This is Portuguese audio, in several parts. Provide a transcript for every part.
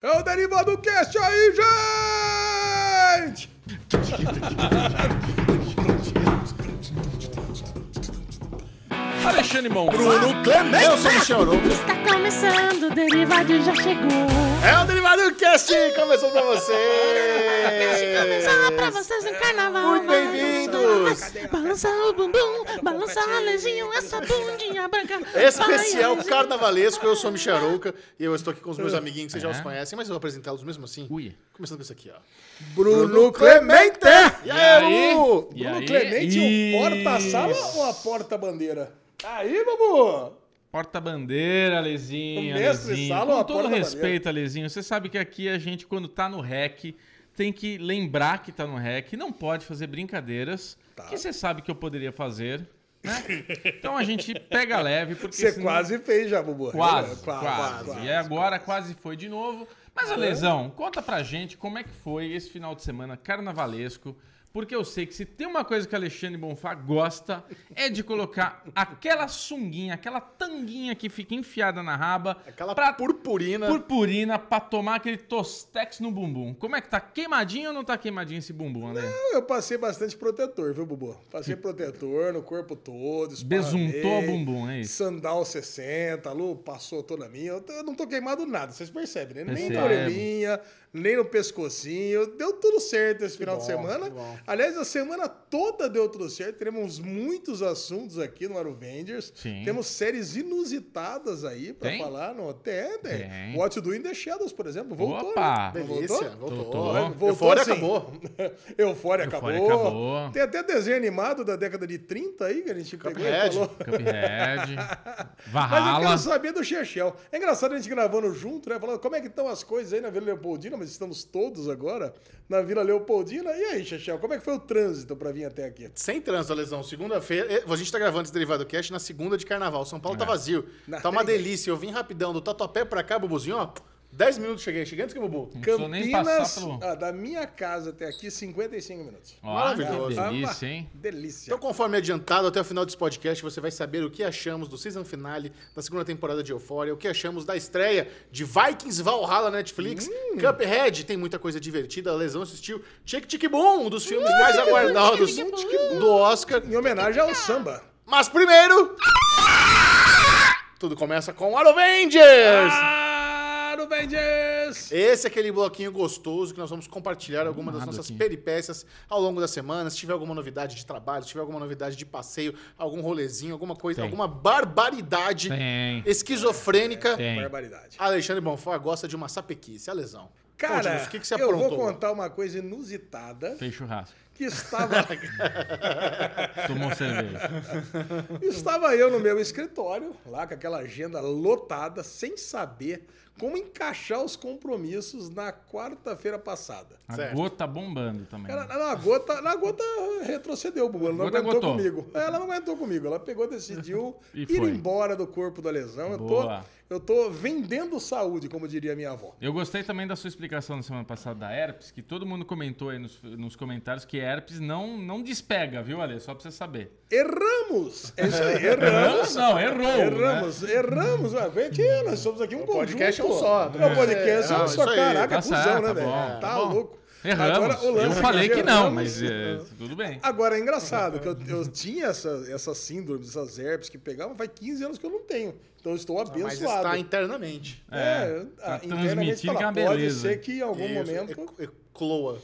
É o Derivado Cast aí, gente! Alexandre Mon. Bruno Clemente! Eu sou o Michel Arouca. Está começando, o Derivado já chegou. É o Derivado Cast começou pra você! Começar pra vocês no carnaval. Muito bem-vindos! Balança o bumbum, balança a lezinho, essa bundinha branca. Especial Vai, carnavalesco, eu sou o Michel Arouca e eu estou aqui com os meus amiguinhos que vocês já É. os conhecem, mas eu vou apresentá-los mesmo assim. Ui. Começando com isso aqui, ó. Bruno Clemente! E aí? E Bruno aí? Clemente, o porta-sala ou a porta-bandeira? Aí, Babu! Porta-bandeira, Alezinho. O mestre Alezinho. Com a todo respeito, Alezinho, você sabe que aqui a gente, quando tá no REC, tem que lembrar que tá no REC, não pode fazer brincadeiras, Tá. que você sabe que eu poderia fazer. né? Então a gente pega leve, porque Você senão- quase fez já, Bubu. Quase, É, quase, E agora quase foi de novo. Mas, Alesão, conta pra gente como é que foi esse final de semana carnavalesco. Porque eu sei que se tem uma coisa que Alexandre Bonfá gosta, é de colocar aquela sunguinha, aquela tanguinha que fica enfiada na raba, Aquela pra purpurina. purpurina pra tomar aquele tostex no bumbum. Como é que tá? Queimadinho ou não tá queimadinho esse bumbum, Ale? Eu passei bastante protetor, viu, Bubu? Passei protetor no corpo todo. Besuntou o bumbum, é isso? Sandal 60, a Lu passou toda minha. Eu, não tô queimado nada, vocês percebem, né? Nem na Percebo. orelhinha, nem no pescocinho. Deu tudo certo esse final de bom, semana. que bom. Aliás, a semana toda deu tudo certo. Teremos muitos assuntos aqui no Arovengers. Sim. Temos séries inusitadas aí pra Tem? falar. No... Tem, tem. Tem. What Do in the Shadows, por exemplo. Voltou, Opa! né? Delícia, Voltou? voltou. Voltou. Eufória acabou. Eufória acabou. Eufória acabou. Tem até desenho animado da década de 30 aí que a gente pegou e Cuphead. falou. Cuphead, Mas eu quero saber do Chechel. É engraçado a gente gravando junto, né? Falando como é que estão as coisas aí na Vila Leopoldina, mas estamos todos agora na Vila Leopoldina. E aí, Chechel, como é que foi o trânsito pra vir até aqui? Sem trânsito, Lesão. Segunda-feira. eh, A gente tá gravando esse Derivado Cast na segunda de carnaval. São Paulo tá vazio. Não, Tá uma delícia. Eu vim rapidão do Tatuapé pra cá, Bubuzinho, ó. 10 minutos cheguei. Cheguei antes que o Bubu. Não precisou nem passar pelo... ah, da minha casa até aqui, 55 minutos. Maravilhoso. que delícia, hein? Delícia. Então, conforme adiantado, até o final desse podcast, você vai saber o que achamos do season finale da segunda temporada de Euphoria, o que achamos da estreia de Vikings Valhalla na Netflix, Hum. Cuphead, tem muita coisa divertida, a Lesão assistiu, Tic Tic Boom, um dos filmes mais aguardados do Oscar. Em homenagem ao samba. Mas primeiro, tudo começa com Avengers! Esse é aquele bloquinho gostoso que nós vamos compartilhar algumas das nossas aqui. peripécias ao longo da semana. Se tiver alguma novidade de trabalho, se tiver alguma novidade de passeio, algum rolezinho, alguma coisa, Tem. alguma barbaridade Tem. esquizofrênica. Tem. Barbaridade. Alexandre Bonfort gosta de uma sapequice, a lesão. Cara, Conte-nos, o que, que você eu aprontou? vou contar uma coisa inusitada Fez churrasco. Que estava... Tomou cerveja. Estava eu no meu escritório, lá com aquela agenda lotada, sem saber como encaixar os compromissos na quarta-feira passada. A Certo. gota bombando também. Cara, na gota, na gota retrocedeu, Bubu. Ela não aguentou gotou. comigo. É, Ela não aguentou comigo. Ela pegou, decidiu E ir foi. embora do corpo da lesão. Eu tô, Boa. Eu tô vendendo saúde, como diria minha avó. Eu gostei também da sua explicação na semana passada da herpes, que todo mundo comentou aí nos, nos comentários que herpes não, não despega, viu, Ale? Só pra você saber. Erramos! É isso aí, erramos. Não, errou. Erramos, erramos. Ué, gente, nós somos aqui um podcast conjunto. é um só. É, o podcast é, É, um só. Caraca, Tá cuzão, né, tá velho? Tá, tá bom. louco. Erramos. Agora, o lance eu é falei que não, mas é, tudo bem. Agora é engraçado que eu, eu tinha essa, essa síndrome, essas herpes que pegavam, faz 15 anos que eu não tenho. Então eu estou Mas abençoado. está internamente. É, É, tá ah, internamente transmitindo fala, que é uma pode beleza. ser que em algum Isso, momento. e- e- Cloa.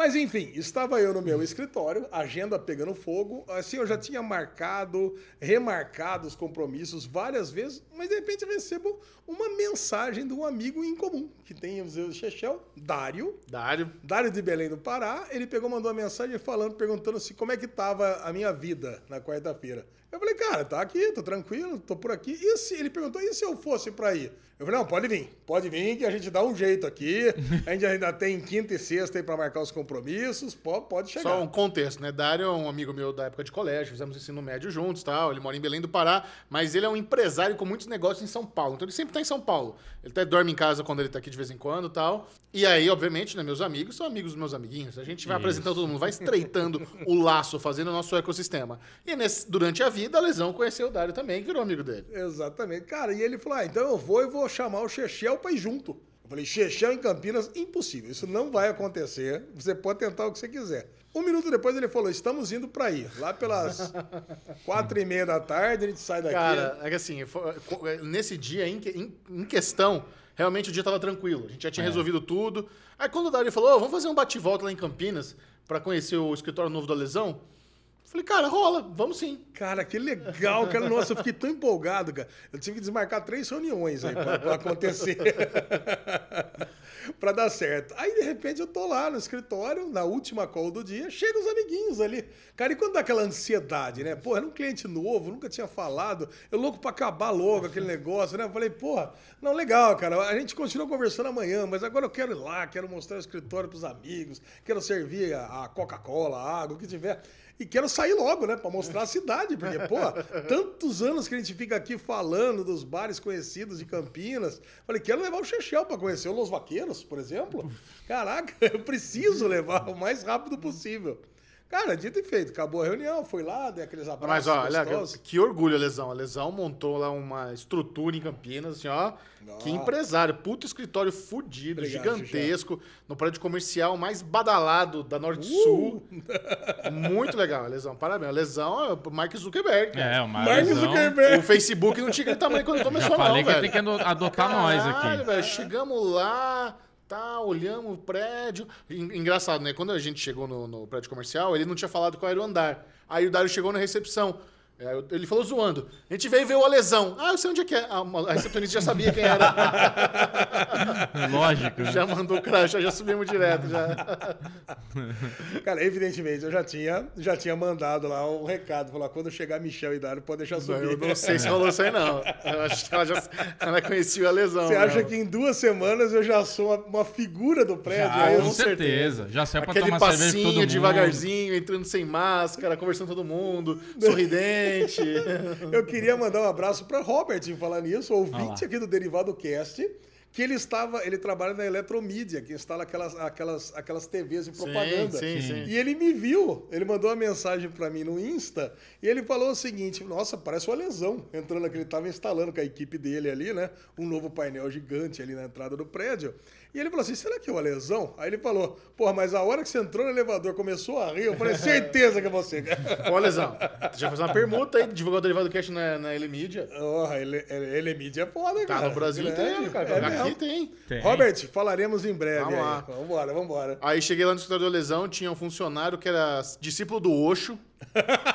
Mas enfim, estava eu no meu escritório, agenda pegando fogo. Assim, eu já tinha marcado, remarcado os compromissos várias vezes, mas de repente eu recebo uma mensagem de um amigo em comum, que tem o Chechel, Dário, Dário. Dário de Belém do Pará, ele pegou, mandou uma mensagem falando, perguntando se como é que tava a minha vida na quarta-feira. Eu falei, cara, tá aqui, tô tranquilo, tô por aqui. E se ele perguntou, e se eu fosse pra ir? Eu falei, não, pode vir, pode vir que a gente dá um jeito aqui. A gente ainda tem quinta e sexta aí pra marcar os compromissos. pode, pode chegar. Só um contexto, né? Dário é um amigo meu da época de colégio, fizemos ensino médio juntos tal. Ele mora em Belém do Pará, mas ele é um empresário com muitos negócios em São Paulo. Então ele sempre tá em São Paulo. Ele até dorme em casa quando ele tá aqui de vez em quando tal. E aí, obviamente, né, meus amigos são amigos dos meus amiguinhos. A gente vai apresentando todo mundo, vai estreitando o laço, fazendo o nosso ecossistema. E nesse- durante a vida, a Lesão conheceu o Dário também, que virou amigo dele. Exatamente. Cara, e ele falou: ah, então eu vou e vou chamar o Chechel pra ir junto. Eu falei, Chechel em Campinas, impossível. Isso não vai acontecer. Você pode tentar o que você quiser. Um minuto depois ele falou: estamos indo pra aí. Lá pelas quatro e meia da tarde, a gente sai daqui. Cara, é que assim, foi- nesse dia em, que- em- em questão, realmente o dia tava tranquilo. A gente já tinha resolvido tudo. Aí quando o Dário falou, "Ô, vamos fazer um bate-volta lá em Campinas pra conhecer o escritório novo da Lesão, falei, cara, rola, vamos sim. Cara, que legal, cara. Nossa, eu fiquei tão empolgado, cara. Eu tive que desmarcar três reuniões aí pra, pra acontecer. pra dar certo. Aí, de repente, eu tô lá no escritório, na última call do dia, chegam os amiguinhos ali. Cara, e quando dá aquela ansiedade, né? Pô, era um cliente novo, nunca tinha falado. Eu louco pra acabar logo aquele negócio, né? Eu falei, porra, não, legal, cara. A gente continua conversando amanhã, mas agora eu quero ir lá, quero mostrar o escritório pros amigos, quero servir a Coca-Cola, a água, o que tiver. E quero sair logo, né? Pra mostrar a cidade. Porque, pô, tantos anos que a gente fica aqui falando dos bares conhecidos de Campinas. Falei, quero levar o Chechel pra conhecer o Los Vaqueiros, por exemplo. Caraca, eu preciso levar o mais rápido possível. Cara, dito e feito. Acabou a reunião, fui lá, dei aqueles Mas abraços ó, olha, gostosos. que, que orgulho a Lesão. A Lesão montou lá uma estrutura em Campinas, assim, ó. Que empresário. Puto escritório fudido, Obrigado, gigantesco. No prédio comercial mais badalado da Uh! Norte-Sul. Muito legal, a Lesão. Parabéns. A Lesão é o Mark Zuckerberg. cara. É, o Mark. Zuckerberg. O Facebook não tinha aquele tamanho quando começou, Já falei não, que velho. tem que ado- adotar nós Caralho, aqui. velho, chegamos lá, tá, olhamos o prédio. En- Engraçado, né? Quando a gente chegou no, no prédio comercial, ele não tinha falado qual era o andar. Aí o Dário chegou na recepção. Eu- Ele falou zoando. A gente veio ver o Lesão. Ah, eu sei onde é que é. A a recepcionista já sabia quem era. Lógico. já mandou o crachá, já subimos direto. Já. Cara, evidentemente, eu já tinha, já tinha mandado lá um recado. Falar, quando chegar Michel e Dário, pode deixar subir. Eu não sei se rolou isso aí, não. Eu acho que ela já ela conhecia a lesão. Você acha mesmo. que em duas semanas eu já sou uma, uma figura do prédio? Ah, é com certeza. Já saiu pra Aquele tomar cerveja todo passinho mundo. devagarzinho, entrando sem máscara, conversando com todo mundo, sorridente. Eu queria mandar um abraço para Robert em falar nisso, Ah ouvinte lá. aqui do Derivado Cast, que ele estava, ele trabalha na Eletromídia, que instala aquelas, aquelas, aquelas TVs de propaganda. sim, sim. E ele me viu, ele mandou uma mensagem para mim no Insta, e ele falou o seguinte: "Nossa, parece uma lesão", entrando que ele estava instalando com a equipe dele ali, né, um novo painel gigante ali na entrada do prédio. E ele falou assim: será que é uma lesão? Aí ele falou: porra, mas a hora que você entrou no elevador começou a rir, eu falei: certeza que é você. Ô, Lesão, já fez uma permuta aí, divulgou o Derivado Cash na, na L-Media. Porra, ele, ele, ele é foda, Tá cara. no Brasil Grande, inteiro, cara. é Aqui tem. Tem. Robert, falaremos em breve Vamos aí. lá. Vambora, vambora. Aí cheguei lá no escritório do Lesão, tinha um funcionário que era discípulo do Osho.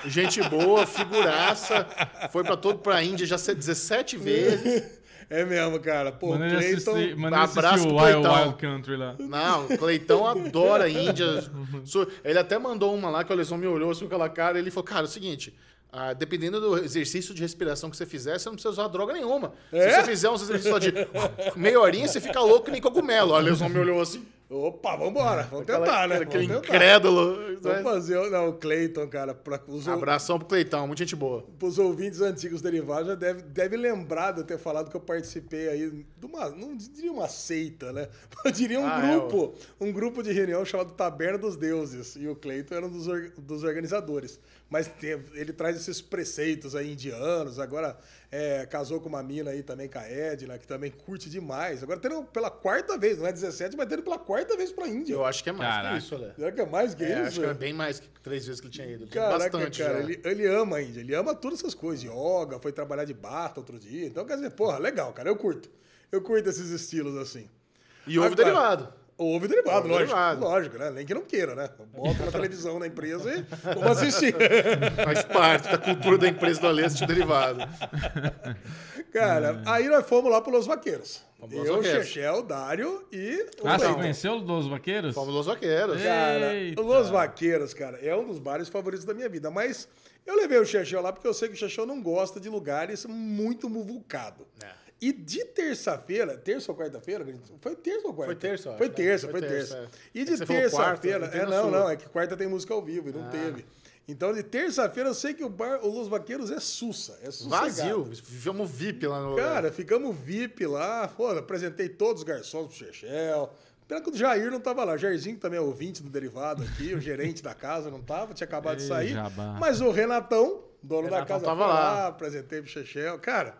Gente boa, figuraça. Foi pra todo pra Índia já 17 vezes. É mesmo, cara. Pô, ele Cleiton... ele assistir abraço o pro Wild. Wild Country lá. Não, o Cleitão adora a Índia. Ele até mandou uma lá que o Lesão me olhou assim com aquela cara ele falou: Cara, é o seguinte. ah, dependendo do exercício de respiração que você fizer, você não precisa usar droga nenhuma. É? Se você fizer uns exercícios só de meia horinha, você fica louco que nem cogumelo. Aí o me olhou assim. Opa, vambora. Vamos aquela- tentar, né? Aquele Vamos tentar. incrédulo. Vamos fazer... o- Não, o Cleiton, cara, para os, Abração pro Cleitão, muita gente boa. os ouvintes antigos derivados já deve, deve lembrar de eu ter falado que eu participei aí de uma, não diria uma seita, né? Eu diria um Ah, é, grupo, um grupo de reunião chamado Taberna dos Deuses. E o Cleiton era um dos, dos organizadores. Mas ele traz esses preceitos aí indianos, agora é, casou com uma mina aí também, com a Edna, que também curte demais. Agora tendo pela quarta vez, não é 17, mas tendo pela quarta vez pra Índia. Eu acho que é mais Caraca. que isso, Olha. Será que é mais que É, isso? acho que é bem mais que três vezes que ele tinha ido. Caraca, Bastante cara, já. ele, ele ama a Índia, ele ama todas essas coisas, yoga, foi trabalhar de bata outro dia. Então, quer dizer, porra, legal, cara, eu curto. Eu curto esses estilos assim. E houve Agora- derivado. Ouve derivado, Ouve lógico. derivado. Lógico, né? Nem que não queira, né? Bota na televisão na empresa e vamos assistir. Faz parte da cultura da empresa do Aleste derivado. cara, aí nós fomos lá para Los Vaqueiros. Fomos Los Eu, Vaqueiros. Chechel, Dário e o Ah, você Cleiton. conheceu os Vaqueiros? Fomos Los Vaqueiros. Cara, Eita. o Los Vaqueiros, cara, é um dos bares favoritos da minha vida. Mas eu levei o Chechel lá porque eu sei que o Chechel não gosta de lugares muito muvucado. É. E de terça-feira, terça ou quarta-feira? Foi terça ou quarta? Foi terça, eu Foi acho, terça, né? foi Foi terça. terça, é. E É de terça-feira. É, não, não, é que quarta tem música ao vivo e não Ah. teve. Então, de terça-feira, eu sei que o bar, o Los Vaqueiros é sussa. É sossegado. Vazio. Vivemos VIP lá no. Cara, ficamos VIP lá. Pô, apresentei todos os garçons pro Chechel. Pena que o Jair não tava lá. O Jairzinho, que também é ouvinte do Derivado aqui, o gerente da casa, não tava, tinha acabado de Ei, sair. jabá. Mas o Renatão, dono da Renatão casa, tava foi lá. apresentei pro Chechel. Cara,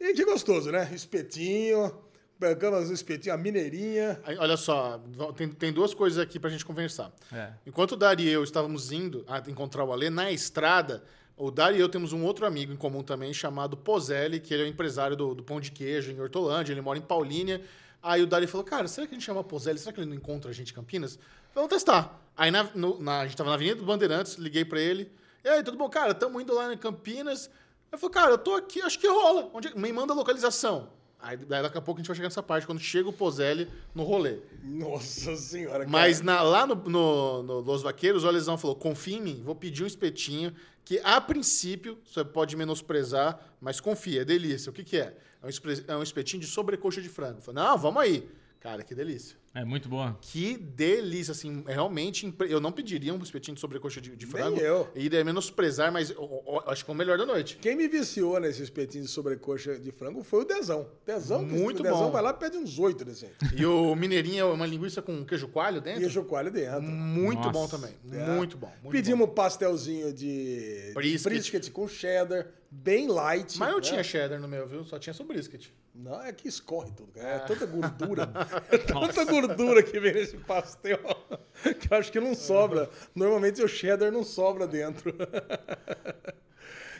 e que gostoso, né? Espetinho, pegamos o espetinho, a mineirinha. Aí, Olha só, tem, tem duas coisas aqui pra gente conversar. É. Enquanto o Dari e eu estávamos indo a encontrar o Alê, na estrada, o Dari e eu temos um outro amigo em comum também, chamado Pozelli, que ele é o empresário do, do Pão de Queijo em Hortolândia, ele mora em Paulínia. Aí o Dari falou, cara, será que a gente chama Pozelli? Será que ele não encontra a gente em Campinas? Vamos testar. Aí na, no- na- a gente tava na Avenida dos Bandeirantes, liguei pra ele. E aí, tudo bom? Cara, estamos indo lá em Campinas. Ele falou, cara, eu tô aqui, acho que rola. Onde, me manda a localização. Aí daqui a pouco a gente vai chegar nessa parte, quando chega o Pozelli no rolê. Nossa senhora, cara. Mas na- lá no, no, no Los Vaqueiros, o Alesão falou: confia em mim, vou pedir um espetinho que a princípio você pode menosprezar, mas confia, é delícia. O que, que é? É um, é um espetinho de sobrecoxa de frango. Eu falei, não, vamos aí. Cara, que delícia. É muito boa. Que delícia, assim, realmente. Eu não pediria um espetinho de sobrecoxa de, de Nem frango. eu. E iria menosprezar, mas eu- eu- eu acho que é o melhor da noite. Quem me viciou nesse espetinho de sobrecoxa de frango foi o Dezão. Dezão, que Muito o Dezão bom. vai lá e pede uns oito desse aí. E o mineirinho é uma linguiça com queijo coalho dentro. E o chocolate dentro. Muito Nossa. bom também. É. Muito bom. muito Pedimos um pastelzinho de Brisket. brisket com cheddar, bem light. Mas não né? tinha cheddar no meu, viu? Só tinha só brisket. Não, é que escorre tudo. cara. Ah. É tanta gordura. é tanta gordura que vem nesse pastel que eu acho que não sobra. Normalmente o cheddar não sobra dentro.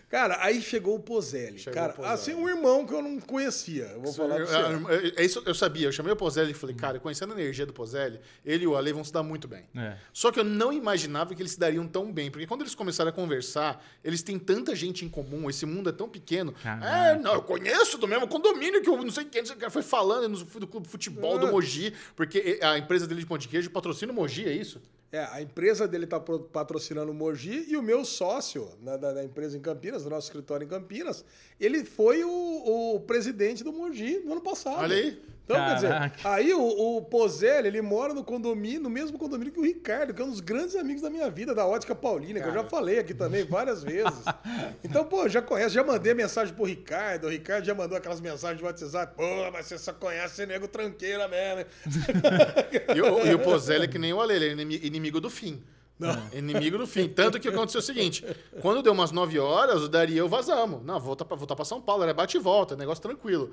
Cara, aí chegou o Pozelli. Chegou Cara, o Pozelli. assim, um irmão que eu não conhecia. Eu vou falar pra você. Eu- eu- é isso eu sabia. Eu chamei o Pozelli e falei, cara, conhecendo a energia do Pozelli, ele e o Ale vão se dar muito bem. É. Só que eu não imaginava que eles se dariam tão bem. Porque quando eles começaram a conversar, eles têm tanta gente em comum, esse mundo é tão pequeno. Caraca. É, não, eu conheço do mesmo condomínio que eu não sei quem, não sei quem foi falando no, do clube de futebol Ah. do Mogi, porque a empresa dele de pão de queijo patrocina o Mogi, é isso? É, a empresa dele está patrocinando o Mogi e o meu sócio na- da, da empresa em Campinas, do nosso escritório em Campinas, ele foi o, o presidente do Mogi no ano passado. Olha aí. Então, quer dizer, Caraca. aí o, o Pozelli, ele mora no condomínio, no mesmo condomínio que o Ricardo, que é um dos grandes amigos da minha vida, da Ótica Paulina, que eu já falei aqui também várias vezes. Então, pô, já conhece, já mandei mensagem pro Ricardo, o Ricardo já mandou aquelas mensagens de WhatsApp, pô, mas você só conhece esse nego tranqueira mesmo. hein?" E o, e o Pozelli é que nem o Ale, ele é inimi- inimigo do fim. Não. Inimigo do fim. Tanto que aconteceu o seguinte: quando deu umas 9 horas, o Dari e eu vazamos. Não, voltar pra, voltar pra São Paulo, era bate e volta, negócio tranquilo.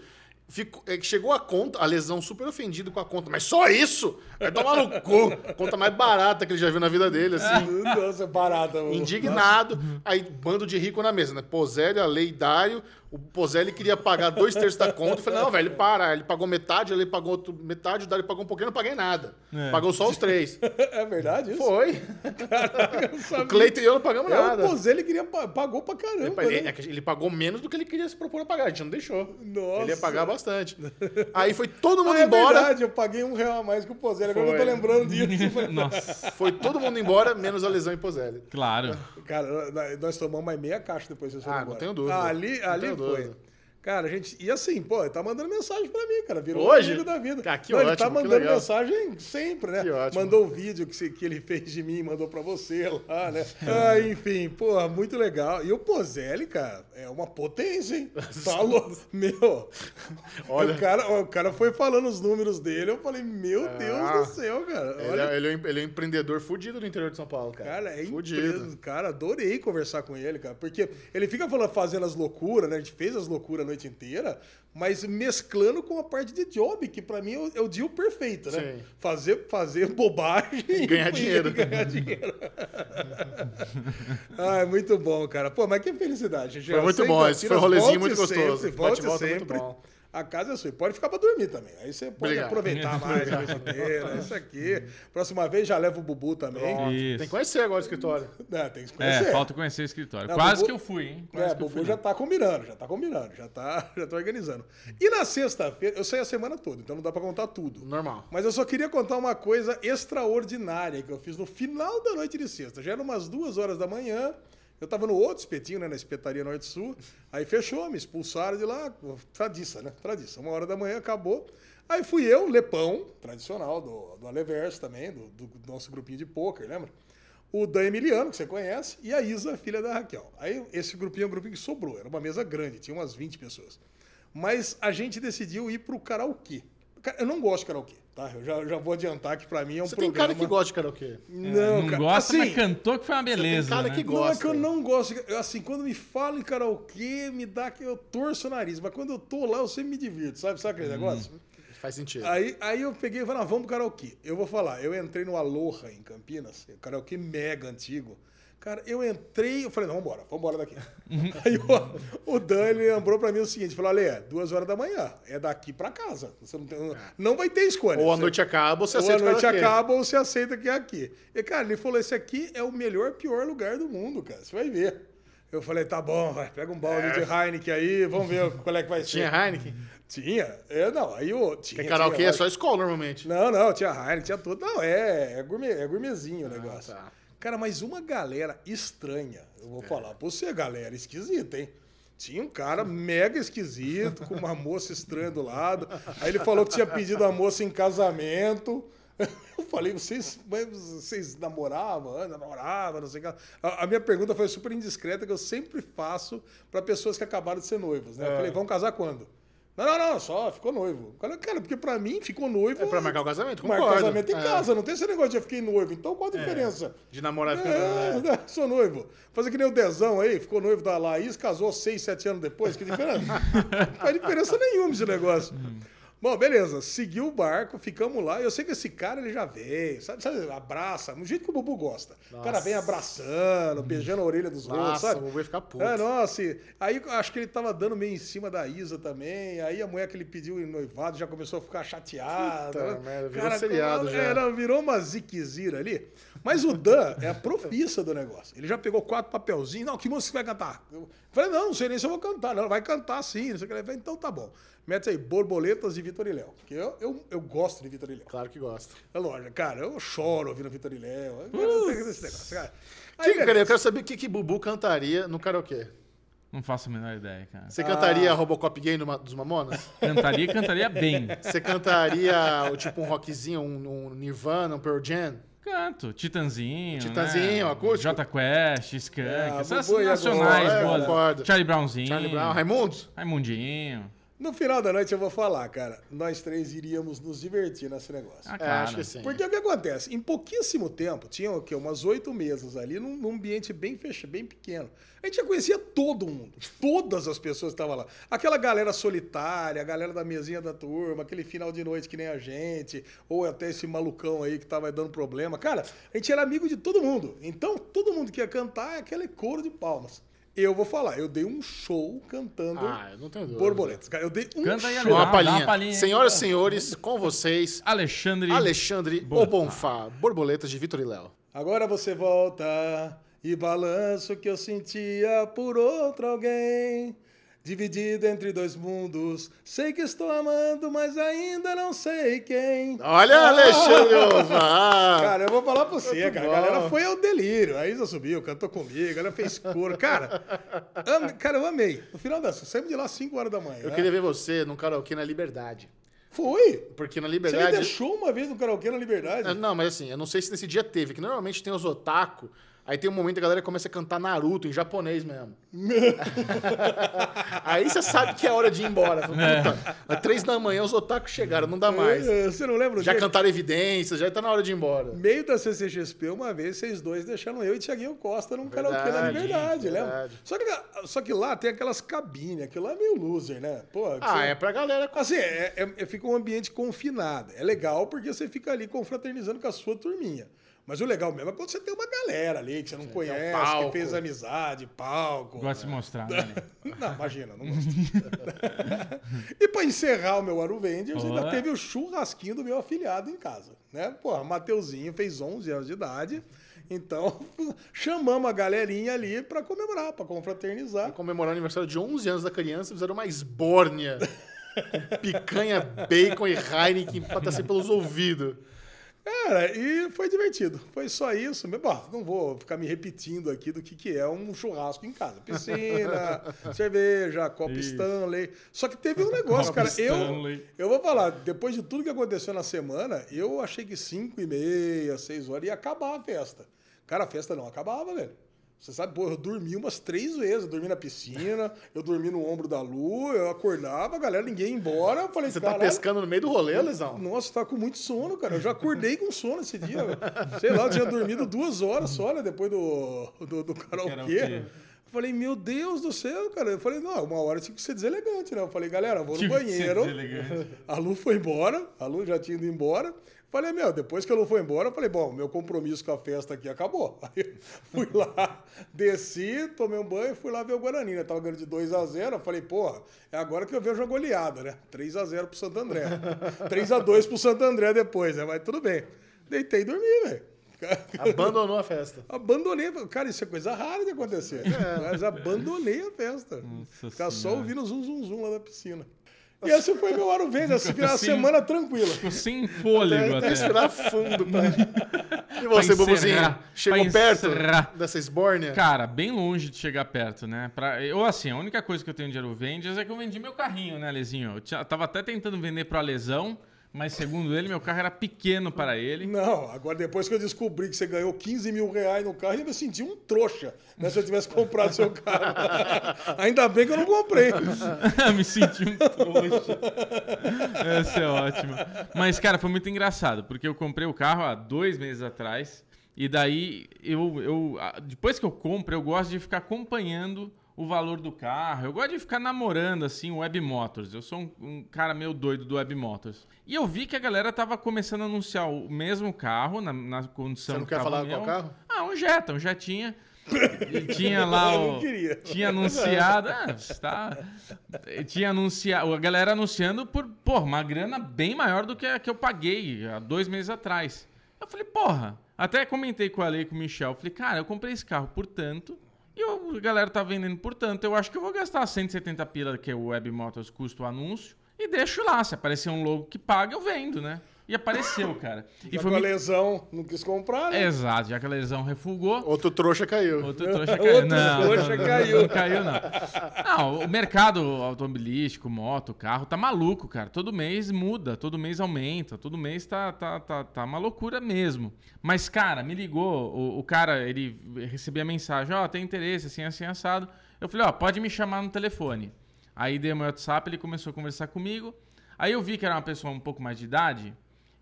Ficou, é chegou a conta, a lesão super ofendido com a conta. Mas só isso? Vai tomar no cu. Conta mais barata que ele já viu na vida dele, assim. Nossa, barata. o- Indignado. Aí, bando de rico na mesa, né? A Lei Dário. O Pozelli queria pagar dois terços da conta. Eu falei, não, velho, para. Ele pagou metade, ele pagou outro, metade, o Dário pagou um pouquinho, eu não paguei nada. É. Pagou só os três. É verdade isso? Foi. Eu sabia. O Cleiton e eu não pagamos É, nada. o Pozelli queria, pa- pagou pra caramba, Ele, né? é ele pagou menos do que ele queria se propor a pagar, a gente não deixou. Nossa. Ele ia pagar bastante. Aí foi todo mundo Ah, é embora. verdade, eu paguei um real a mais que o Pozelli, agora eu tô lembrando disso. Nossa, Foi todo mundo embora, menos a lesão em Pozelli. claro. Cara, nós- tomamos mais meia caixa depois Ah, não tenho dúvida. Ali, Não ali tenho foi. Cara, a gente. E assim, pô, ele tá mandando mensagem pra mim, cara. Virou Hoje? um amigo da vida. Cara, que Não, Ele ótimo, tá que mandando mensagem sempre, né? Que ótimo. Mandou o vídeo que, que ele fez de mim, mandou pra você lá, né? ah, enfim, pô, muito legal. E o Pozelli, cara, é uma potência, hein? Falou. Meu. Olha. O cara, o cara foi falando os números dele, eu falei, meu Deus Ah. do céu, cara. Ele, Olha, é, ele é ele é um empreendedor fudido do interior de São Paulo, cara. Cara, é fudido. Cara, adorei conversar com ele, cara. Porque ele fica falando, fazendo as loucuras, né? A gente fez as loucuras a noite inteira, mas mesclando com a parte de job, que pra mim é o, é o deal perfeito, né? Sim. Fazer, fazer bobagem E ganhar dinheiro. ganhar dinheiro. ah, muito bom, cara. Pô, mas que felicidade. Foi muito bom, esse foi um rolezinho muito gostoso. Sempre, volte Bate-volta muito sempre. bom. A casa é sua. E Pode ficar pra dormir também. Aí você pode Obrigado. aproveitar mais a noite inteira. Isso aqui. Próxima vez já leva o Bubu também. Tem que conhecer agora o escritório. É, tem que É, conhecer. falta conhecer o escritório. Não, Quase Bubu- que eu fui, hein? Quase É, eu Bubu fui. já tá combinando, já tá combinando, já tá, já tá organizando. E na sexta-feira, eu saí a semana toda, então não dá pra contar tudo. Normal. Mas eu só queria contar uma coisa extraordinária que eu fiz no final da noite de sexta. Já era umas duas horas da manhã, Eu tava no outro espetinho, né? Na espetaria Norte-Sul. Aí fechou, me expulsaram de lá. Tradiça, né? Tradiça. Uma hora da manhã acabou. Aí fui eu, Lepão, tradicional do, do Aleverso também, do, do nosso grupinho de pôquer, lembra? O Dan Emiliano, que você conhece, e a Isa, filha da Raquel. Aí esse grupinho é um grupinho que sobrou. Era uma mesa grande, tinha umas 20 pessoas. Mas a gente decidiu ir pro karaokê. Eu não gosto de karaokê, tá? Eu já, já vou adiantar que pra mim é um Você tem programa... cara que gosta de karaokê. Não, não cara. gosta, assim, mas cantou que foi uma beleza. cara né? que Não é gosta. que eu não gosto. eu, Assim, quando me falam em karaokê, me dá que eu torço o nariz. Mas quando eu tô lá, eu sempre me divirto, sabe? Sabe aquele negócio? Faz sentido. Aí, aí eu peguei e falei, ah, vamos pro karaokê. Eu vou falar, eu entrei no Aloha em Campinas, um karaokê mega antigo. Cara, eu entrei, eu falei, não, vambora, vambora daqui. aí o, o Dan, ele lembrou pra mim o seguinte, falou, Ale, duas horas da manhã, é daqui pra casa. Você não, tem, não vai ter escolha. Ou a Você- noite acaba, ou você ou aceita a o noite acaba ou você aceita que é aqui. E, cara, ele falou: esse aqui é o melhor, pior lugar do mundo, cara. Você vai ver. Eu falei, tá bom, vai, pega um balde de Heineken aí, vamos ver qual é que vai ser. Tinha Heineken? Tinha. É, não, aí o. Tinha, Porque karaokê tinha, é só escola, normalmente. Não, não, tinha Heineken, tinha tudo. Não, é, é, gourmet, é gourmetzinho o negócio. tá. Cara, mas uma galera estranha, eu vou falar pra você, galera, esquisita, hein? Tinha um cara mega esquisito, com uma moça estranha do lado. Aí ele falou que tinha pedido a moça em casamento. Eu falei, vocês, vocês namoravam? Ah, Namoravam, não sei o que. A, minha pergunta foi super indiscreta, que eu sempre faço para pessoas que acabaram de ser noivos. Né? Eu falei, vão casar quando? Não, não, não, só ficou noivo. Falei, Cara, porque pra mim ficou noivo. É pra marcar o casamento, Marca o concordo. casamento em É. casa, não tem esse negócio de eu fiquei noivo. Então qual a diferença? De namorar fica... É, é, sou noivo. Fazer que nem o Dezão aí, ficou noivo da Laís, casou seis, sete anos depois. Que diferença? não faz diferença nenhuma esse negócio. Bom, beleza. Seguiu o barco, ficamos lá. Eu sei que esse cara ele já veio, sabe? sabe abraça, do jeito que o Bubu gosta. O cara vem abraçando, beijando a orelha dos outros, Nossa, sabe? o Bubu ia ficar puto. É, nossa. e- Aí acho que ele tava dando meio em cima da Isa também. Aí a mulher que ele pediu em noivado já começou a ficar chateada. Puta merda, virou seriado já. Era, virou uma ziquezira ali. Mas o Dan é a profissa do negócio. Ele já pegou quatro papelzinhos. Não, que música você vai cantar? Eu falei, não, não sei nem se eu vou cantar. Não, vai cantar sim. Não sei o que. Ele falou, então tá bom. Mete aí, borboletas de Vitor e Léo. Porque eu, eu, eu gosto de Vitor e Léo. Claro que gosta. É lógico, cara, eu choro ouvindo Vitor e Léo. Eu tenho esse negócio, cara. Aí, Sim, cara, eu quero saber o que, que Bubu cantaria no karaokê. Não faço a menor ideia, cara. Você Ah. cantaria Robocop Gay dos Mamonas? Cantaria e cantaria bem. Você cantaria o tipo um rockzinho, um, um Nirvana, um Pearl Jam? Canto. Titanzinho. Titanzinho, né? acústico. Jota Quest, Skunk. Ah, essas nacionais é, boas. Charlie Brownzinho. Charlie Brown, Raimundos? Raimundinho. No final da noite eu vou falar, cara. Nós três iríamos nos divertir nesse negócio. Ah, É, acho que sim. Porque o que acontece? Em pouquíssimo tempo, tinha o quê? Umas oito mesas ali, num, num ambiente bem fechado, bem pequeno. A gente já conhecia todo mundo. Todas as pessoas que estavam lá. Aquela galera solitária, a galera da mesinha da turma, aquele final de noite que nem a gente, ou até esse malucão aí que tava dando problema. Cara, a gente era amigo de todo mundo. Então, todo mundo que ia cantar é aquele coro de palmas. Eu vou falar, eu dei um show cantando Ah, eu não tenho dúvida. borboletas. Cara, eu dei um Canta aí, show. Uma dá palhinha. uma palhinha. Senhoras e senhores, com vocês, Alexandre. Alexandre Bonfá. Obonfá, Borboletas de Vitor e Léo. Agora você volta e balança o que eu sentia por outro alguém. Dividido entre dois mundos. Sei que estou amando, mas ainda não sei quem. Olha, Ah! Alexandre Obonfá! Cara, eu vou falar pra você, Muito cara. bom. A galera foi ao delírio. A Isa subiu, cantou comigo, ela fez coro. Cara, cara, eu amei. No final dessa, saímos de lá às 5 horas da manhã. Eu né? queria ver você num karaokê na Liberdade. Foi. Porque na Você me Liberdade... deixou uma vez no karaokê na Liberdade? Não, mas assim, eu não sei se nesse dia teve, que normalmente tem os otaku, aí tem um momento que a galera começa a cantar Naruto em japonês mesmo. aí você sabe que é hora de ir embora. Fala, Puta, às três da manhã os otaku chegaram, não dá mais. É, Você não lembra o Já dia? cantaram evidências, já tá na hora de ir embora. meio da CCXP, uma vez, vocês dois deixaram eu e Tiaguinho Costa num karaokê na Verdade, Liberdade, lembra? verdade. Só que, só que lá tem aquelas cabines, aquilo lá é meio loser, né? Pô, que Ah, você- é pra galera. Assim, é, é- é- fica um ambiente confinado. É legal porque você fica ali confraternizando com a sua turminha. Mas o legal mesmo é quando você tem uma galera ali que você não conhece, que palco. fez amizade, palco. Gosta de mostrar, né? Não, imagina, não gosto. e pra encerrar o meu Aruvenders, ainda teve o churrasquinho do meu afiliado em casa. Né? Porra, Mateuzinho fez 11 anos de idade. Então, chamamos a galerinha ali pra comemorar, pra confraternizar. Comemorar o aniversário de 11 anos da criança, fizeram uma esbórnia com picanha, bacon e Heineken pra descer pelos ouvidos. Cara, e foi divertido. Foi só isso. Bom, não vou ficar me repetindo aqui do que, que é um churrasco em casa. Piscina, cerveja, copo Stanley. Só que teve um negócio, cara. Eu, Stanley. eu vou falar, depois de tudo que aconteceu na semana, eu achei que 5 e meia, 6 horas ia acabar a festa. Cara, a festa não acabava, velho. Você sabe, pô, eu dormi umas três vezes. Eu dormi na piscina, eu dormi no ombro da Lu, eu acordava, a galera, ninguém ia embora. Eu falei, Você tá "Caralho, pescando no meio do rolê, Lesão? nossa, tá com muito sono, cara. Eu já acordei com sono esse dia. Sei lá, eu tinha dormido duas horas só, né? Depois do, do, do karaokê. Eu falei, meu Deus do céu, cara. Eu falei, não, uma hora tinha que ser deselegante, né? Eu falei, galera, eu vou no Tive que ser banheiro. A Lu foi embora, a Lu já tinha ido embora. Falei, meu, depois que a Lu foi embora, eu falei, bom, meu compromisso com a festa aqui acabou. Aí eu fui lá, desci, tomei um banho e fui lá ver o Guarani, né? Tava ganhando de 2 a 0 Eu falei, porra, é agora que eu vejo a goleada, né? 3 a 0 pro Santo André. 3 a 2 pro Santo André depois, né? Mas tudo bem. Deitei e dormi, velho. Abandonou a festa. Abandonei. Cara, isso é coisa rara de acontecer. Mas abandonei a festa. Nossa Ficar só ouvindo zum, zum, zum lá da piscina. E esse foi meu Aro Verde, essa final Assim, semana tranquila. Ficou sem fôlego Até até. respirar fundo. Pra... E você, encerrar, Chegou perto dessa esbórnia? Cara, bem longe de chegar perto, né? Pra, eu, assim, a única coisa que eu tenho de Aerovendas é que eu vendi meu carrinho, né, Lezinho? Eu tava até tentando vender pro Alesão, mas segundo ele, meu carro era pequeno para ele. Não, agora depois que eu descobri que você ganhou 15 mil reais no carro, eu me senti um trouxa né, se eu tivesse comprado seu carro. Ainda bem que eu não comprei. Me senti um trouxa. Essa é ótima. Mas, cara, foi muito engraçado, porque eu comprei o carro há dois meses atrás. E daí, eu, eu, depois que eu compro, eu gosto de ficar acompanhando o valor do carro. Eu gosto de ficar namorando, assim, o Web Motors. Eu sou um, um cara meio doido do Web Motors. E eu vi que a galera tava começando a anunciar o mesmo carro, na, na condição Você não que quer falar o qual meu. carro? Ah, um Jetta, um Jetinha. E tinha lá o... Tinha anunciado... Ah, tá... Tinha anunciado... A galera anunciando por, porra, uma grana bem maior do que a que eu paguei há dois meses atrás. Eu falei, porra... Até comentei com a Lei e com o Michel. Falei, cara, eu comprei esse carro por tanto... E a galera tá vendendo por tanto. Eu acho que eu vou gastar 170 pila, que é o Web Motors custa o anúncio. E deixo lá. Se aparecer um logo que paga, eu vendo, né? E apareceu, cara. E Já foi com a muito... lesão, não quis comprar, né? Exato, já que a lesão refugou. Outro trouxa caiu. Outro trouxa caiu. Outro não, trouxa não, caiu. Não caiu, não. Não, o mercado automobilístico, moto, carro, tá maluco, cara. Todo mês muda, todo mês aumenta, todo mês tá, tá, tá, tá uma loucura mesmo. Mas, cara, me ligou, o, o cara, ele recebia a mensagem, ó, tem interesse, assim, assim, assado. Eu falei, ó, pode me chamar no telefone. Aí dei meu WhatsApp, ele começou a conversar comigo. Aí eu vi que era uma pessoa um pouco mais de idade.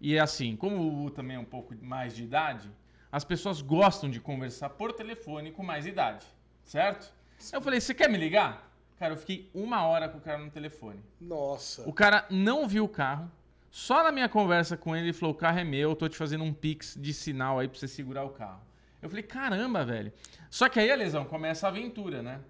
E é assim, como o U também é um pouco mais de idade, as pessoas gostam de conversar por telefone com mais idade, certo? Eu falei, você quer me ligar? Cara, eu fiquei uma hora com o cara no telefone. Nossa. O cara não viu o carro. Só na minha conversa com ele, ele falou: o carro é meu, eu tô te fazendo um pix de sinal aí pra você segurar o carro. Eu falei, caramba, velho. Só que aí a lesão começa a aventura, né?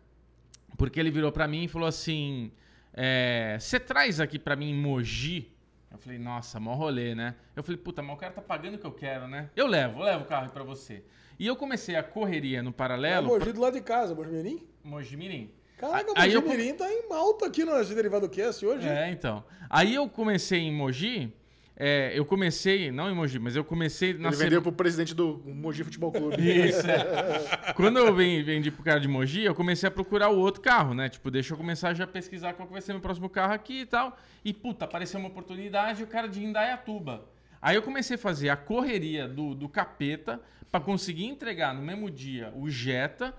Porque ele virou pra mim e falou assim: é, Você traz aqui pra mim Mogi? Eu falei, nossa, mó rolê, né? Eu falei, puta, mas o cara tá pagando o que eu quero, né? Eu levo, eu levo o carro pra você. E eu comecei a correria no É paralelo. Mogi do lado de casa, Mogi Mirim? Mogi Mirim. Caraca, Aí Mogi eu- tá em malta aqui no Derivado Cast hoje. É, então. Aí eu comecei em Mogi. É, eu comecei, não em Mogi, mas eu comecei na Ele vendeu pro presidente do Mogi Futebol Clube. Isso, é. Quando eu ven- vendi pro cara de Mogi, eu comecei a procurar o outro carro, né? Tipo, deixa eu começar já a pesquisar qual que vai ser meu próximo carro aqui e tal. E, puta, apareceu uma oportunidade, o cara de Indaiatuba. Aí eu comecei a fazer a correria do, do capeta pra conseguir entregar no mesmo dia o Jetta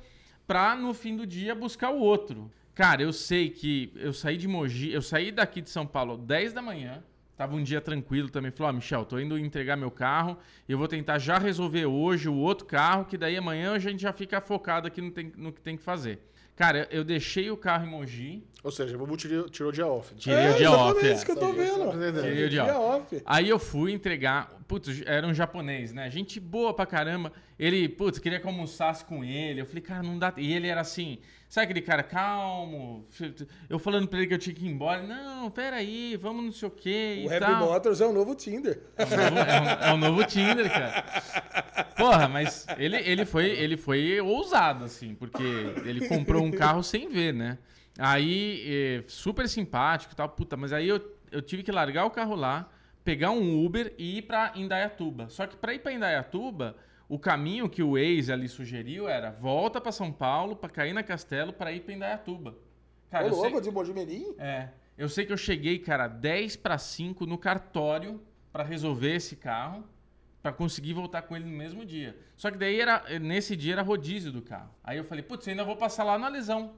pra, no fim do dia, buscar o outro. Cara, eu sei que eu saí de Mogi, eu saí daqui de São Paulo 10 da manhã, Tava um dia tranquilo também. Falou, ó, Michel, tô indo entregar meu carro. Eu vou tentar já resolver hoje o outro carro, que daí amanhã a gente já fica focado aqui no, tem- no que tem que fazer. Cara, eu deixei o carro em Mogi. Ou seja, o Bubu tirou, tirou o dia off. Tirei o dia off, exatamente é. isso que eu tô vendo. Tirei o dia off. off. Aí eu fui entregar. Putz, era um japonês, né? Gente boa pra caramba. Ele, putz, queria que eu almoçasse com ele. Eu falei, cara, não dá. E ele era assim, sabe aquele cara calmo? Eu falando pra ele que eu tinha que ir embora. Não, peraí, vamos não sei o quê. O e Happy tal. Motors é o novo Tinder. É o novo, é um- é o novo Tinder, cara. Porra, mas ele, ele, foi, ele foi ousado, assim, porque ele comprou um carro sem ver, né? Aí, eh, super simpático e tal, puta, mas aí eu, eu tive que largar o carro lá pegar um Uber e ir pra Indaiatuba. Só que pra ir pra Indaiatuba, o caminho que o Waze ali sugeriu era volta pra São Paulo, pra cair na Castelo, pra ir pra Indaiatuba. Cara, Ô, eu sei- louco, de Mojimirim? é. Eu sei que eu cheguei, cara, 10 para 5 no cartório pra resolver esse carro, pra conseguir voltar com ele no mesmo dia. Só que daí era nesse dia era rodízio do carro. Aí eu falei, putz, ainda vou passar lá no Alisão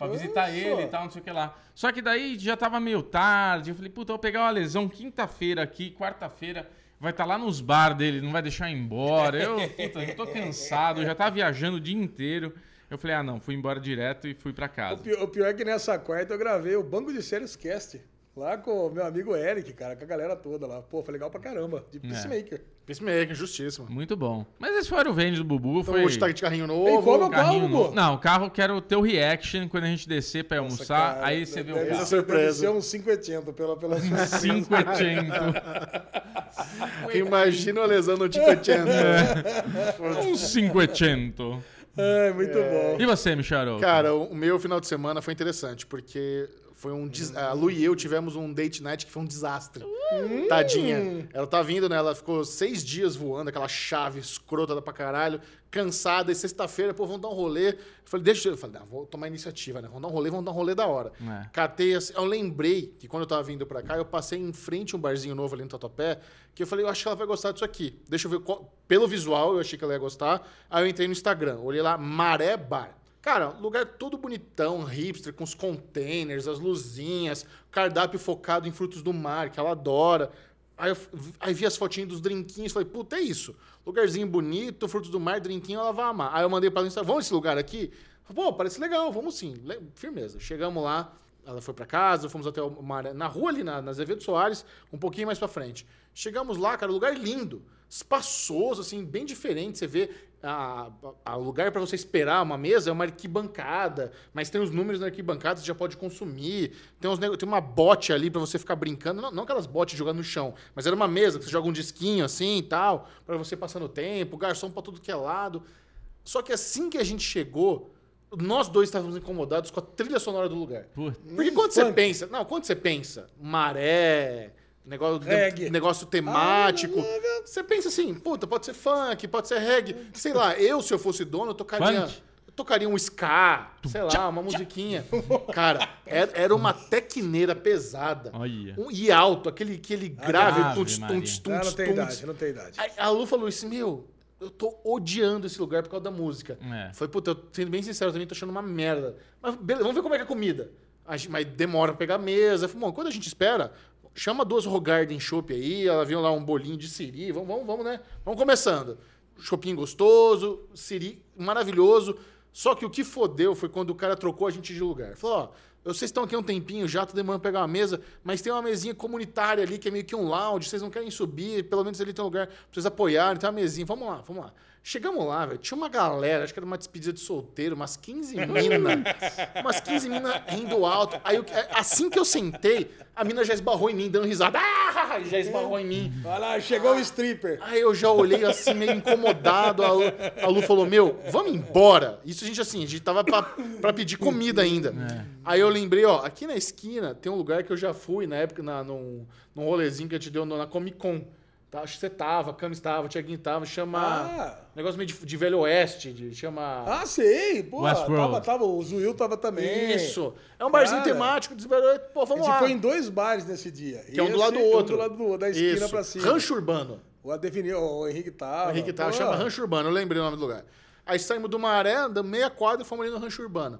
pra visitar Nossa. ele e tal, não sei o que lá. Só que daí já tava meio tarde, eu falei, puta, eu vou pegar o Alisão quinta-feira aqui, quarta-feira vai estar lá nos bar dele, não vai deixar embora. Eu, puta, eu tô cansado, eu já tava viajando o dia inteiro. Eu falei, ah, não, fui embora direto e fui pra O casa. pior, o pior é que nessa quarta eu gravei o Banco de Séries Cast. Lá com o meu amigo Eric, cara, com a galera toda lá. Pô, foi legal pra caramba. De Peacemaker. Peacemaker, justíssimo. Muito bom. Mas esse foi o vende do Bubu, Então, foi hoje tá de carrinho Ei, novo. como é o carrinho carro, novo. Bubu? Não, o carro quero o teu reaction quando a gente descer pra Nossa, almoçar, cara, aí você vê o carro. ser- Deve Surpresa. ser um 580 pela, pela sua 500. Imagina o lesão no Ticotendo. Um 500. Ai, muito bom. E você, Micharo? Cara, o meu final de semana foi interessante, porque foi um. des- A Lu e eu tivemos um date night que foi um desastre. Tadinha. Ela tá vindo, né? Ela ficou seis dias voando, aquela chave escrota pra caralho, cansada. E sexta-feira, pô, vamos dar um rolê. Eu falei, deixa eu. Eu falei, não, vou tomar iniciativa, né? Vamos dar um rolê, vamos dar um rolê da hora. É. Catei assim. Eu lembrei que quando eu tava vindo pra cá, eu passei em frente a um barzinho novo ali no Tatuapé, que eu falei, eu acho que ela vai gostar disso aqui. Deixa eu ver. qual- Pelo visual, eu achei que ela ia gostar. Aí eu entrei no Instagram, olhei lá, Maré Bar. Cara, lugar todo bonitão, hipster, com os containers, as luzinhas, cardápio focado em frutos do mar, que ela adora. Aí, eu aí vi as fotinhas dos drinquinhos, falei, puta, é isso. Lugarzinho bonito, frutos do mar, drinquinho, ela vai amar. Aí eu mandei pra ela vamos nesse lugar aqui? Pô, parece legal, vamos sim. Firmeza. Chegamos lá, ela foi pra casa, fomos até o mar, na rua ali, na, na Azevedo Soares, um pouquinho mais pra frente. Chegamos lá, cara, lugar lindo, espaçoso, assim, bem diferente. Você vê a, a- o lugar para você esperar uma mesa é uma arquibancada, mas tem os números na arquibancada, você já pode consumir. Tem, uns, tem uma bote ali para você ficar brincando, não, não aquelas botes jogando no chão, mas era uma mesa que você joga um disquinho assim e tal, para você passando o tempo, garçom para tudo que é lado. Só que assim que a gente chegou, nós dois estávamos incomodados com a trilha sonora do lugar. Porque quando você pensa, não, quando você pensa, maré, negócio, Reggae. negócio temático, você pensa assim, puta, pode ser funk, pode ser reggae, sei lá, eu se eu fosse dono, eu tocaria, Funk? eu tocaria um ska, sei lá, uma musiquinha. Cara, era, era uma tecneira pesada. Um, e alto, aquele, aquele grave, Ave tunts, Maria. tunts, Não, tem idade, não tem idade. A Lu falou isso, meu, eu tô odiando esse lugar por causa da música. É. Foi, puta, eu, sendo bem sincero, eu também tô achando uma merda. Mas beleza, vamos ver como é que é a comida. A gente- mas demora pra pegar a mesa. Falei, bom, quando a gente espera, chama duas Rogarden Chopp aí, ela viu lá um bolinho de siri, vamos, vamos, vamos, né? Vamos começando. Chopinho gostoso, siri maravilhoso. Só que o que fodeu foi quando o cara trocou a gente de lugar. Falou, ó, vocês estão aqui há um tempinho já, tá demorando pegar uma mesa, mas tem uma mesinha comunitária ali, que é meio que um lounge, vocês não querem subir, pelo menos ali tem um lugar pra vocês apoiarem, tem uma mesinha, vamos lá, vamos lá. Chegamos lá, velho, tinha uma galera, acho que era uma despedida de solteiro, umas 15 minas, umas 15 minas rindo alto. Aí, eu- assim que eu sentei, a mina já esbarrou em mim, dando risada, ah, já esbarrou em mim. Olha lá, chegou o stripper. Aí eu já olhei assim, meio incomodado. A Lu, a Lu falou: Meu, vamos embora. Isso a gente assim, a gente tava pra, pra pedir comida ainda. Aí eu lembrei: Ó, aqui na esquina tem um lugar que eu já fui na época, na, num, num rolezinho que a gente deu na Comic Con. Tá, acho que você tava, a Cami estava, o Tiaguinho tava. Chama. Ah. Negócio meio de, de Velho Oeste, de, chama. Ah, sei. Pô, tava, tava, o Zuil tava também. Isso. É um barzinho Cara. temático de Velho Oeste. Pô, A vamos gente lá. foi em dois bares nesse dia. Que é um do lado do outro. Um do lado do outro, da esquina Isso. pra cima. Rancho Urbano. O Adefinir, o Henrique tava. O Henrique tava, Pô, chama Rancho Urbano, eu lembrei o nome do lugar. Aí saímos do Maré, andamos meia quadra e fomos ali no Rancho Urbano.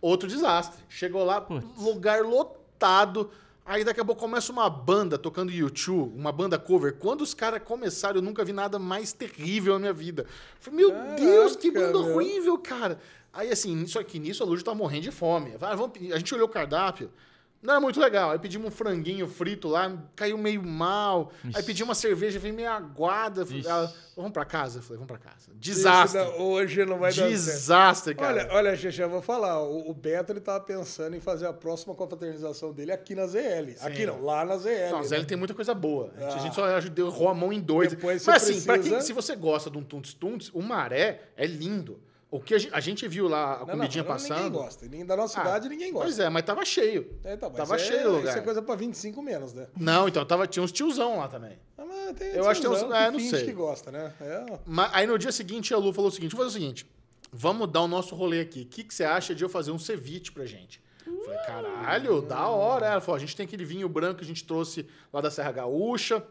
Outro desastre. Chegou lá, Putz. lugar lotado. Aí daqui a pouco começa uma banda tocando YouTube, uma banda cover. Quando os caras começaram, eu nunca vi nada mais terrível na minha vida. Falei, meu Caraca, Deus, que banda meu. horrível, cara. Aí assim, só que nisso a Lúcia tava morrendo de fome. Vamos. A gente olhou o cardápio. Não era muito legal. Aí pedimos um franguinho frito lá, caiu meio mal. Aí pedimos uma cerveja, veio meio aguada. Ixi. ela, vamos pra casa? Eu falei, vamos pra casa. Desastre. Hoje não vai dar certo. Desastre, cara. Olha, olha, Xexé, eu vou falar. O, o Beto ele tava pensando em fazer a próxima confraternização dele aqui na ZL. Aqui não, lá na ZL. Não, né? Zé tem muita coisa boa. A gente- A Ah. gente só ajudou, errou a mão em dois. Depois Mas assim, pra precisa- quem, se você gosta de um Tunts Tunts, o Maré é lindo. O que a gente, a gente viu lá, a Não, comidinha não, passando. Ninguém gosta. Ninguém- Da nossa Ah, idade, ninguém gosta. Pois é, mas tava cheio. É, então, mas tava isso cheio é, o lugar. Isso é coisa pra 25 menos, né? Não, então tava, tinha uns tiozão lá também. Ah, mas tem Eu acho que tem uns- é, não sei. que gosta, né? É. Mas aí no dia seguinte a Lu falou o seguinte: vamos fazer o seguinte, vamos dar o nosso rolê aqui. O que, que você acha de eu fazer um ceviche pra gente? Eu Falei, caralho, da hora. Ela falou: a gente tem aquele vinho branco que a gente trouxe lá da Serra Gaúcha.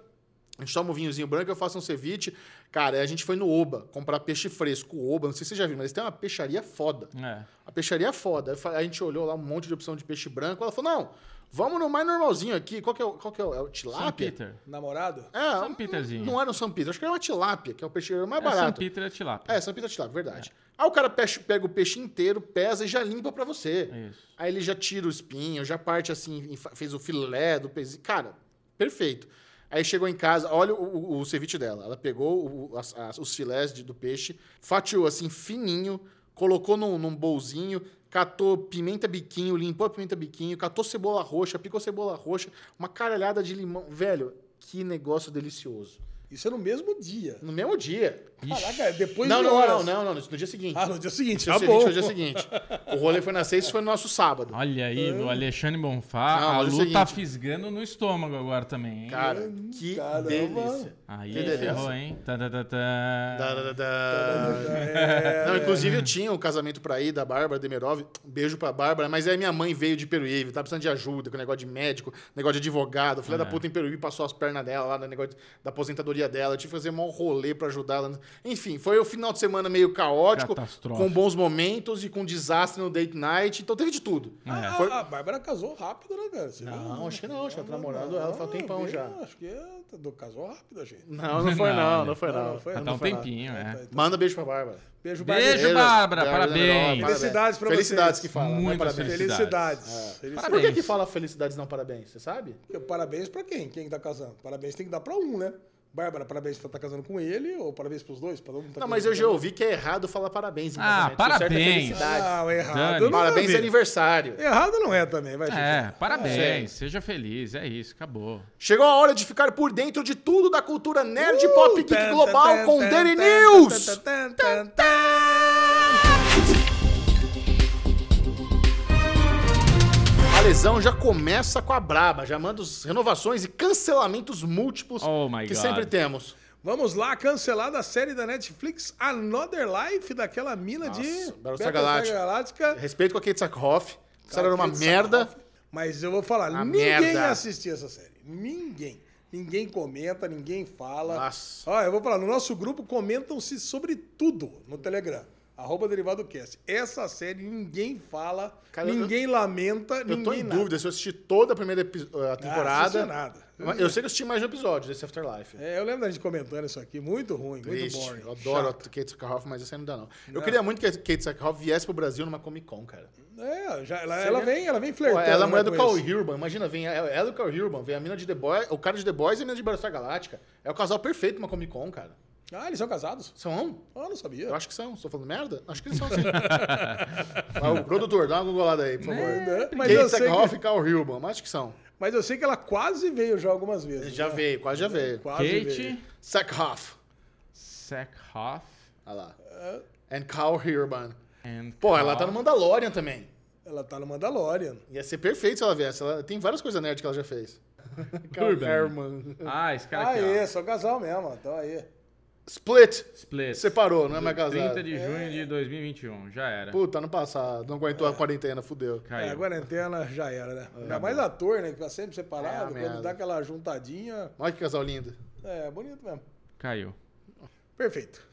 A gente toma um vinhozinho branco, eu faço um ceviche. Cara, aí a gente foi no Oba comprar peixe fresco. O Oba, não sei se você já viu, mas eles têm uma peixaria foda. É. A peixaria é foda. A gente olhou lá um monte de opção de peixe branco. Ela falou: não, vamos no mais normalzinho aqui. Qual que é o, qual que é o, é o São tilápia? Peter. Namorado? É, São Peterzinho. Não era um São Peter, acho que era uma tilápia, que é o peixe mais É, São barato. Peter é tilápia. É, São Peter tilápia, verdade. Aí o cara pega o peixe inteiro, pesa e já limpa pra você. Isso. Aí ele já tira o espinho, já parte assim, fez o filé do peixe. Cara, perfeito. Aí chegou em casa, olha o, o, o ceviche dela. Ela pegou o- as- as- os filés de- do peixe, fatiou assim fininho, colocou num, num bolzinho, catou pimenta biquinho, limpou a pimenta biquinho, catou cebola roxa, picou cebola roxa, uma caralhada de limão. Velho, que negócio delicioso. Isso é no mesmo dia. No mesmo dia. Caraca, depois não, de não, horas. não, não, não, no dia seguinte. Ah, no dia seguinte, tá bom. foi no dia seguinte. O rolê foi na sexta, foi no nosso sábado. Olha aí, o Alexandre Bonfá, Não, a é o Lu tá fisgando no estômago agora também, hein? Cara, que Caramba. delícia. Aí que delícia. ferrou, hein? Tá, tá, tá, tá. Da, da, da, da. Não, inclusive eu tinha o casamento pra ir da Bárbara Demerov. Um beijo pra Bárbara, mas aí minha mãe veio de Peruíbe, tá precisando de ajuda com o negócio de médico, negócio de advogado. Filha da puta em Peruíbe passou as pernas dela lá no negócio da aposentadoria dela. Eu tive que fazer um rolê pra ajudar ela. Enfim, foi o final de semana meio caótico, com bons momentos e com desastre no date night. Então teve de tudo. Ah, Foi- A Bárbara casou rápido, né, cara? Você Não, viu? acho que não, acho que ela tá namorando ela faz um tempão vi, já. Acho que é, do- casou rápido, gente. Não, não foi Não, não, né? não foi Não, não. foi? Tá Não um tempinho, é. Manda beijo pra Bárbara. Beijo, Beijo, Bárbara. Bárbara, Bárbara parabéns. Felicidades pra Felicidades vocês. que fala. não é Muitas parabéns. felicidades. Felicidades. Felicidades. Por que, que fala felicidades não parabéns? Você sabe? Parabéns pra quem? Quem tá casando? Parabéns tem que dar pra um, né? Bárbara, parabéns por estar casando com ele, ou parabéns pros dois? Pra todo mundo tá Não, mas eu já ouvi que é errado falar parabéns. Ah, certo é parabéns. Não, errado. Não Parabéns é é aniversário. Errado não é também, vai. É, gente. parabéns, seja feliz, é isso, acabou. Chegou a hora de ficar por dentro de tudo da cultura nerd Uh, pop geek global com Daily News. tan, tan, tan, A lesão já começa com a braba, já manda os renovações e cancelamentos múltiplos Oh my que God. sempre temos. Vamos lá, cancelada a série da Netflix Another Life, daquela mina Nossa, de Battlestar Battlestar Galáctica. Respeito com a Kate Sackhoff. Essa série era uma Kate merda. Sackhoff. Mas eu vou falar, Uma ninguém merda. assistia essa série. Ninguém. Ninguém comenta, ninguém fala. Nossa. Ó, eu vou falar, no nosso grupo comentam-se sobre tudo no Telegram. Arroba Derivado Cast. Essa série ninguém fala, Cara, eu- ninguém lamenta, Eu tô ninguém em nada. dúvida se eu assisti toda a primeira a Ah, temporada. assistiu nada. Mas eu sei que eu assisti mais um episódio desse Afterlife. É, eu lembro da gente comentando isso aqui. Muito ruim, muito Triste. boring. Eu adoro chato. a Kate Sackhoff, mas essa não dá, não. Eu queria muito que a Kate Sackhoff viesse pro Brasil numa Comic Con, cara. É, já, ela, ela vem, ela vem Pô, flertando. ela é né, mulher do Carl. Urban. Imagina, vem ela ela e o Carl Urban, vem a mina de The Boys, o cara de The Boys e a mina de Battlestar Galáctica. É o casal perfeito numa Comic Con, cara. Ah, eles são casados? São? Ah, não sabia. Eu acho que são. Estou falando merda? Acho que eles são sim. Ah, o produtor, dá uma googolada aí, por favor. Né? Mas, Kate eu sei Sackhoff que, e Carl mas acho que são. mas eu sei que ela quase veio já algumas vezes. Já né? veio, quase já veio. Quase veio. Kate Sackhoff. Sackhoff Olha lá. And Carl and Pô, ela tá Carl- no Mandalorian também. Ela tá no Mandalorian. Ia ser perfeito se ela viesse. Ela... Tem várias coisas nerd que ela já fez. Carl. Urban. Ah, esse cara Ah, aqui, ó. é, só casal mesmo. Então aí. Split. Split. Separou, não é mais 30 casado. de junho de 2021, já era. Puta, ano passado. Não aguentou a quarentena, fudeu. É, Caiu. a quarentena já era, né? Ainda mais ator, né? Que tá sempre É, separado. a quando merda. dá aquela juntadinha. Olha que casal lindo. É, bonito mesmo. Caiu. Perfeito.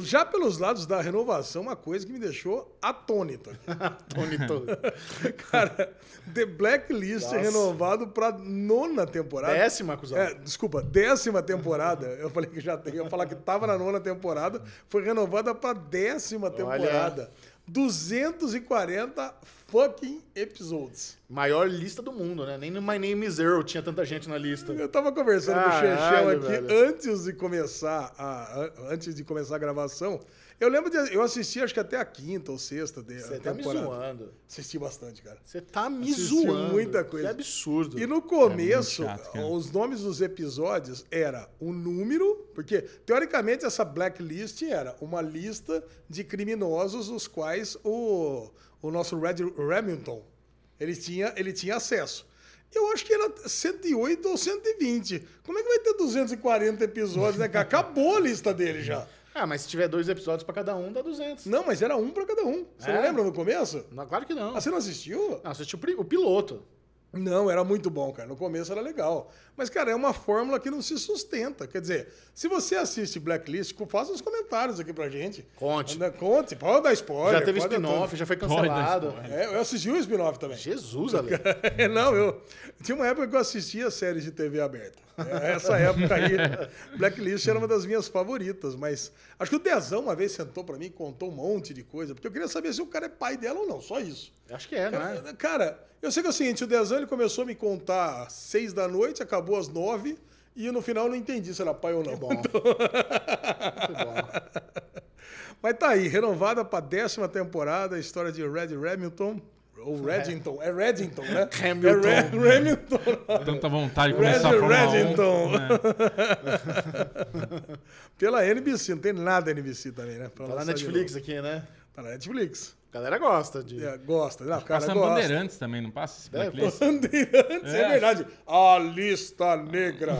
Já pelos lados da renovação, uma coisa que me deixou atônito. Tony todo. Cara, The Blacklist Nossa. renovado pra nona temporada. Décima, cuzão. É, desculpa, décima temporada. Eu falei que já tem. Eu ia falar que tava na nona temporada. Foi renovada pra décima temporada. 240 fucking episodes. Maior lista do mundo, né? Nem no My Name is Earl tinha tanta gente na lista. Eu tava conversando com o Chechel Caralho, aqui velho. antes de começar a- antes de começar a gravação. Eu lembro de eu assisti acho que até a quinta ou sexta de, Você tá me zoando. Assisti bastante, cara. Você tá me Assisti zoando. muita coisa. Que absurdo. E no começo, É chato, os nomes dos episódios era o número, porque teoricamente essa blacklist era uma lista de criminosos os quais o, o nosso Red Remington ele tinha, ele tinha acesso. Eu acho que era 108 ou 120. Como é que vai ter 240 episódios, né? cara? Acabou a lista dele já. Ah, mas se tiver dois episódios pra cada um, dá 200. Não, mas era um pra cada um. Você É? não lembra no começo? Não, claro que não. Ah, você não assistiu? Não, você assistiu o piloto. Não, era muito bom, cara. No começo era legal. Mas, cara, é uma fórmula que não se sustenta. Quer dizer, se você assiste Blacklist, faça uns comentários aqui pra gente. Conte. Anda- Conte, pode dar spoiler. já teve spin-off, já foi cancelado. É, eu assisti o spin-off também. Jesus, Ale. não, eu. Tinha uma época que eu assistia séries de TV aberta. É, Essa época aí, Blacklist era uma das minhas favoritas. Mas acho que o Dezão uma vez sentou pra mim e contou um monte de coisa. Porque eu queria saber se o cara é pai dela ou não. Só isso. Acho que é, não é? Cara, eu sei que é o seguinte, o Dezão ele começou a me contar às seis da noite, acabou às nove, e no final eu não entendi se era pai ou não. Bom. Muito bom. Mas tá aí, renovada pra décima temporada, a história de Red Remington. Ou Reddington, é Reddington, né? Hamilton. É Re- Remington. Tanta vontade de Red começar a Fórmula 1. Reddington. né? Pela NBC, não tem nada NBC também, né? Pra Tá na Netflix aqui, né? Tá na Netflix. A galera gosta de. É, gosta, não, cara, Passa gosta. Bandeirantes também, não passa esse blacklist? Bandeirantes, é. É. verdade. A lista negra.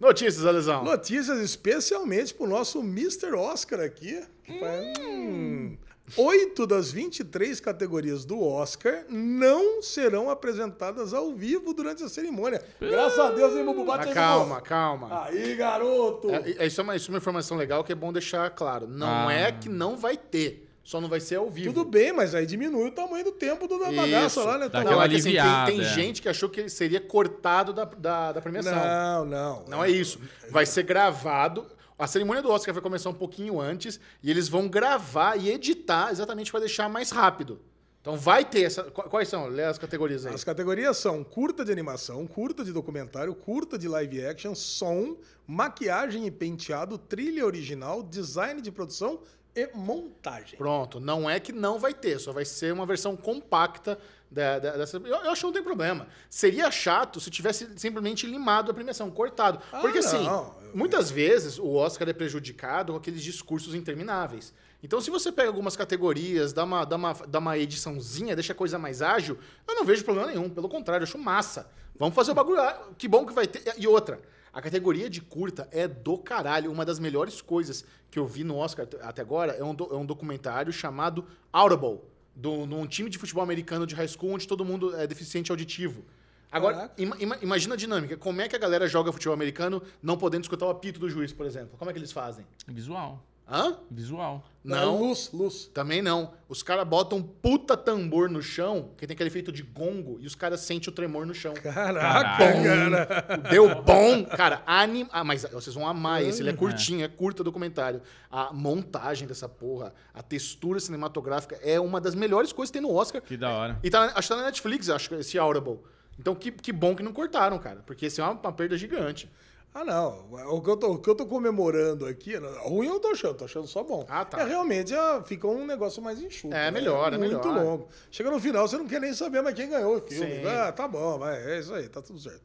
Notícias, Alesão. Notícias especialmente pro nosso Mr. Oscar aqui. que faz- hum. Oito das 23 categorias do Oscar não serão apresentadas ao vivo durante a cerimônia. Graças a Deus, hein, Bubu? Bate Mas aí, calma, Bubu. calma. Aí, garoto! É, é, isso, é uma, isso é uma informação legal que é bom deixar claro. Não Ah. é que não vai ter, só não vai ser ao vivo. Tudo bem, mas aí diminui o tamanho do tempo do- da bagaça Isso. lá, né? Dá aquela é que, assim, tem, tem é. gente que achou que ele seria cortado da, da, da premiação. Não, não. Não é isso. Vai ser gravado. A cerimônia do Oscar vai começar um pouquinho antes e eles vão gravar e editar exatamente para deixar mais rápido. Então vai ter essa. qu- Quais são? Lê as categorias aí. As categorias são curta de animação, curta de documentário, curta de live action, som, maquiagem e penteado, trilha original, design de produção e montagem. Pronto. Não é que não vai ter, só vai ser uma versão compacta da- da- dessa. Eu, eu acho que não tem problema. Seria chato se tivesse simplesmente limado a premiação, cortado. Ah, Porque assim, não. muitas vezes o Oscar é prejudicado com aqueles discursos intermináveis. Então, se você pega algumas categorias, dá uma, dá uma, dá uma ediçãozinha, deixa a coisa mais ágil, eu não vejo problema nenhum. Pelo contrário, eu acho massa. Vamos fazer o bagulho. ah, Que bom que vai ter. E outra, a categoria de curta é do caralho. Uma das melhores coisas que eu vi no Oscar até agora é um, do- é um documentário chamado Audible, do, num time de futebol americano de high school onde todo mundo é deficiente auditivo. Agora, ima- ima- imagina a dinâmica. Como é que a galera joga futebol americano não podendo escutar o apito do juiz, por exemplo? Como é que eles fazem? Visual. Hã? Visual. Não. Luz, luz. Também não. Os caras botam um puta tambor no chão, que tem aquele efeito de gongo, e os caras sentem o tremor no chão. Caraca, Caralho. cara. Deu bom, cara. Anim... Ah, mas vocês vão amar esse. Ele é curtinho, é curto documentário. A montagem dessa porra, a textura cinematográfica é uma das melhores coisas que tem no Oscar. Que da hora. E tá, acho que tá na Netflix, acho que esse Audible. Então, que, que bom que não cortaram, cara. Porque esse é uma, uma perda gigante. Ah, não. O que, eu tô, o que eu tô comemorando aqui, ruim eu não tô achando, tô achando só bom. Ah, tá. É realmente fica um negócio mais enxuto. É, né? melhor, é Muito melhor. longo. Chega no final, você não quer nem saber mais quem ganhou o filme. Sim. Ah, tá bom, vai, é isso aí, tá tudo certo.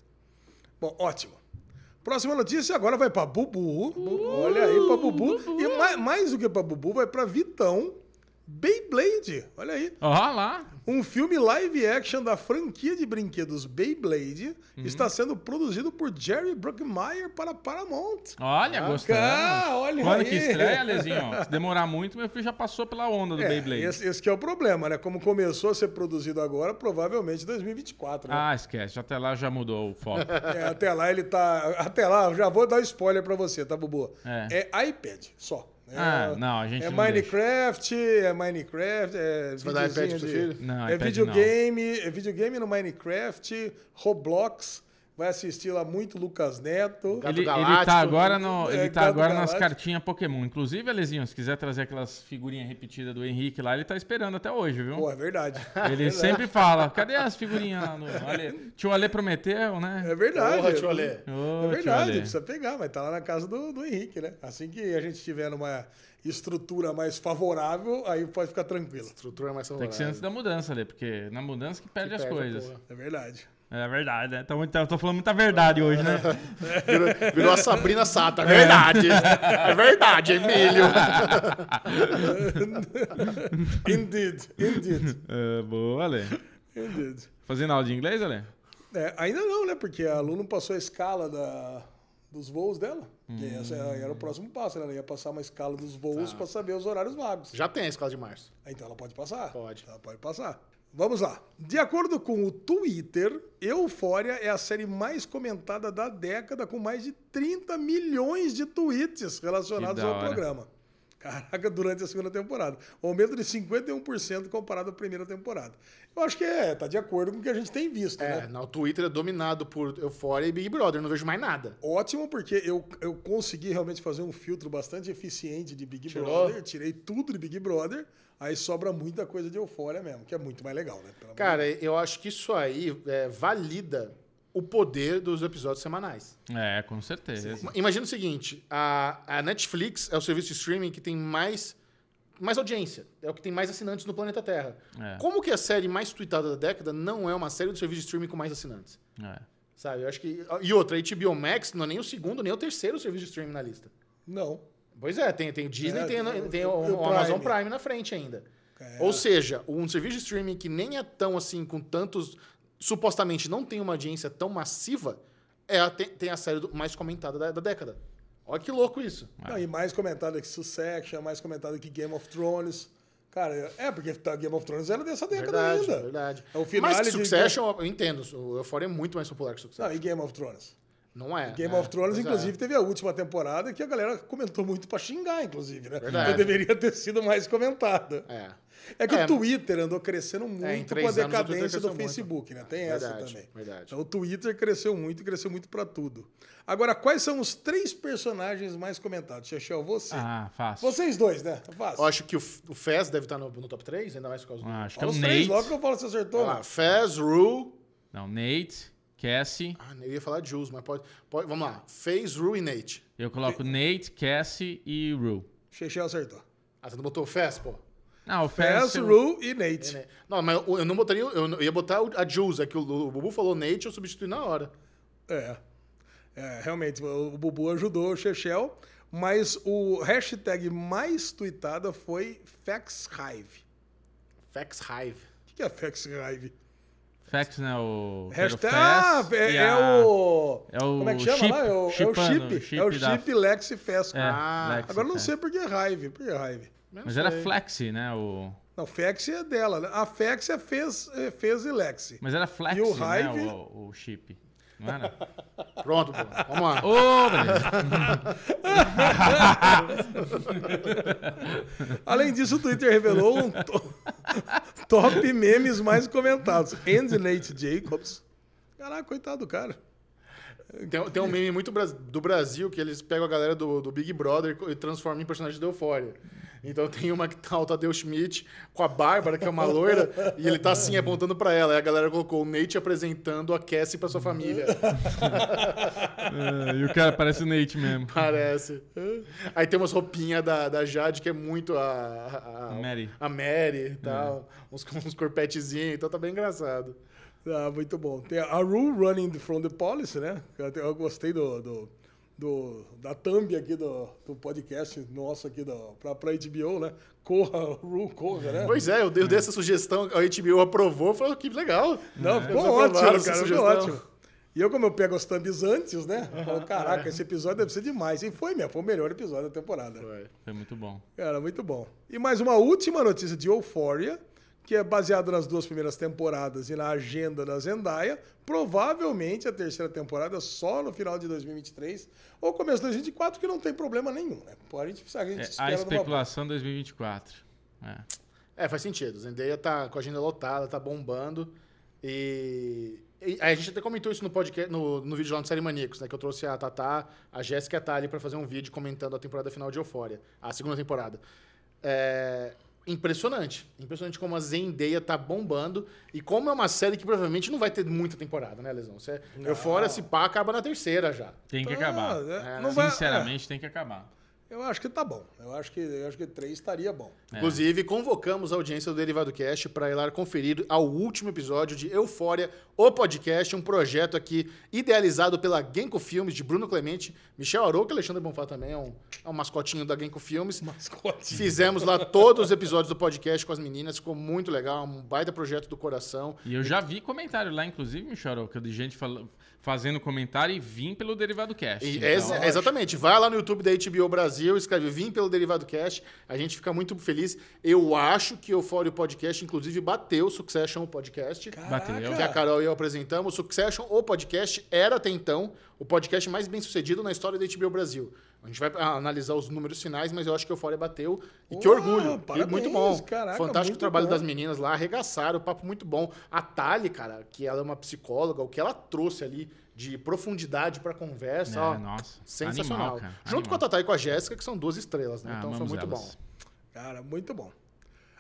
Bom, ótimo. Próxima notícia agora vai pra Bubu. Olha aí pra Bubu. E mais, mais do que pra Bubu, vai pra Vitão. Beyblade, olha aí. Ó lá. Um filme live action da franquia de brinquedos Beyblade está sendo produzido por Jerry Bruckheimer para Paramount. Olha, gostando. Ah, olha Quando aí. que estreia, Lezinho? Se demorar muito, meu filho já passou pela onda do É, Beyblade. esse, esse que é o problema, né? Como começou a ser produzido agora, provavelmente 2024. Né? Ah, esquece. Até lá já mudou o foco. É, até lá ele tá. Até lá, já vou dar spoiler pra você, tá, Bubu? É. É iPad só. É, Ah, não, a gente É não Minecraft, é Minecraft, é. vai dar iPad pro seu filho? Não, é iPad videogame, é videogame no Minecraft, Roblox. Vai assistir lá muito Lucas Neto. Ele, ele Galáctico. tá agora, no, É, ele tá Gato agora nas cartinhas Pokémon. Inclusive, Alezinho, se quiser trazer aquelas figurinhas repetidas do Henrique lá, ele tá esperando até hoje, viu? Pô, é verdade. Ele sempre fala, cadê as figurinhas lá no... Ale? Tio Ale prometeu, né? É verdade. Porra, tio Alê. Ô, É verdade, Ale. precisa pegar, mas tá lá na casa do, do Henrique, né? Assim que a gente tiver numa estrutura mais favorável, aí pode ficar tranquilo. Estrutura mais Tem que ser antes da mudança, Ale, porque na mudança que perde Que as perde a coisas. É verdade. É verdade, né? Muito- eu tô falando muita verdade hoje, né? Virou, virou a Sabrina Sato. É verdade. É verdade, Emílio. Indeed, indeed, É, boa, Ale. indeed. Fazendo aula de inglês, Ale? É, ainda não, né? Porque a Lu não passou a escala da, dos voos dela. Hum. esse era o próximo passo, né? Ela ia passar uma escala dos voos Tá. para saber os horários vagos. Já tem a escola de março. Então ela pode passar? Pode. Ela pode passar. Vamos lá. De acordo com o Twitter, Euphoria é a série mais comentada da década, com mais de 30 milhões de tweets relacionados ao programa. Caraca, durante a segunda temporada. Aumento de 51% comparado à primeira temporada. Eu acho que é, tá de acordo com o que a gente tem visto, É, né? no Twitter é dominado por Euphoria e Big Brother. Não vejo mais nada. Ótimo, porque eu, eu consegui realmente fazer um filtro bastante eficiente de Big Tirou? Brother. Tirei tudo de Big Brother. Aí sobra muita coisa de Euphoria mesmo, que é muito mais legal, né? Pelo Cara, eu acho que isso aí é, valida o poder dos episódios semanais. É, com certeza. Imagina o seguinte: a, a Netflix é o serviço de streaming que tem mais, mais audiência. É o que tem mais assinantes no planeta Terra. É. Como que a série mais tweetada da década não é uma série do serviço de streaming com mais assinantes? É. Sabe? Eu acho que. E outra, a HBO Max não é nem o segundo, nem o terceiro serviço de streaming na lista. Não. Pois é, tem, tem o Disney É, tem, tem o- tem o- o, o Amazon Prime. Prime na frente ainda. É. Ou seja, um serviço de streaming que nem é tão assim, com tantos. Supostamente não tem uma audiência tão massiva, é a, tem, tem a série do- mais comentada da, da década. Olha que louco isso. Não, e mais comentado que Succession, mais comentado que Game of Thrones. Cara, é, porque tá- Game of Thrones era dessa década Verdade, ainda. verdade. É o finale Mas de- Succession, eu entendo. O Euphoria é muito mais popular que Succession. Não, e Game of Thrones? Não é. Game é, of Thrones, é. inclusive, teve a última temporada que a galera comentou muito pra xingar, inclusive, né? Verdade. Então deveria ter sido mais comentada. É. É que É. o Twitter andou crescendo muito em com a decadência do cresceu muito. Facebook, né? Tem essa Verdade, também. verdade. Então o Twitter cresceu muito e cresceu muito pra tudo. Agora, quais são os três personagens mais comentados? Chechel, você. Ah, fácil. Vocês dois, né? É fácil. Eu acho que o, o Fez deve estar no, no top 3, ainda mais por causa do. Ah, acho que é Fala o os três, logo Nate. que eu falo se acertou. Né? Fez, Rue. Não, Nate, Cassie. Ah, eu ia falar Jules, mas pode, pode. Vamos lá. Fez, Rue e Nate. Eu coloco Nate, Cassie e Rue. Chechel acertou. Ah, você não botou o Fez, pô? Não, o Fez, Fez... eu- Rue e Nate. Não, mas eu não botaria. Eu ia botar a Jules, é que o, o Bubu falou Nate, eu substituí na hora. É. É, realmente, o Bubu ajudou o Chechel, mas o hashtag mais tweetada foi FaxHive. Fax Hive. O que é FaxHive? Fax, né? O. Hashtag, era ah, é, e é a- o... é o Como é que chama chip, lá? É o, é o chip. chip é o da- chip Lexi Fest. É, Ah, Lexi, Agora eu não sei por que Hive. Por que Hive? Não Mas era sei. Flexi, né? O... Não, Fax é dela, né? A Fax é Fez, é Fez e Lexi. Mas era Flexi, E o né? Hive? O, o chip. Não era? Pronto, pô. Vamos lá. Ô. Além disso, o Twitter revelou um to- top memes mais comentados. And Nate Jacobs. Caraca, coitado do cara. Tem, tem um meme muito do Brasil que eles pegam a galera do, do Big Brother e transformam em personagem da Euphoria. Então tem uma que tá o Tadeu Schmidt com a Bárbara, que é uma loira, e ele tá assim apontando pra ela. Aí a galera colocou o Nate apresentando a Cassie pra sua família. É, e o cara parece o Nate mesmo. Parece. Aí tem umas roupinhas da, da Jade que é muito a, a, A Mary. a Mary e tal. Uns, uns corpetezinhos, então tá bem engraçado. Ah, muito bom. Tem a Rule Running from the Policy, né? Eu, eu gostei do, do, do- da thumb aqui do, do podcast nosso aqui do, pra, HBO, né? Corra, Rule, corra, né? Pois é, eu dei, eu dei essa sugestão, a HBO aprovou, falou que legal. Não, ficou ótimo, cara, ficou sugestão. ótimo. E eu, como eu pego as thumbs antes, né? falo, caraca, esse episódio deve ser demais. E foi mesmo, foi o melhor episódio da temporada. Foi. Foi muito bom. Cara, muito bom. E mais uma última notícia de Euphoria, que é baseada nas duas primeiras temporadas e na agenda da Zendaya. Provavelmente a terceira temporada só no final de 2023 ou começo de 2024, que não tem problema nenhum, né? Pô, A gente, a gente É, espera a numa- especulação 2024. É. É, faz sentido. Zendaya tá com a agenda lotada, tá bombando. E e a gente até comentou isso no podcast, no, no vídeo lá no Série Maníacos, né? Que eu trouxe a Tatá, a Jéssica e a Thali pra fazer um vídeo comentando a temporada final de Eufória, a segunda temporada. É, impressionante. Impressionante como a Zendaya tá bombando e como é uma série que provavelmente não vai ter muita temporada, né, Lesão? Você, Eufória, se pá, acaba na terceira já. Tem que Ah, acabar. é, não vai- Sinceramente, tem que acabar. Eu acho que tá bom. Eu acho que, eu acho que três estaria bom. É. Inclusive, convocamos a audiência do Derivado Cast para ir lá conferir ao último episódio de Eufória, o podcast, um projeto aqui idealizado pela Genko Filmes, de Bruno Clemente, Michel Arouca, Alexandre Bonfá também, é um, é um mascotinho da Genko Filmes. Mascote. Fizemos lá todos os episódios do podcast com as meninas, ficou muito legal, um baita projeto do coração. E eu já vi comentário lá, inclusive, Michel, de gente fala- fazendo comentário e vim pelo Derivado Cast. E Então, exa- exatamente, vai lá no YouTube da HBO Brasil, escreve Vim pelo Derivado Cast, a gente fica muito feliz. Eu acho que o Eufória o Podcast, inclusive, bateu o Succession o podcast. Bateu. que a Carol e eu apresentamos. O Succession, o podcast, era até então o podcast mais bem sucedido na história da HBO Brasil. A gente vai analisar os números finais, mas eu acho que o Eufória bateu. E que orgulho. parabéns, muito bom. caraca, Fantástico muito trabalho bom. das meninas lá, arregaçaram, papo muito bom. A Thali, cara, que ela é uma psicóloga, o que ela trouxe ali de profundidade pra conversa, É, ó, nossa, sensacional. animal, Junto animal. com a Tatá e com a Jéssica, que são duas estrelas, né? Ah, então foi muito elas. bom. Cara, muito bom.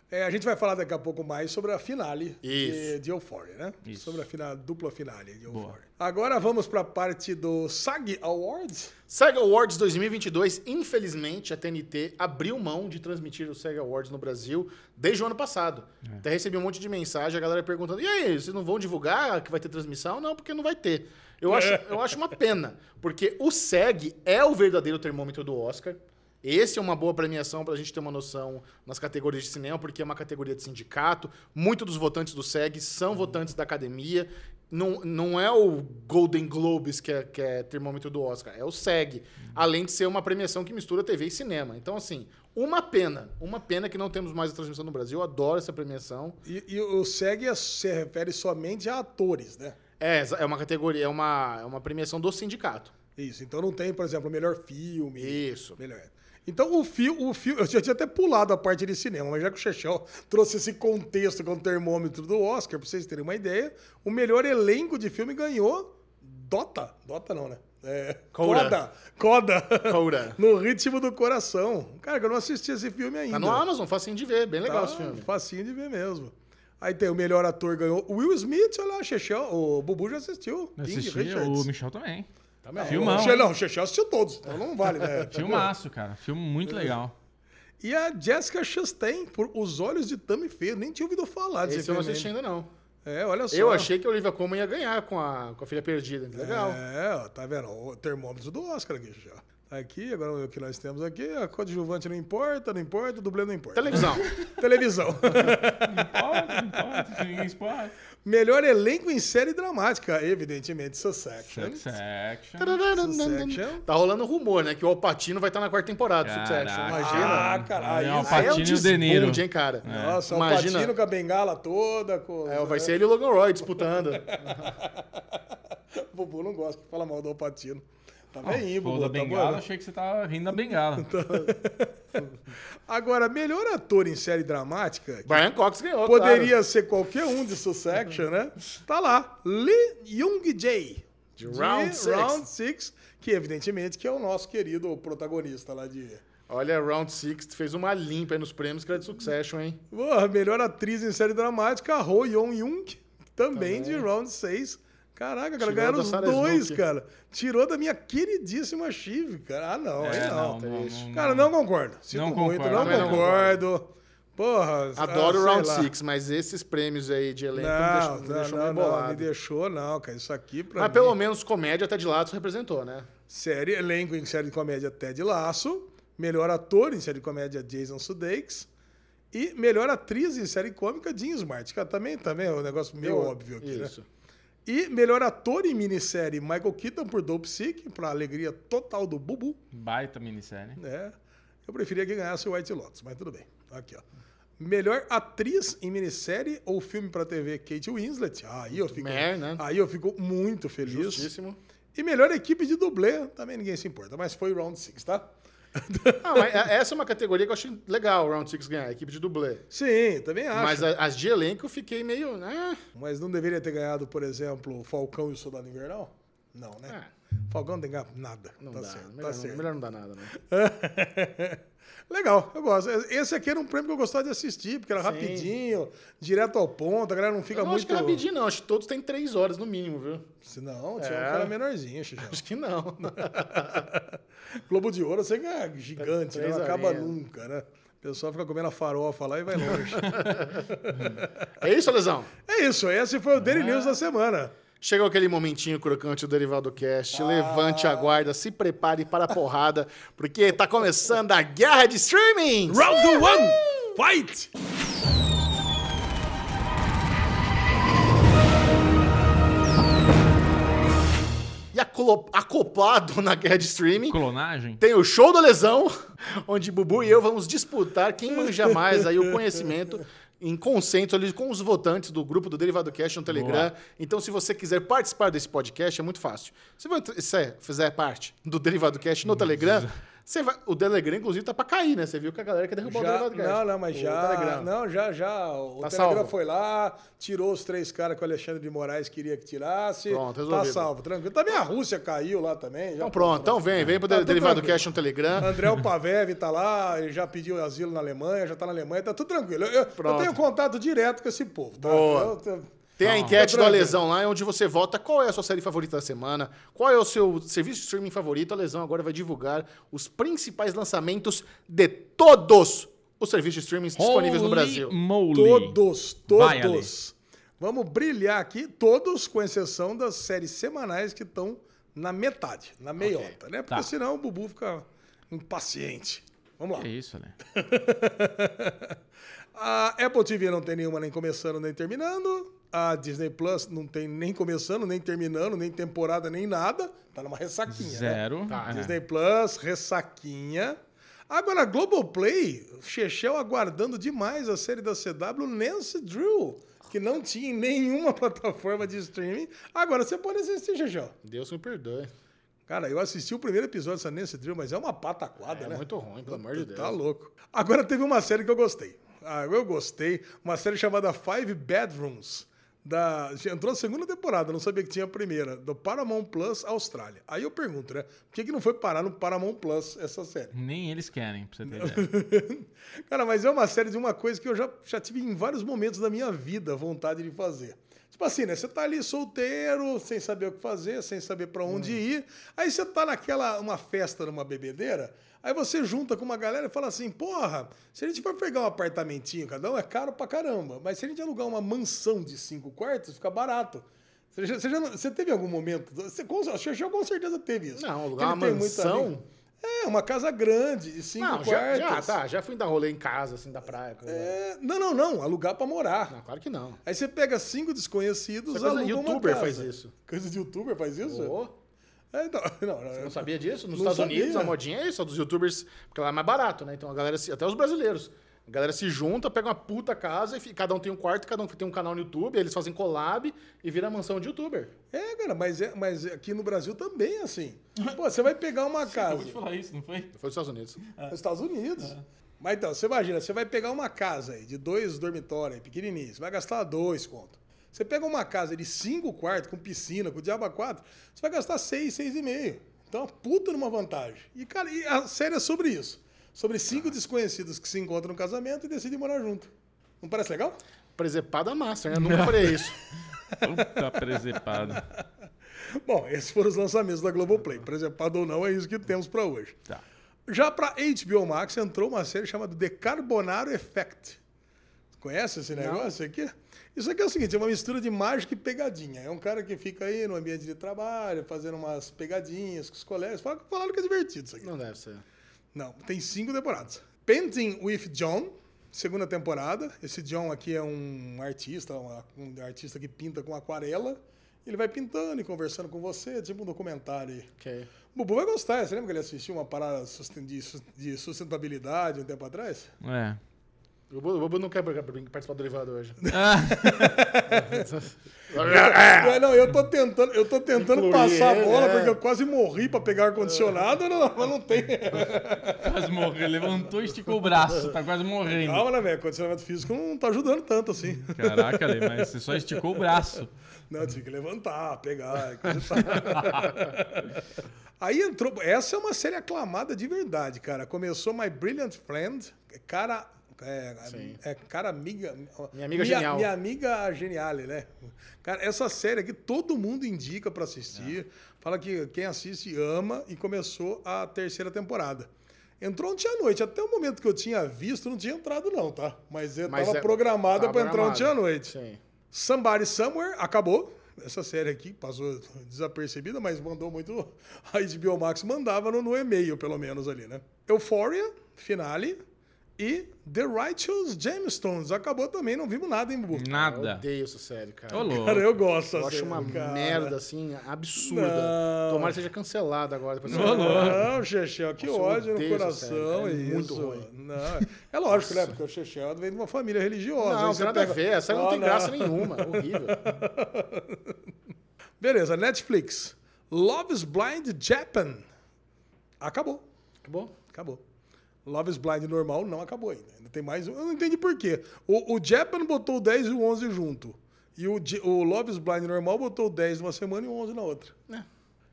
É, a gente vai falar daqui a pouco mais sobre a finale de, de Euphoria, né? Isso. Sobre a final, dupla finale de Boa. Euphoria. Agora vamos para a parte do SAG Awards. SEGA Awards 2022, infelizmente, a TNT abriu mão de transmitir o SEGA Awards no Brasil desde o ano passado. É. Até recebi um monte de mensagem, a galera perguntando: e aí, vocês não vão divulgar que vai ter transmissão? Não, porque não vai ter. Eu acho, eu acho uma pena, porque o SEG é o verdadeiro termômetro do Oscar. Esse é uma boa premiação para a gente ter uma noção nas categorias de cinema, porque é uma categoria de sindicato. Muitos dos votantes do SEG são votantes da academia. Não, não é o Golden Globes que é, que é termômetro do Oscar, é o SEG. Além de ser uma premiação que mistura TV e cinema. Então, assim, uma pena. Uma pena que não temos mais a transmissão no Brasil. Eu adoro essa premiação. E, e o SEG se refere somente a atores, né? É, é uma categoria, é uma, é uma premiação do sindicato. Isso. Então não tem, por exemplo, o melhor filme. Isso. Melhor. Então o filme, o filme, eu já tinha até pulado a parte de cinema, mas já que o Chechel trouxe esse contexto com o termômetro do Oscar, pra vocês terem uma ideia, o melhor elenco de filme ganhou Dota. Dota não, né? É, Coda. Coda. Coda. no ritmo do coração. Cara, eu não assisti esse filme ainda. Tá no Amazon, facinho de ver. Bem legal Tá esse filme. Facinho de ver mesmo. Aí tem o melhor ator ganhou o Will Smith, olha lá, Chechel, o Bubu já assistiu. King assisti, Richards. o Michel também. Também. Filmão, O Che- hein? não, o Chechel assistiu todos, então não vale, né? Filmaço, cara. Filme muito É. legal. E a Jessica Chastain, por Os Olhos de Tammy Faye. Nem tinha ouvido falar desse Esse eu não assisti ainda. ainda, não. É, olha só. Eu achei que a Olivia Colman ia ganhar com a, com a filha perdida. Legal. É, ó, tá vendo? O termômetro do Oscar aqui já. Tá Aqui, agora o que nós temos aqui, a coadjuvante não importa, não importa, o dublê não importa. Televisão. Televisão. Não importa, não importa, ninguém importa. Melhor elenco em série dramática, evidentemente, Succession. Succession. Succession. Tá rolando rumor, né? Que o Alpatino vai estar na quarta temporada do Succession. Imagina. Ah, cara, É aí o é Alpatino e o De Niro. hein, cara? Nossa, o Imagina. Patino com a bengala toda. Com... É, vai ser ele e o Logan Roy disputando. O Bubu não gosta que fala mal do Patino. Tá bem, Bubu. da tá bengala, bom. achei que você tava rindo da bengala. Agora, melhor ator em série dramática, Brian Cox ganhou, poderia ser qualquer um de Succession, né? Tá lá, Lee Young-jae. De Round Six. Round Six, que evidentemente que é o nosso querido protagonista lá de... claro. Olha, Round Six fez uma limpa aí nos prêmios que era de Succession, hein? Porra, melhor atriz em série dramática, Ho Yeon-jung, também, de Round 6. Caraca, cara, ganharam os dois, cara. Tirou da minha queridíssima Chive, cara. Ah, não, aí É, não. não, não, não, Cara, não concordo. Sinto Não muito, concordo, não não concordo. Porra, Adoro ah, o sei Round lá. Six, mas esses prêmios aí de elenco Não, me não, me deixam não, meio não, me deixou, não, cara. Isso aqui pra Mas mim, pelo menos comédia até de lado representou, né? série, elenco em série de comédia Ted Lasso, melhor ator em série de comédia Jason Sudeikis e melhor atriz em série cômica Jean Smart. Cara, também, também é um negócio meio óbvio aqui, Isso. né? E melhor ator em minissérie Michael Keaton por Dope Sick, pra alegria total do Bubu, Baita minissérie. né? Eu preferia que ganhasse o White Lotus, mas tudo bem. Aqui, ó. Melhor atriz em minissérie ou filme pra TV Kate Winslet. Aí eu fico, Mer, né? aí eu fico muito feliz. Justíssimo. E melhor equipe de dublê, também ninguém se importa, mas foi Round 6, tá? Mas a- essa é uma categoria que eu acho legal o Round 6 ganhar, a equipe de dublê. Sim, também acho. Mas as de elenco eu fiquei meio. né? Mas não deveria ter ganhado, por exemplo, Falcão e o Soldado Invernal? Não, né? Falcão não tem nada. Não tá dá. certo, melhor, tá não, melhor não dar nada, né? Legal, eu gosto. Esse aqui era um prêmio que eu gostava de assistir, porque era Sim. rapidinho, direto ao ponto, a galera não fica Eu não muito. acho que é rapidinho, não. Acho que todos têm três horas no mínimo, viu? Se Não, tinha um É. cara menorzinho, Xixão. Acho que não. Globo de Ouro, eu sei que é gigante, né? Não acaba horinhas. nunca, né? O pessoal fica comendo a farofa lá e vai longe. É isso, Lesão? é isso, esse foi o Daily News da semana. Chegou aquele momentinho crocante do Derivado Cast. Levante a guarda, se prepare para a porrada, porque tá começando a guerra de streaming! Round one, fight! E acoplado na guerra de streaming, Clonagem? tem o show do Lesão, onde Bubu e eu vamos disputar quem manja mais aí o conhecimento em consenso ali com os votantes do grupo do Derivado Cast no Telegram. Então, se você quiser participar desse podcast, é muito fácil. Se você fizer parte do Derivado Cast no Telegram, você vai... o Telegram, inclusive, tá pra cair, né? Você viu que a galera quer derrubar o Já, Derivado Cast. não, não, mas O já. Telegram. Não, já, já. O Tá Telegram salvo. foi lá, tirou os três caras que o Alexandre de Moraes queria que tirasse. Pronto, Tá resolvido. salvo, tranquilo. Também a Rússia caiu lá também. Então pronto, então vem, vem pro Tá tudo Derivado. Cast no Telegram. André Pavev tá lá, ele já pediu asilo na Alemanha, já tá na Alemanha, tá tudo tranquilo. Eu, eu- tenho contato direto com esse povo, tá? Boa. Eu- Tem a enquete do tranquilo. Alesão lá, onde você vota qual é a sua série favorita da semana, qual é o seu serviço de streaming favorito. A Lesão agora vai divulgar os principais lançamentos de todos os serviços de streaming disponíveis no Brasil. moly. Todos, Vai, Ale. todos. Vamos brilhar aqui, todos, com exceção das séries semanais que estão na metade, na meiota, né? Porque Tá. senão o Bubu fica impaciente. Vamos lá. Que isso, né? A Apple TV não tem nenhuma nem começando nem terminando. A Disney Plus não tem nem começando, nem terminando, nem temporada, nem nada. Tá numa ressaquinha, né? Zero. Tá. É. Disney Plus, ressaquinha. Agora, Globoplay, Chechel aguardando demais a série da CW Nancy Drew, que não tinha em nenhuma plataforma de streaming. Agora você pode assistir, Chechel. Deus me perdoe. Cara, eu assisti o primeiro episódio dessa Nancy Drew, mas é uma pataquada, É né? muito ruim, pelo amor de Tu Deus. Tá louco. Agora teve uma série que eu gostei. Ah, eu gostei. Uma série chamada Five Bedrooms. Da... Entrou a segunda temporada, não sabia que tinha a primeira. Do Paramount Plus Austrália. Aí eu pergunto, né? Por que, que não foi parar no Paramount Plus essa série? Nem eles querem, pra você ter ideia. Cara, mas é uma série de uma coisa que eu já, já tive em vários momentos da minha vida vontade de fazer. Tipo assim, né? Você tá ali solteiro, sem saber o que fazer, sem saber pra onde ir. Aí você tá naquela uma festa numa bebedeira, aí você junta com uma galera e fala assim: "Porra, se a gente for pegar um apartamentinho, cada um é caro pra caramba, mas se a gente alugar uma mansão de cinco quartos, fica barato." Você, já, você, já você teve algum momento? Você, com, com certeza teve isso. Não, alugar uma muito mansão? amigo. É, uma casa grande, de cinco Não, já, quartos. já, tá, já fui dar rolê em casa, assim, da praia. coisa. É, não, não, não. Alugar pra morar. Não, claro que não. Aí você pega cinco desconhecidos, Essa coisa, aluga uma youtuber casa. faz isso. Coisa de youtuber faz isso? Ô, É, então, não, não, não sabia disso? Nos Não Estados Unidos, sabia. a modinha é isso, a dos youtubers, porque lá é mais barato, né? Então a galera, se- até os brasileiros, a galera se junta, pega uma puta casa e cada um tem um quarto, cada um tem um canal no YouTube, aí eles fazem collab e vira mansão de youtuber. É, cara, mas, é, mas aqui no Brasil também é assim. Pô, você vai pegar uma casa Acabou de falar isso, não foi? Foi dos Estados Unidos. nos Estados Unidos. Mas então, você imagina, você vai pegar uma casa aí de dois dormitórios aí, pequenininhos, você vai gastar dois conto. Você pega uma casa de cinco quartos, com piscina, com diaba quatro, você vai gastar seis, seis e meio. Então, uma puta numa vantagem. E, cara, e a série é sobre isso. Sobre cinco desconhecidos que se encontram no casamento e decidem morar junto. Não parece legal? Presepada master, né? Nunca faria isso. Puta presepada. Bom, esses foram os lançamentos da Globoplay. Presepado ou não, é isso que temos pra hoje. Tá. Já pra HBO Max entrou uma série chamada The Carbonaro Effect. Conhece esse negócio aqui? Isso aqui é o seguinte, é uma mistura de mágica e pegadinha. É um cara que fica aí no ambiente de trabalho, fazendo umas pegadinhas com os colegas. Fala- Falaram que é divertido isso aqui. Não deve ser. Não, tem cinco temporadas. Painting with John, segunda temporada. Esse John aqui é um artista, um, artista que pinta com aquarela. Ele vai pintando e conversando com você, tipo um documentário aí. Ok. O Bubu vai gostar. Você lembra que ele assistiu uma parada de sustentabilidade um tempo atrás? É. O Bubu o Bubu não quer participar do elevador hoje. É, não, eu tô tentando, eu tô tentando Incluir passar a bola é. porque eu quase morri pra pegar ar-condicionado, não, mas não tem. Quase morreu. Levantou e esticou o braço. Tá quase morrendo. Calma, né, velho? Condicionamento físico não tá ajudando tanto assim. Caraca, Ale, mas você só esticou o braço. Não, tinha que levantar, pegar. Aí entrou. Essa é uma série aclamada de verdade, cara. Começou My Brilliant Friend, cara. É, Sim. é cara amiga. Minha amiga genial. Minha amiga geniale, né? Cara, essa série aqui todo mundo indica pra assistir. Fala que quem assiste ama e começou a terceira temporada. Entrou ontem à noite. Até o momento que eu tinha visto, não tinha entrado, não, tá? Mas eu Mas tava é- programada pra entrar ontem à noite. Sim. Somebody Somewhere acabou. Essa série aqui passou desapercebida, mas mandou muito. A HBO Max mandava no, no e-mail, pelo menos ali, né? Euphoria, finale. E The Righteous Gemstones. Acabou também, não vimos nada, hein, Bubu? Eu Nada. odeio essa série, cara. Ô, louco. Cara, eu gosto. Eu acho série, uma cara. merda, assim, absurda. Não. Tomara que seja cancelada agora. Depois Ô, louco. Não, Chechel, que Nossa, eu ódio no coração. série. É isso. muito ruim. Não, é lógico, né? Porque o Chechel vem de uma família religiosa. Não, não você tem nada a pega- ver. Essa não Ah, tem graça nenhuma. É horrível. Beleza, Netflix. Love is Blind Japan. Acabou. Acabou? Acabou. Love is Blind normal não acabou ainda. Ainda tem mais um. Eu não entendi por quê. O, o Japan botou o 10 e o 11 junto. E o, o Love is Blind normal botou o 10 numa semana e o 11 na outra. É.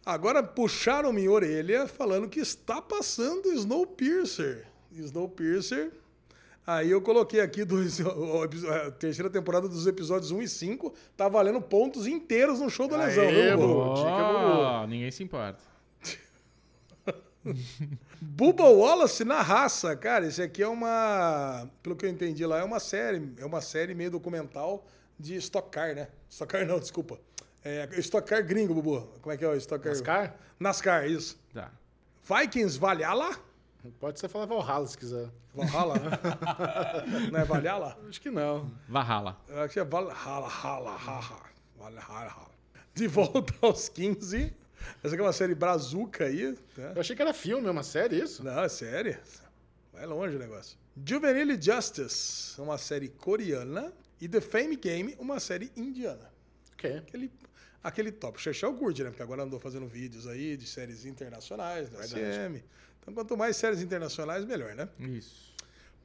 Agora puxaram minha orelha falando que está passando Snowpiercer. Snowpiercer. Aí eu coloquei aqui episo- a terceira temporada dos episódios 1 e 5. Tá valendo pontos inteiros no show do Aê, Lesão, viu? Dica, Ó, ninguém se importa. Bubba Wallace na raça, cara, esse aqui é uma, pelo que eu entendi lá, é uma série, é uma série meio documental de Stock Car, né? Stock Car não, desculpa. É Stock Car gringo, Bubu. Como é que é o Stock Car? NASCAR? NASCAR, isso. Tá. Vikings Valhalla? Pode ser falar Valhalla se quiser. Valhalla, né? não é Valhalla? Acho que não. Valhalla. Eu acho que é Valhalla, Hala, Haha. Valhalla. De volta aos 15. Essa aqui é uma série brazuca aí, né? Eu achei que era filme, uma série, isso? Não, é sério. Vai longe o negócio. Juvenile Justice, uma série coreana. E The Fame Game, uma série indiana. Ok. Aquele, aquele top. Chechel curte, né? Porque agora andou fazendo vídeos aí de séries internacionais, da SM. Então, quanto mais séries internacionais, melhor, né? Isso.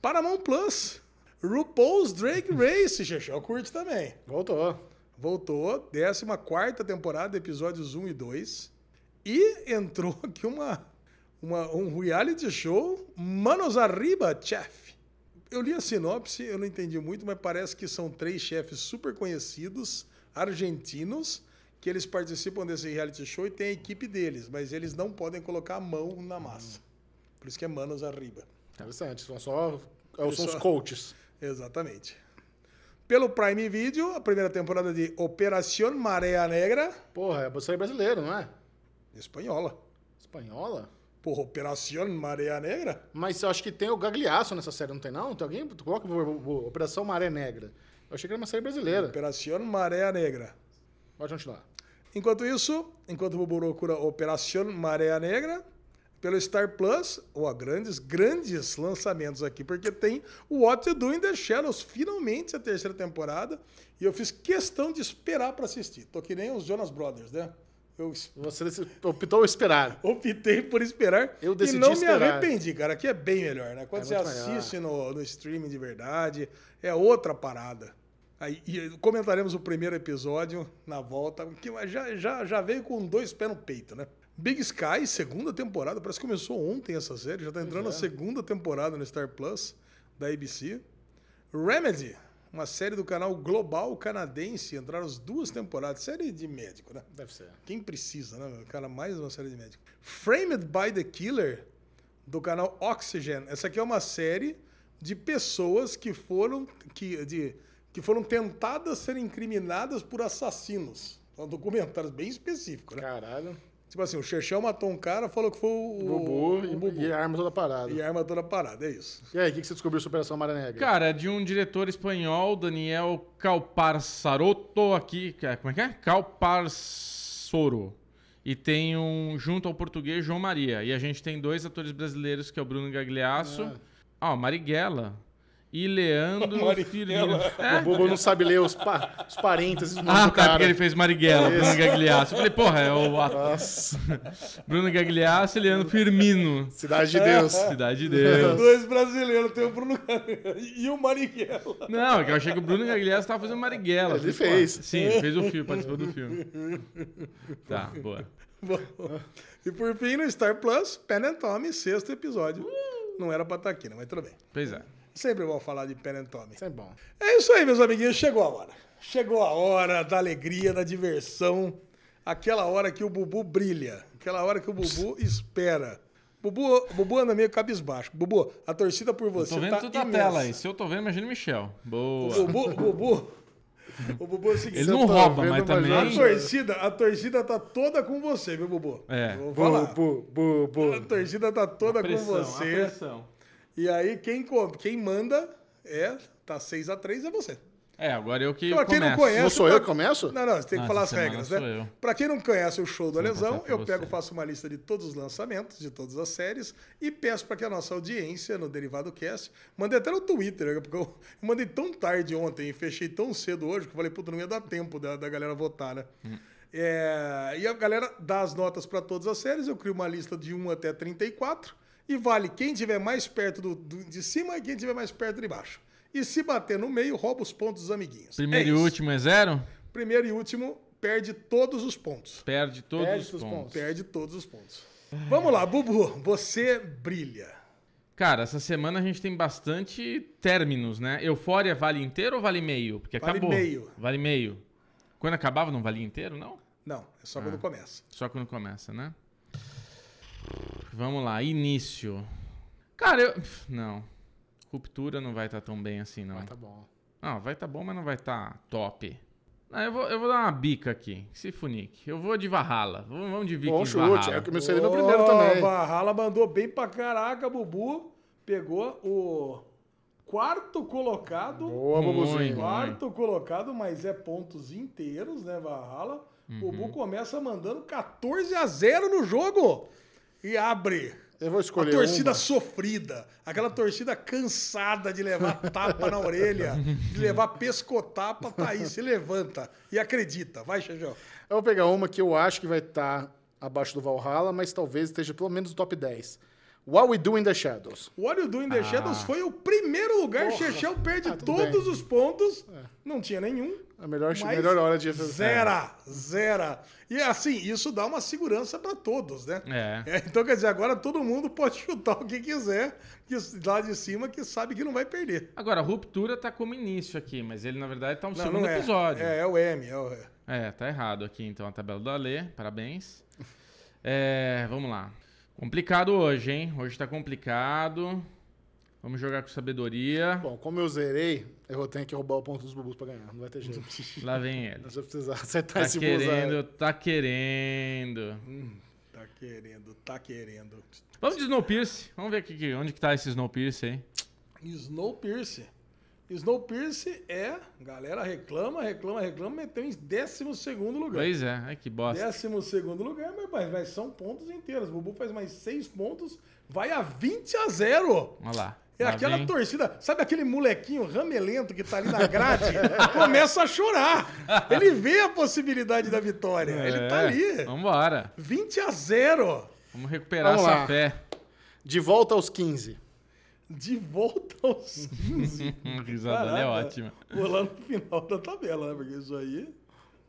Paramount Plus, RuPaul's Drag Race. Chechel curte também. Voltou. Voltou, 14 temporada, episódios 1 e 2. E entrou aqui uma, uma- um reality show, Manos Arriba, Chef. Eu li a sinopse, eu não entendi muito, mas parece que são três chefes super conhecidos, argentinos, que eles participam desse reality show e tem a equipe deles, mas eles não podem colocar a mão na massa. Por isso que é Manos Arriba. Interessante. São só. São Eles os só- coaches. Exatamente. Pelo Prime Video, a primeira temporada de Operación Marea Negra, Porra, é série brasileira, não é? espanhola. Espanhola? Porra, Operación Marea Negra? Mas eu acho que tem o Gagliasso nessa série, não tem não? Tem alguém? Tu coloca Operação Maré Negra. Eu achei que era uma série brasileira. Operación Marea Negra. Pode continuar. Enquanto isso, enquanto o Bubu procura Operación Marea Negra, pelo Star Plus, ó, grandes, grandes lançamentos aqui, porque tem o What You Do in the Shadows, finalmente a terceira temporada, e eu fiz questão de esperar para assistir. Tô que nem os Jonas Brothers, né? Eu Você optou esperar. optei por esperar Eu e decidi não me esperar. arrependi, cara. Aqui é bem melhor, né? Quando É você assiste no, no streaming de verdade, é outra parada. Aí, e comentaremos o primeiro episódio na volta, que já, já, já veio com dois pés no peito, né? Big Sky, segunda temporada, parece que começou ontem essa série, já tá entrando é. a segunda temporada no Star Plus da ABC. Remedy, uma série do canal Global Canadense, entraram as duas temporadas, série de médico, né? Deve ser. Quem precisa, né? meu? Cara, mais uma série de médico. Framed by the Killer, do canal Oxygen. Essa aqui é uma série de pessoas que foram, que, de, que foram tentadas ser incriminadas por assassinos. É um documentário bem específico, né? Caralho. Tipo assim, o Chechel matou um cara, falou que foi o, Bubu, o e, Bubu. e a arma toda parada. E arma toda parada, é isso. E aí, o que que você descobriu sobre Operação Maré Negra? Cara, é de um diretor espanhol, Daniel Calparsarotto, aqui. é- Como é que é? Calparsoro. E tem um, junto ao português, João Maria. E a gente tem dois atores brasileiros, que é o Bruno Gagliasso. Ah, o Marighella. E Leandro Marighella. Firmino. O É? Bobo não sabe ler os, pa- os parênteses Ah, tá, cara. porque ele fez Marighella, Bruno Gagliasso. Eu falei, porra, é o. Nossa, Bruno Gagliasso e Leandro Firmino. cidade de Deus. Cidade de Deus. Dois brasileiros, tem o Bruno e o Marighella. Não, é que eu achei que o Bruno Gagliasso tava fazendo Marighella. Ele falei, fez. pô, Sim, ele fez o filme, participou do filme. Tá, boa. Bom, e por fim, no Star Plus, Pen and Tommy, sexto episódio. Não era pra estar aqui, né? Mas tudo bem. Pois é. Sempre vou falar de. Isso é bom. É isso aí, meus amiguinhos. Chegou a hora. Chegou a hora da alegria, da diversão. Aquela hora que o Bubu brilha. Aquela hora que o Bubu espera. Bubu, o Bubu anda meio cabisbaixo. Bubu, a torcida por você Tô vendo tá tudo na imensa. tela aí. Se eu tô vendo, imagina o Michel. Boa. O Bubu, o Bubu, o Bubu é o seguinte. Ele eu não rouba, vendo, mas mas também. A torcida, a torcida tá toda com você, viu, Bubu? É. Eu vou falar. Bu, bu, bu, A torcida tá toda com Pressão, a você. pressão. E aí, quem, quem manda é. Tá 6x3 é você. É, agora eu que Pra quem não começo. conhece. Não sou eu que começo? Não, não, você tem que Não, falar as regras, sou né? eu. Pra quem não conhece o show do Lesão, eu você. pego, faço uma lista de todos os lançamentos, de todas as séries, e peço pra que a nossa audiência no Derivado Cast, mandei até no Twitter, né, porque eu, mandei tão tarde ontem e fechei tão cedo hoje que eu falei, puta, não ia dar tempo da, da galera votar, né? Hum. É, e a galera dá as notas pra todas as séries, eu crio uma lista de 1 até 34, e vale quem tiver mais perto do, do- de cima e quem tiver mais perto de baixo. E se bater no meio, rouba os pontos dos amiguinhos. Primeiro É e isso. último é zero? Primeiro e último perde todos os pontos. Perde todos Perde os os pontos. pontos. Perde todos os pontos. Vamos lá, Bubu, você brilha. Cara, essa semana a gente tem bastante términos, né? Eufória vale inteiro ou vale meio? Porque Vale acabou. meio. Vale meio. Quando acabava não valia inteiro, não? Não, é só quando começa. Só quando começa, né? Vamos lá, início. Cara, eu. Não. Ruptura não vai estar tão bem assim, não. Ah, tá bom. Não, vai estar bom, mas não vai estar top. Não, eu, vou, eu vou dar uma bica aqui. Se funique. Eu vou de Valhalla. Vamos, de Viking Bom chute. Valhalla. É o que me seria meu primeiro também. Valhalla mandou bem pra caraca, Bubu. Pegou o quarto colocado. Boa, Bubuzinho. Muito. Quarto colocado, mas é pontos inteiros, né, Valhalla? Uhum. Bubu começa mandando 14 a 0 no jogo. E abre. Eu vou A escolher torcida uma. sofrida, aquela torcida cansada de levar tapa na orelha, de levar pescotapa, tá aí, se levanta e acredita. Vai, Xajão. Eu vou pegar uma que eu acho que vai estar abaixo do Valhalla, mas talvez esteja pelo menos no top 10. What We Do in the Shadows. What You Do in the Ah. Shadows foi o primeiro lugar. Chechel perde Ah, todos bem. os pontos. Não tinha nenhum. A melhor, Mas melhor hora de Zera, zera. E assim, isso dá uma segurança para todos, né? É. É, então, quer dizer, agora todo mundo pode chutar o que quiser, que lá de cima, que sabe que não vai perder. Agora, ruptura tá como início aqui, mas ele na verdade tá no Não, segundo não é. episódio. É, é o M. É o... É, tá errado aqui então a tabela do Alê. Parabéns. É, vamos lá. Complicado hoje, hein? Hoje tá complicado. Vamos jogar com sabedoria. Bom, como eu zerei, eu vou ter que roubar o ponto dos bubus pra ganhar. Não vai ter jeito. Lá vem ele. Nós vamos precisar acertar Tá esse querendo, tá querendo. Tá querendo, tá querendo. Vamos de Snowpiercer. Vamos ver aqui, onde que tá esse Snowpiercer aí. Snowpiercer. Snowpiercer é, galera reclama, reclama, reclama, meteu em 12 segundo lugar. Pois é, ai que bosta. Décimo segundo lugar, mas, mas, são pontos inteiros. O Bubu faz mais seis pontos, vai a 20 a 0. Olha lá. É Lá aquela vem. torcida, sabe aquele molequinho ramelento que tá ali na grade? começa a chorar. Ele vê a possibilidade da vitória. Ele tá É, ali. Vambora. 20 a 0. Vamos recuperar Vamos essa lá. fé. De volta aos 15. De volta aos 15. A risada dele é ótima. Vou lá no final da tabela, né? Porque isso aí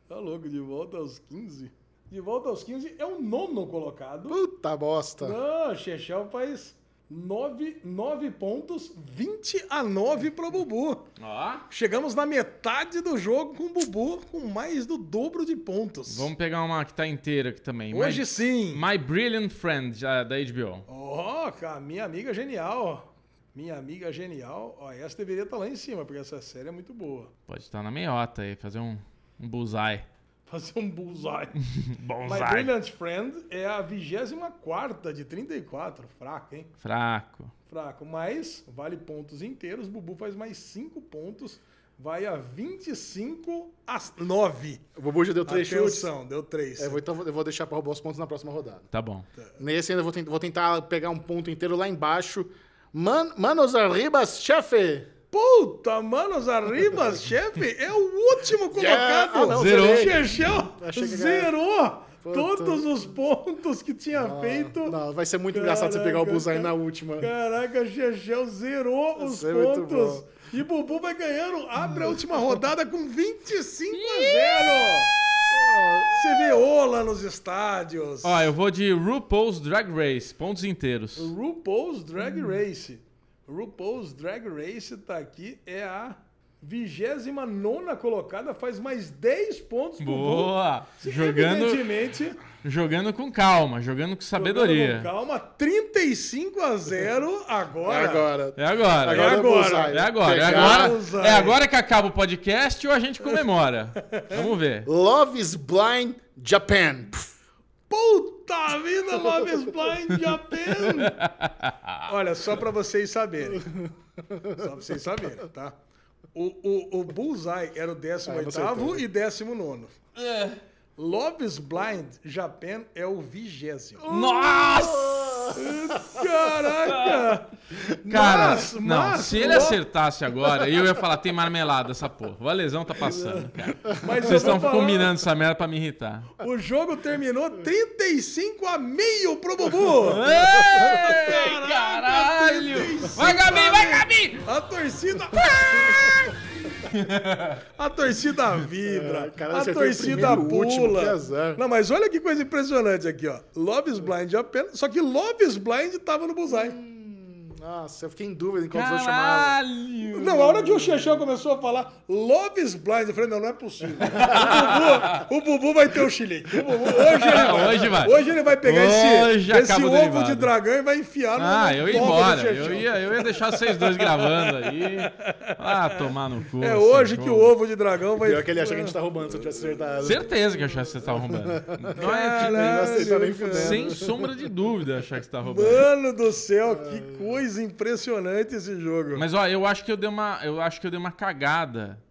tá louco. De volta aos 15. De volta aos 15 é o nono colocado. Puta bosta. Não, Chechel faz 9, 9 pontos, 20 a 9 pro Bubu. Ó. Chegamos na metade do jogo com o Bubu com mais do dobro de pontos. Vamos pegar uma que tá inteira aqui também. Hoje My, sim. My Brilliant Friend, já, da HBO. Ó, cara, minha amiga genial. Minha amiga genial. Ó, essa deveria estar lá em cima, porque essa série é muito boa. Pode estar na meiota aí, fazer um, um bullseye. Fazer um bullseye. My Bullseye. Brilliant Friend é a 24 de 34. Fraco, hein? Fraco. Fraco. Mas vale pontos inteiros. Bubu faz mais 5 pontos. Vai a 25 a 9. O Bubu já deu três chutes. Atenção, deu 3. É, eu vou, então eu vou deixar pra roubar os pontos na próxima rodada. Tá bom. Nesse ainda vou, vou tentar pegar um ponto inteiro lá embaixo. Man, manos arribas, chefe! Puta, manos arribas, chefe, é o último colocado. Ah, não, Zerou. Chechel zerou Puta. todos os pontos que tinha feito. Não, vai ser muito engraçado você pegar o Caraca, Bullseye na última. Caraca, Chechel zerou os é muito pontos. E Bubu vai ganhando, abre a última rodada com 25 a 0. Você vê Ola nos estádios. Ó, eu vou de RuPaul's Drag Race, pontos inteiros. RuPaul's Drag Race. RuPaul's Drag Race tá aqui, é a 29 colocada, faz mais 10 pontos pro. Boa! Jogando, Evidentemente, jogando com calma, jogando com sabedoria. jogando com calma, 35 a 0 É agora. agora. É agora. Agora É é agora. É agora, é agora, é agora que acaba o podcast ou a gente comemora. Vamos ver. Love is Blind Japan. Pff, Puta vida, Love is Blind Japan! Olha, só pra vocês saberem. Só pra vocês saberem, tá? O, o, o Bullseye era o 18 Ah, tá. e 19. Love is Blind Japan é o vigésimo. Nossa! Caraca! Cara, Mas- não, mas se ele acertasse agora, eu ia falar, tem marmelada essa porra. O Valesão tá passando, cara. Mas Vocês estão falar, combinando essa merda pra me irritar. O jogo terminou 35 a meio pro Bubu! Ei, caralho! Vai, Gabi, vai, Gabi! A torcida. A torcida vibra. É, a torcida primeiro, último, pula. que azar. Não, mas olha que coisa impressionante aqui, ó. Love is Blind apenas. Só que Love is Blind tava no Bullseye. Nossa, eu fiquei em dúvida em qual você chamava. Caralho! Não, a hora que o Xexão começou a falar Love is Blind, eu falei, não, não é possível. O Bubu, o Bubu vai ter o chilique. O Bubu- hoje, ele vai, Hoje vai. Hoje ele vai pegar Hoje esse, esse o ovo derivado. de dragão e vai enfiar no Ah, eu ia embora. Eu ia, eu ia deixar vocês dois gravando aí. Ah, tomar no cu. É hoje que o jogo. ovo de dragão vai... Pior que ele acha que a gente tá roubando se eu tivesse acertado. Certeza que eu achava que você tava roubando. Não é Caralho, Não aceita nem cara. fudendo. sem sombra de dúvida achar que você tá roubando. Mano do céu, que coisa impressionante esse jogo. Mas ó, eu acho que eu dei uma, eu acho que eu dei uma cagada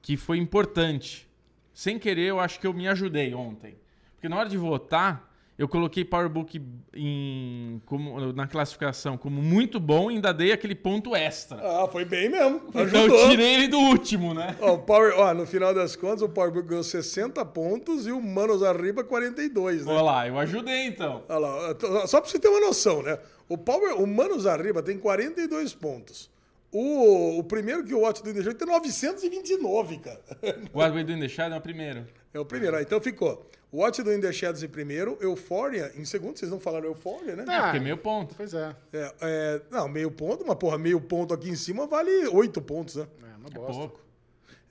que foi importante. Sem querer, eu acho que eu me ajudei ontem. Porque na hora de votar, eu coloquei PowerBook em, como, na classificação como muito bom e ainda dei aquele ponto extra. Ah, foi bem mesmo. Então Ajudou. eu tirei ele do último, né? Ó, o Power, ó, no final das contas, o Powerbook ganhou 60 pontos e o Manos Arriba 42, né? Olha lá, eu ajudei então. Olha lá, só pra você ter uma noção, né? O, Power, o Manos Arriba tem 42 pontos. O, o primeiro que o Watch do Indejão tem 929, cara. O Way do Indechado é o primeiro. É o primeiro. Ah, então ficou. Watch do In The Shadows em primeiro, Euphoria em segundo. Vocês não falaram Euphoria, né? É, porque meio ponto. Pois é. É, é, não, meio ponto, mas porra, meio ponto aqui em cima vale oito pontos, né? É uma bosta. Pouco.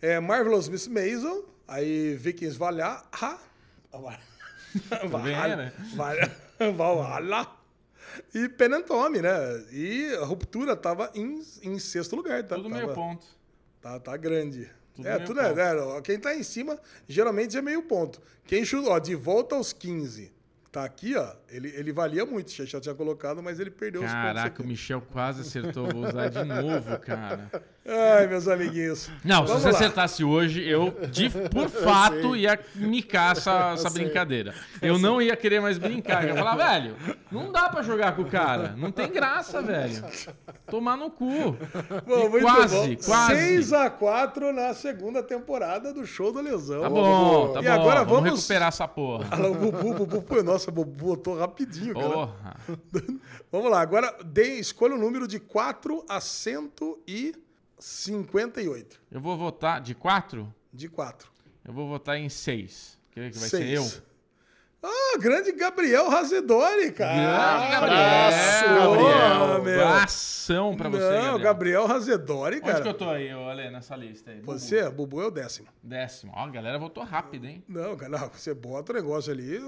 É Marvelous Miss Maisel, aí Vikings Valhalla, vendo? Valhalla, Valhalla e Penantome, né? E a Ruptura tava em, em sexto lugar, tá? Tudo tava, meio ponto. Tá, tá grande. Tudo é, tudo é, ponto. é, ó, Quem tá em cima, geralmente é meio ponto. Quem chuta, ó, de volta aos 15, tá aqui, ó, ele, ele valia muito. O Xexá tinha colocado, mas ele perdeu os pontos Caraca, o Michel quase acertou. Vou usar de novo, cara. Ai, meus amiguinhos. Não, Vamos se você lá. acertasse hoje, eu, de, por fato, ia micar essa, essa sei. brincadeira. Eu não ia querer mais brincar. Eu ia falar, velho, não dá pra jogar com o cara. Não tem graça, velho. Tomar no cu. Bom, E muito quase, bom. quase. 6x4 na segunda temporada do Show do Lesão. Tá bom, tá E bom. agora vamos, vamos- recuperar essa porra. Ah, o Bubu, Bubu, nossa, o Bubu botou rapidinho, cara. Porra. Vamos lá, agora dê, escolha o número de 4 a 158. Eu vou votar de quatro? De 4. Eu vou votar em seis. Quer ver que vai Seis. ser eu? Ah, grande Gabriel Razedori, cara. Grande abraço, Gabriel. Gabriel. Gabriel. Abração pra você, Não, Gabriel. Gabriel Razedori, Onde cara. que eu tô aí, Ale, nessa lista aí? Bubu? Você, Bubu é o décimo. Décimo. Ó, a galera votou rápido, hein? Não, cara, não, você bota o negócio ali.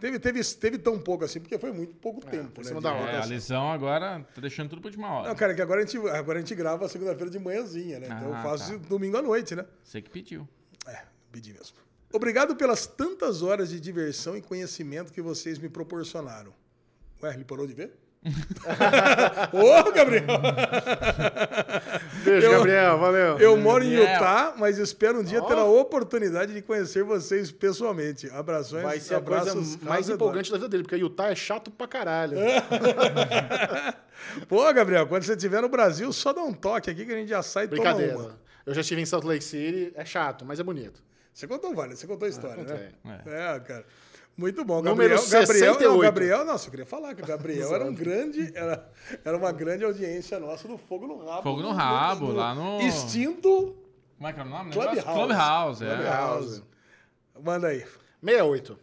Teve, teve, teve tão pouco assim, porque foi muito pouco tempo, né? da É, hora. votação. a lesão agora tá deixando tudo pra última hora. Não, cara, que agora a gente, agora a gente grava segunda-feira de manhãzinha, né? Então eu Ah, faço tá. domingo à noite, né? Você que pediu. É, pedi mesmo. Obrigado pelas tantas horas de diversão e conhecimento que vocês me proporcionaram. Ué, ele parou de ver? Ô, Gabriel! Beijo, Eu- Gabriel. Valeu. Eu moro em Gabriel. Utah, mas espero um dia ter a oportunidade de conhecer vocês pessoalmente. Abrações, Vai ser a coisa abraços, mais empolgante da vida dele, porque Utah é chato pra caralho. Pô, Gabriel, quando você estiver no Brasil, só dá um toque aqui que a gente já sai e toma uma. Brincadeira. Eu já estive em Salt Lake City, é chato, mas é bonito. Você contou, Vale, você contou a história, né? contei. É, cara. Muito bom. Número Gabriel, Gabriel, não, 68. Gabriel, nossa, eu queria falar que o Gabriel era um grande, era, era uma grande audiência nossa do Fogo no Rabo. Fogo no do- Rabo, lá no- Extinto Como é que é o nome? do Clubhouse. Clubhouse, é. Clubhouse. Manda aí. 68.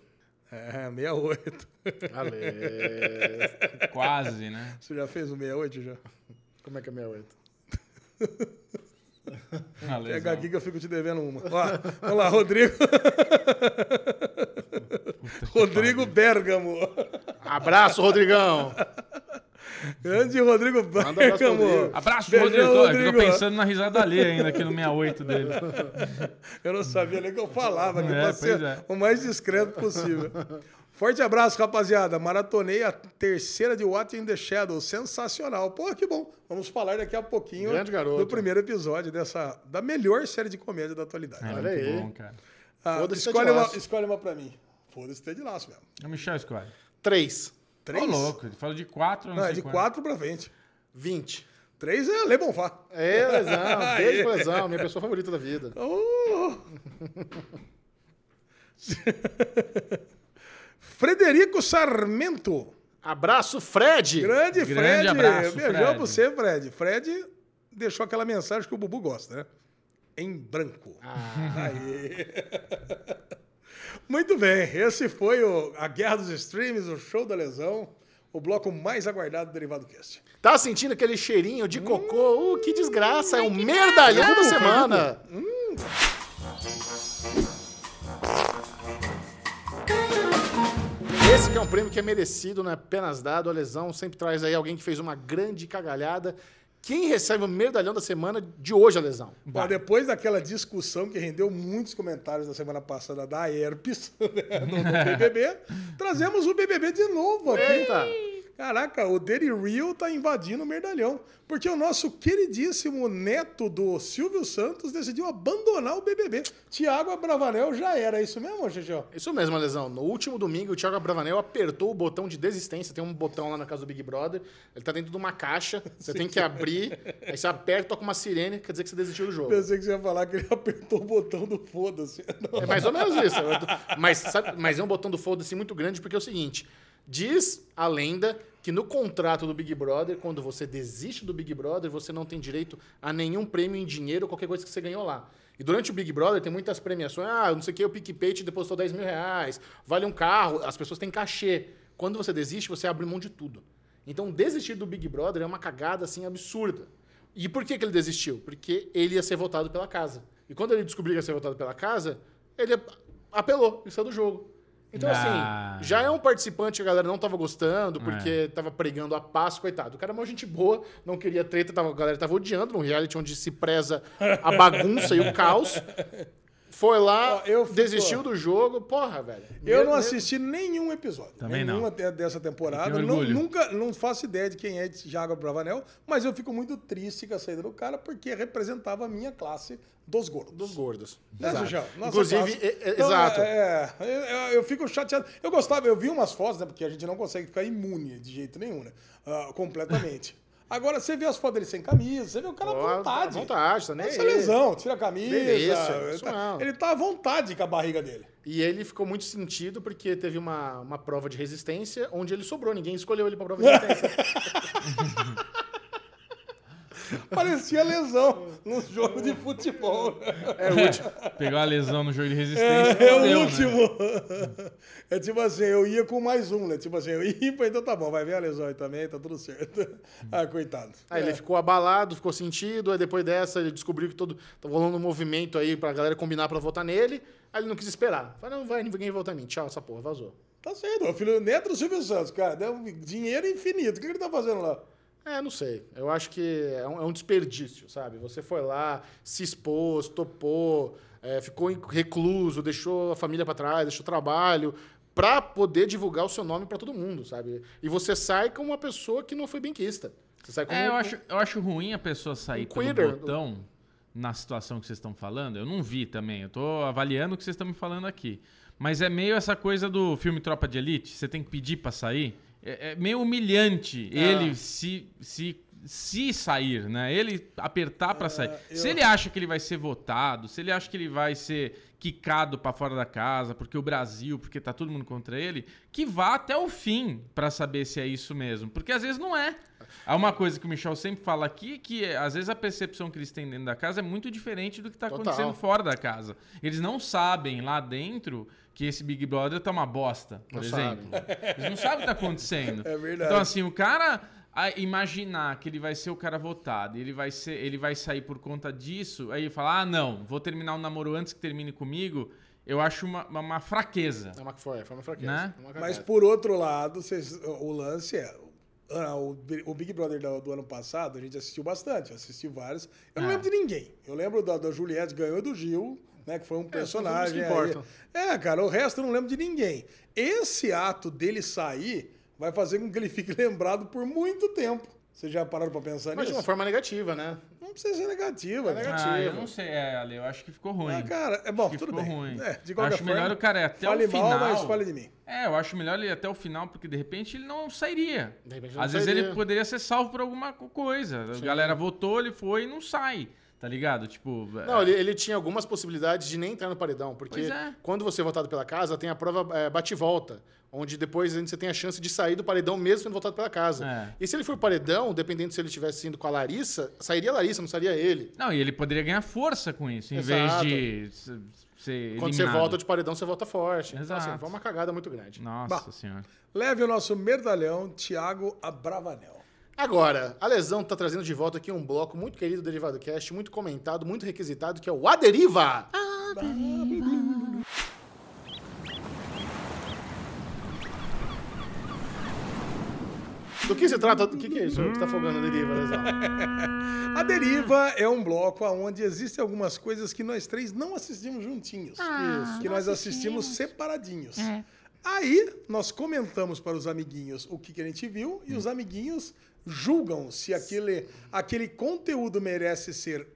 É, 68. Ale. Quase, né? Você já fez o 68 já? Como é que é 68? Pega aqui que eu fico te devendo uma. Ó, vamos lá, Rodrigo. Rodrigo Bergamo. Abraço, Rodrigão. Grande Rodrigo Bergamo. Rodrigo. Abraço, Beijão, Rodrigo. Tô, tô Rodrigo. pensando na risada ali ainda aqui no 68 dele. Eu não sabia nem que eu falava, aqui É, pra ser é. o mais discreto possível. Forte abraço, rapaziada. Maratonei a terceira de What in the Shadow. Sensacional. Pô, que bom. Vamos falar daqui a pouquinho do primeiro episódio dessa, da melhor série de comédia da atualidade. É Olha aí. bom, cara. Ah, Foda-se, escolhe, uma, escolhe uma pra mim. Foda-se, ter de laço mesmo. É o Michel escolhe. 3. Três? Ô, louco. Ele falou de 4, não, Não, é de quatro pra frente. 20. Três é Le Bonfá. É, lesão. Beijo lesão. Minha pessoa favorita da vida. Oh. Frederico Sarmento. Abraço, Fred. Grande, Grande Fred. abraço, Beijão Fred. pra você, Fred. Fred deixou aquela mensagem que o Bubu gosta, né? Em branco. Ah. Aí. Muito bem. Esse foi o, a Guerra dos Streams, o Show da Lesão, o bloco mais aguardado do Derivado Cast. Tá sentindo aquele cheirinho de cocô? Uh, que desgraça. É o merdalhão da semana. Esse que é um prêmio que é merecido, não é apenas dado. A lesão sempre traz aí alguém que fez uma grande cagalhada. Quem recebe o medalhão da semana de hoje, a lesão? Bom, depois daquela discussão que rendeu muitos comentários na semana passada da herpes né, no, no BBB, trazemos o BBB de novo aqui. Eita! Caraca, o Daddy Real tá invadindo o merdalhão. Porque o nosso queridíssimo neto do Silvio Santos decidiu abandonar o BBB. Tiago Abravanel já era, é isso mesmo, Xixão? Isso mesmo, lesão. No último domingo, o Thiago Abravanel apertou o botão de desistência. Tem um botão lá na casa do Big Brother. Ele tá dentro de uma caixa. Você tem que abrir. Aí você aperta, toca uma sirene, quer dizer que você desistiu do jogo. Pensei que você ia falar que ele apertou o botão do foda-se. É mais ou menos isso. Mas, sabe- mas é um botão do foda-se muito grande, porque é o seguinte: diz a lenda que no contrato do Big Brother, quando você desiste do Big Brother, você não tem direito a nenhum prêmio em dinheiro ou qualquer coisa que você ganhou lá. E durante o Big Brother tem muitas premiações. Ah, não sei o que, o PicPay te depositou 10 mil reais, vale um carro, as pessoas têm cachê. Quando você desiste, você abre mão de tudo. Então, desistir do Big Brother é uma cagada assim absurda. E por que, que ele desistiu? Porque ele ia ser votado pela casa. E quando ele descobriu que ia ser votado pela casa, ele apelou e saiu do jogo. Então, Ah. assim, já é um participante que a galera não tava gostando, porque tava pregando a paz, coitado. O cara é uma gente boa, não queria treta, tava, a galera tava odiando num reality onde se preza a bagunça e o caos. Foi lá, eu fico- desistiu do jogo. Porra, velho. Eu não assisti nenhum episódio. Também nenhum não. dessa temporada. Não, nunca, não faço ideia de quem é Thiago Bravanel, mas eu fico muito triste com a saída do cara, porque representava a minha classe dos gordos. Dos gordos. Né, Exato. Xuxão? Nossa Inclusive, é- é- Então, exato. É, eu, eu- eu fico chateado. Eu gostava, eu vi umas fotos, né? Porque a gente não consegue ficar imune de jeito nenhum, né? Ah, completamente. Agora, você vê as fotos dele sem camisa, você vê o cara à vontade. à vontade, tá nem Essa lesão, tira a camisa. Delícia, ele, isso tá, ele tá à vontade com a barriga dele. E ele ficou muito sentido porque teve uma, uma prova de resistência onde ele sobrou. Ninguém escolheu ele pra prova de resistência. Parecia lesão num jogo de futebol. é o último. Pegou a lesão no jogo de resistência. É, é o né? último. É tipo assim, eu ia com mais um, né? Tipo assim, eu ia, então tá bom, vai ver a lesão aí também, tá tudo certo. Ah, coitado. Aí É. ele ficou abalado, ficou sentido. Aí depois dessa ele descobriu que todo tava rolando um movimento aí pra galera combinar pra votar nele. Aí ele não quis esperar. Falei, não vai, ninguém votar em mim. Tchau, essa porra, vazou. Tá certo, o filho neto do Silvio Santos, cara, deu um dinheiro infinito. O que ele tá fazendo lá? É, não sei. Eu acho que é um, é um desperdício, sabe? Você foi lá, se expôs, topou, é, ficou recluso, deixou a família pra trás, deixou o trabalho, pra poder divulgar o seu nome pra todo mundo, sabe? E você sai com uma pessoa que não foi benquista. Você sai com É, eu um- acho, eu acho ruim a pessoa sair Um pelo quitter. botão na situação que vocês estão falando. Eu não vi também. Eu tô avaliando o que vocês estão me falando aqui. Mas é meio essa coisa do filme Tropa de Elite. Você tem que pedir pra sair. É, é meio humilhante Ah. ele se, se, se sair, né? Ele apertar pra sair. eu- Se ele acha que ele vai ser votado, se ele acha que ele vai ser quicado pra fora da casa, porque o Brasil, porque tá todo mundo contra ele, que vá até o fim pra saber se é isso mesmo. Porque às vezes não é. Há uma coisa que o Michel sempre fala aqui, que é, às vezes a percepção que eles têm dentro da casa é muito diferente do que tá Total. acontecendo fora da casa. Eles não sabem lá dentro que esse Big Brother tá uma bosta, por Não exemplo. Eles não sabem o que tá acontecendo. É verdade. Então, assim, o cara a imaginar que ele vai ser o cara votado e ele vai, ser, ele vai sair por conta disso, aí ele fala: ah, não, vou terminar o namoro antes que termine comigo, eu acho uma, uma, uma fraqueza. É uma, foi, foi uma fraqueza. Né? Uma Mas por outro lado, vocês- o lance é. ah, O Bi- o Big Brother do, ano passado, a gente assistiu bastante, assisti vários. Eu não É. lembro de ninguém. Eu lembro da, da Juliette ganhou do Gil, né? Que foi um personagem. que aí. É, cara, o resto eu não lembro de ninguém. Esse ato dele sair vai fazer com que ele fique lembrado por muito tempo. Vocês já pararam pra pensar Mas de nisso? uma forma negativa, né? Não precisa ser negativa. É né? negativo. Ah, eu não sei, é, Ale, eu acho que ficou ruim. Ah, cara, é bom, tudo ficou bem. ruim. É, de qualquer acho forma, melhor o cara ir até fale o final. mal, mas fale de mim. É, eu acho melhor ele ir até o final, porque de repente ele não sairia. De repente não Às vezes sairia. ele poderia ser salvo por alguma co- coisa. A galera votou, ele foi e não sai. Tá ligado? Tipo. Não, é, ele, ele tinha algumas possibilidades de nem entrar no paredão, porque é. quando você é votado pela casa, tem a prova é, bate-volta, onde depois você tem a chance de sair do paredão mesmo sendo votado pela casa. É. E se ele for paredão, dependendo se ele tivesse indo com a Larissa, sairia a Larissa, não sairia ele. Não, e ele poderia ganhar força com isso, em Exato. vez de. Quando você volta de paredão, você volta forte. Então, Exato. assim, foi uma cagada muito grande. Nossa Bah. senhora. Leve o nosso medalhão, Thiago Abravanel. Agora, a Lesão tá trazendo de volta aqui um bloco muito querido do Derivado Cast, muito comentado, muito requisitado, que é o Aderiva. Do que se trata? O que, que é isso que tá folgando a Deriva, Lesão? A Deriva é um bloco onde existem algumas coisas que nós três não assistimos juntinhos. Ah, que não nós assistimos assistimos. separadinhos. É. Aí nós comentamos para os amiguinhos o que, que a gente viu e os amiguinhos julgam se aquele, aquele conteúdo merece ser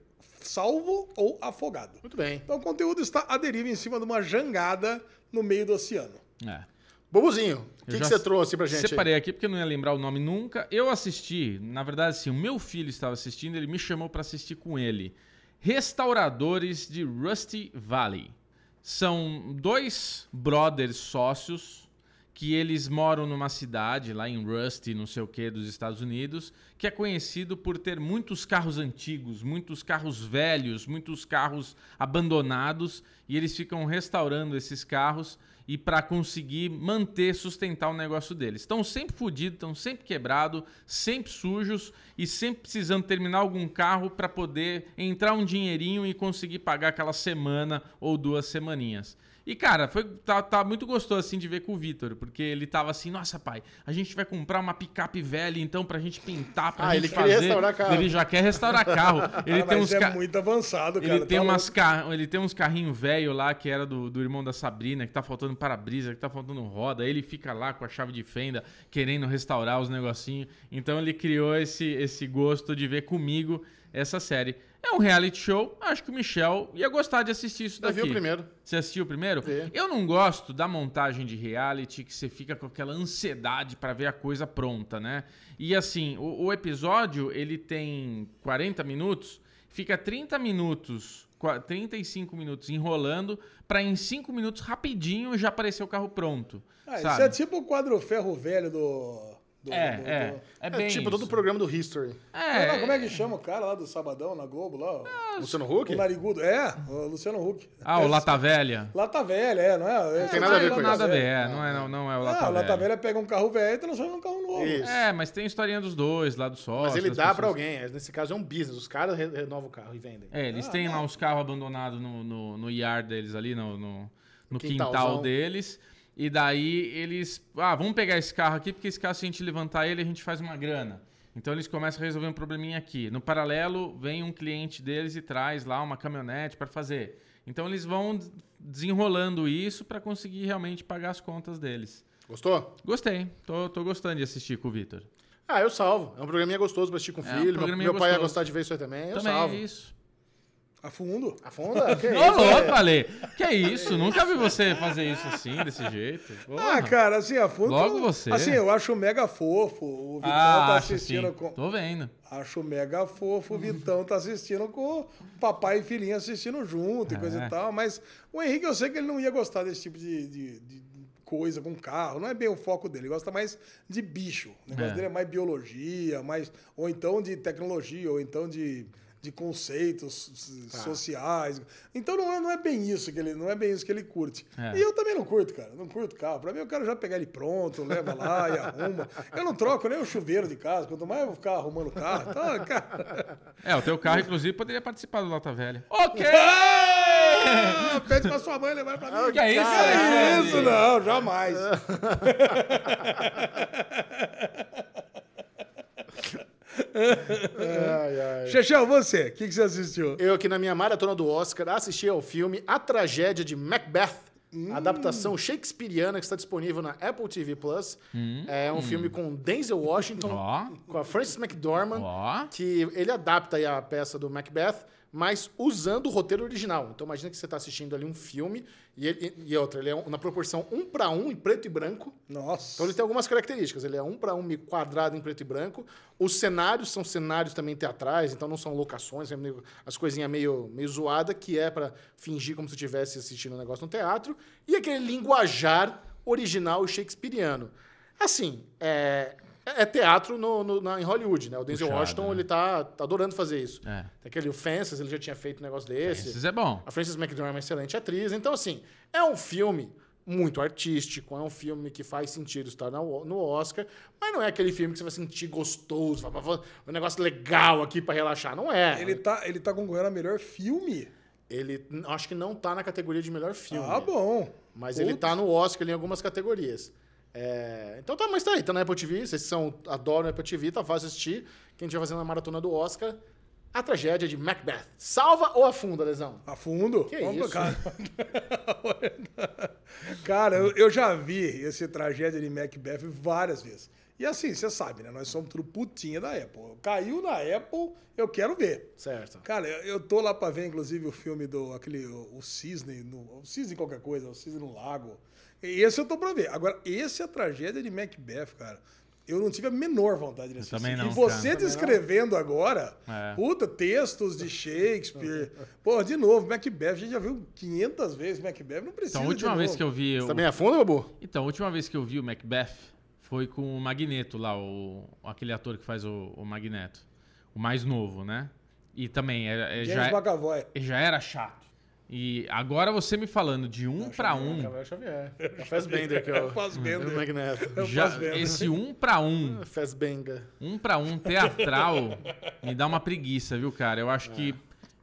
salvo ou afogado. Muito bem. Então o conteúdo está à deriva em cima de uma jangada no meio do oceano. É. Bobuzinho, o que, que você trouxe pra gente? aí? Separei aqui porque eu não ia lembrar o nome nunca. Eu assisti, na verdade, assim, o meu filho estava assistindo, ele me chamou para assistir com ele. Restauradores de Rusty Valley. São dois brothers sócios que eles moram numa cidade lá em Rusty, não sei o que, dos Estados Unidos, que é conhecido por ter muitos carros antigos, muitos carros velhos, muitos carros abandonados, e eles ficam restaurando esses carros e para conseguir manter, sustentar o negócio deles. Estão sempre fodidos, estão sempre quebrados, sempre sujos e sempre precisando terminar algum carro para poder entrar um dinheirinho e conseguir pagar aquela semana ou duas semaninhas. E, cara, foi, tá, tá muito gostoso, assim, de ver com o Vitor, porque ele tava assim, nossa, pai, a gente vai comprar uma picape velha, então, pra gente pintar, pra Ah, gente ele fazer. restaurar carro. Ele já quer restaurar carro. Ele Ah, tem uns é ca- muito avançado, cara. ele tem, tá umas louco. ca... ele tem uns carrinhos velho lá que era do, do irmão da Sabrina, que tá faltando para-brisa, que tá faltando roda. Ele fica lá com a chave de fenda querendo restaurar os negocinhos. Então ele criou esse, esse gosto de ver comigo essa série. É um reality show, acho que o Michel ia gostar de assistir isso Eu daqui. vi o primeiro. Você assistiu o primeiro? Vi. Eu não gosto da montagem de reality que você fica com aquela ansiedade pra ver a coisa pronta, né? E assim, o, o episódio ele tem 40 minutos, fica 30 minutos, qua- 35 minutos enrolando pra em 5 minutos rapidinho já aparecer o carro pronto. Ah, isso é tipo o quadro ferro velho do. Do- É, do- é, do- é É bem tipo todo o isso. programa do History. É, Não, não, como é que chama o cara lá do Sabadão na Globo lá? Luciano Huck? O narigudo. É, o Luciano Huck. Ah, o É, Lata Velha. Lata Velha, é, não é? Não tem nada a ver com nada a isso. ver, é, não é, não, não é o Lata Ah, o Lata Velha. Velha pega um carro velho e transforma num carro novo. Isso. É, mas tem a historinha dos dois, lá do sócio. Mas ele dá pra pessoas- alguém. Nesse caso é um business. Os caras re- renovam o carro e vendem. É, eles têm lá os carros abandonados no, no, no yard deles ali, no, no, no quintal deles. E daí eles. Ah, vamos pegar esse carro aqui, porque esse carro, se a gente levantar ele, a gente faz uma grana. Então eles começam a resolver um probleminha aqui. No paralelo, vem um cliente deles e traz lá uma caminhonete para fazer. Então eles vão desenrolando isso para conseguir realmente pagar as contas deles. Gostou? Gostei, tô, tô gostando de assistir com o Vitor. Ah, eu salvo. É um programinha gostoso pra assistir com o É um filho. meu programinha meu pai ia gostar de ver isso aí também. Eu Também salvo. é isso. A fundo. Afunda? Que Ô, louco, Ale. Que isso? Nunca vi você fazer isso assim, desse jeito. Porra. Ah, cara, assim, a fundo. Logo você. Assim, eu acho mega fofo. O Vitão Ah, tá assistindo sim. com. Tô vendo. Acho mega fofo. O Vitão tá assistindo com o papai e filhinha assistindo junto e coisa É. e tal. Mas o Henrique, eu sei que ele não ia gostar desse tipo de. de- de coisa com carro, não é bem o foco dele, ele gosta mais de bicho. O negócio É. dele é mais biologia, mais ou então de tecnologia, ou então de, de conceitos Tá. sociais. Então não é, não é bem isso que ele não é bem isso que ele curte. É. E eu também não curto, cara. Não curto carro. Pra mim eu quero já pegar ele pronto, leva lá e arruma. Eu não troco nem o chuveiro de casa, quanto mais eu vou ficar arrumando o carro. Então, cara, É, o teu carro, inclusive, poderia participar do Lata Velha. Ok! Pede pra sua mãe levar pra mim. Que é isso, Que Alexandre? isso, não, jamais. Ai, você, o que, que você assistiu? Eu aqui na minha maratona do Oscar assisti ao filme A Tragédia de Macbeth, Hum. a adaptação shakespeariana que está disponível na Apple TV Plus. É um filme com Denzel Washington, Hum. Ó. com a Frances McDormand, Ó. que ele adapta aí a peça do Macbeth, mas usando o roteiro original. Então imagina que você está assistindo ali um filme e, ele- e outra, ele é um- na proporção um para um em preto e branco. Nossa. Então ele tem algumas características. Ele é um para um quadrado em preto e branco. Os cenários são cenários também teatrais, então não são locações, é meio- as coisinhas meio, meio zoada, que é para fingir como se estivesse assistindo um negócio no teatro. E aquele linguajar original shakespeariano. Assim, é, é teatro no, no- na- em Hollywood, né? O Denzel Puxado, Washington, né? ele tá, tá adorando fazer isso. É. Tem aquele o Fences, ele já tinha feito um negócio desse. Esses é bom. A Frances McDormand é uma excelente atriz. Então, assim, é um filme muito artístico, é um filme que faz sentido estar no no Oscar, mas não é aquele filme que você vai sentir gostoso, vai- vai- vai- um negócio legal aqui pra relaxar. Não é. Ele tá, ele tá concorrendo a melhor filme? Ele acho que não tá na categoria de melhor filme. Ah, bom. Mas Putz. ele tá no Oscar em algumas categorias. É, então tá, mas tá aí, tá na Apple TV. Vocês são, adoram Apple TV, tá fácil assistir. Quem estiver fazendo a maratona do Oscar, a tragédia de Macbeth. Salva ou afunda, Lesão? A fundo? Que Vamos isso? Cara, cara eu, eu já vi esse tragédia de Macbeth várias vezes. E assim, você sabe, né? Nós somos tudo putinha da Apple. Caiu na Apple, eu quero ver. Certo. Cara, eu eu tô lá pra ver, inclusive, o filme do aquele, o, o Cisne, no, o Cisne qualquer coisa, o Cisne no Lago. Esse eu tô pra ver. Agora, esse é a tragédia de Macbeth, cara. Eu não tive a menor vontade de assistir. também não, E você cara. descrevendo agora, É. puta, textos de Shakespeare. Pô, de novo, Macbeth, a gente já viu 500 vezes Macbeth, não precisa Então, a última de vez novo. que eu vi. Você o- também afunda, Babu? Então, a última vez que eu vi o Macbeth foi com o Magneto lá, o, aquele ator que faz o, o Magneto. O mais novo, né? E também é, é- já, James é- McAvoy. já era chato. E agora você me falando de um pra um. Gabriel Xavier. É o Fassbender que é o, Fassbender. o Magneto. Já, esse um pra um, Fassbender. um pra um teatral, me dá uma preguiça, viu, cara? Eu acho que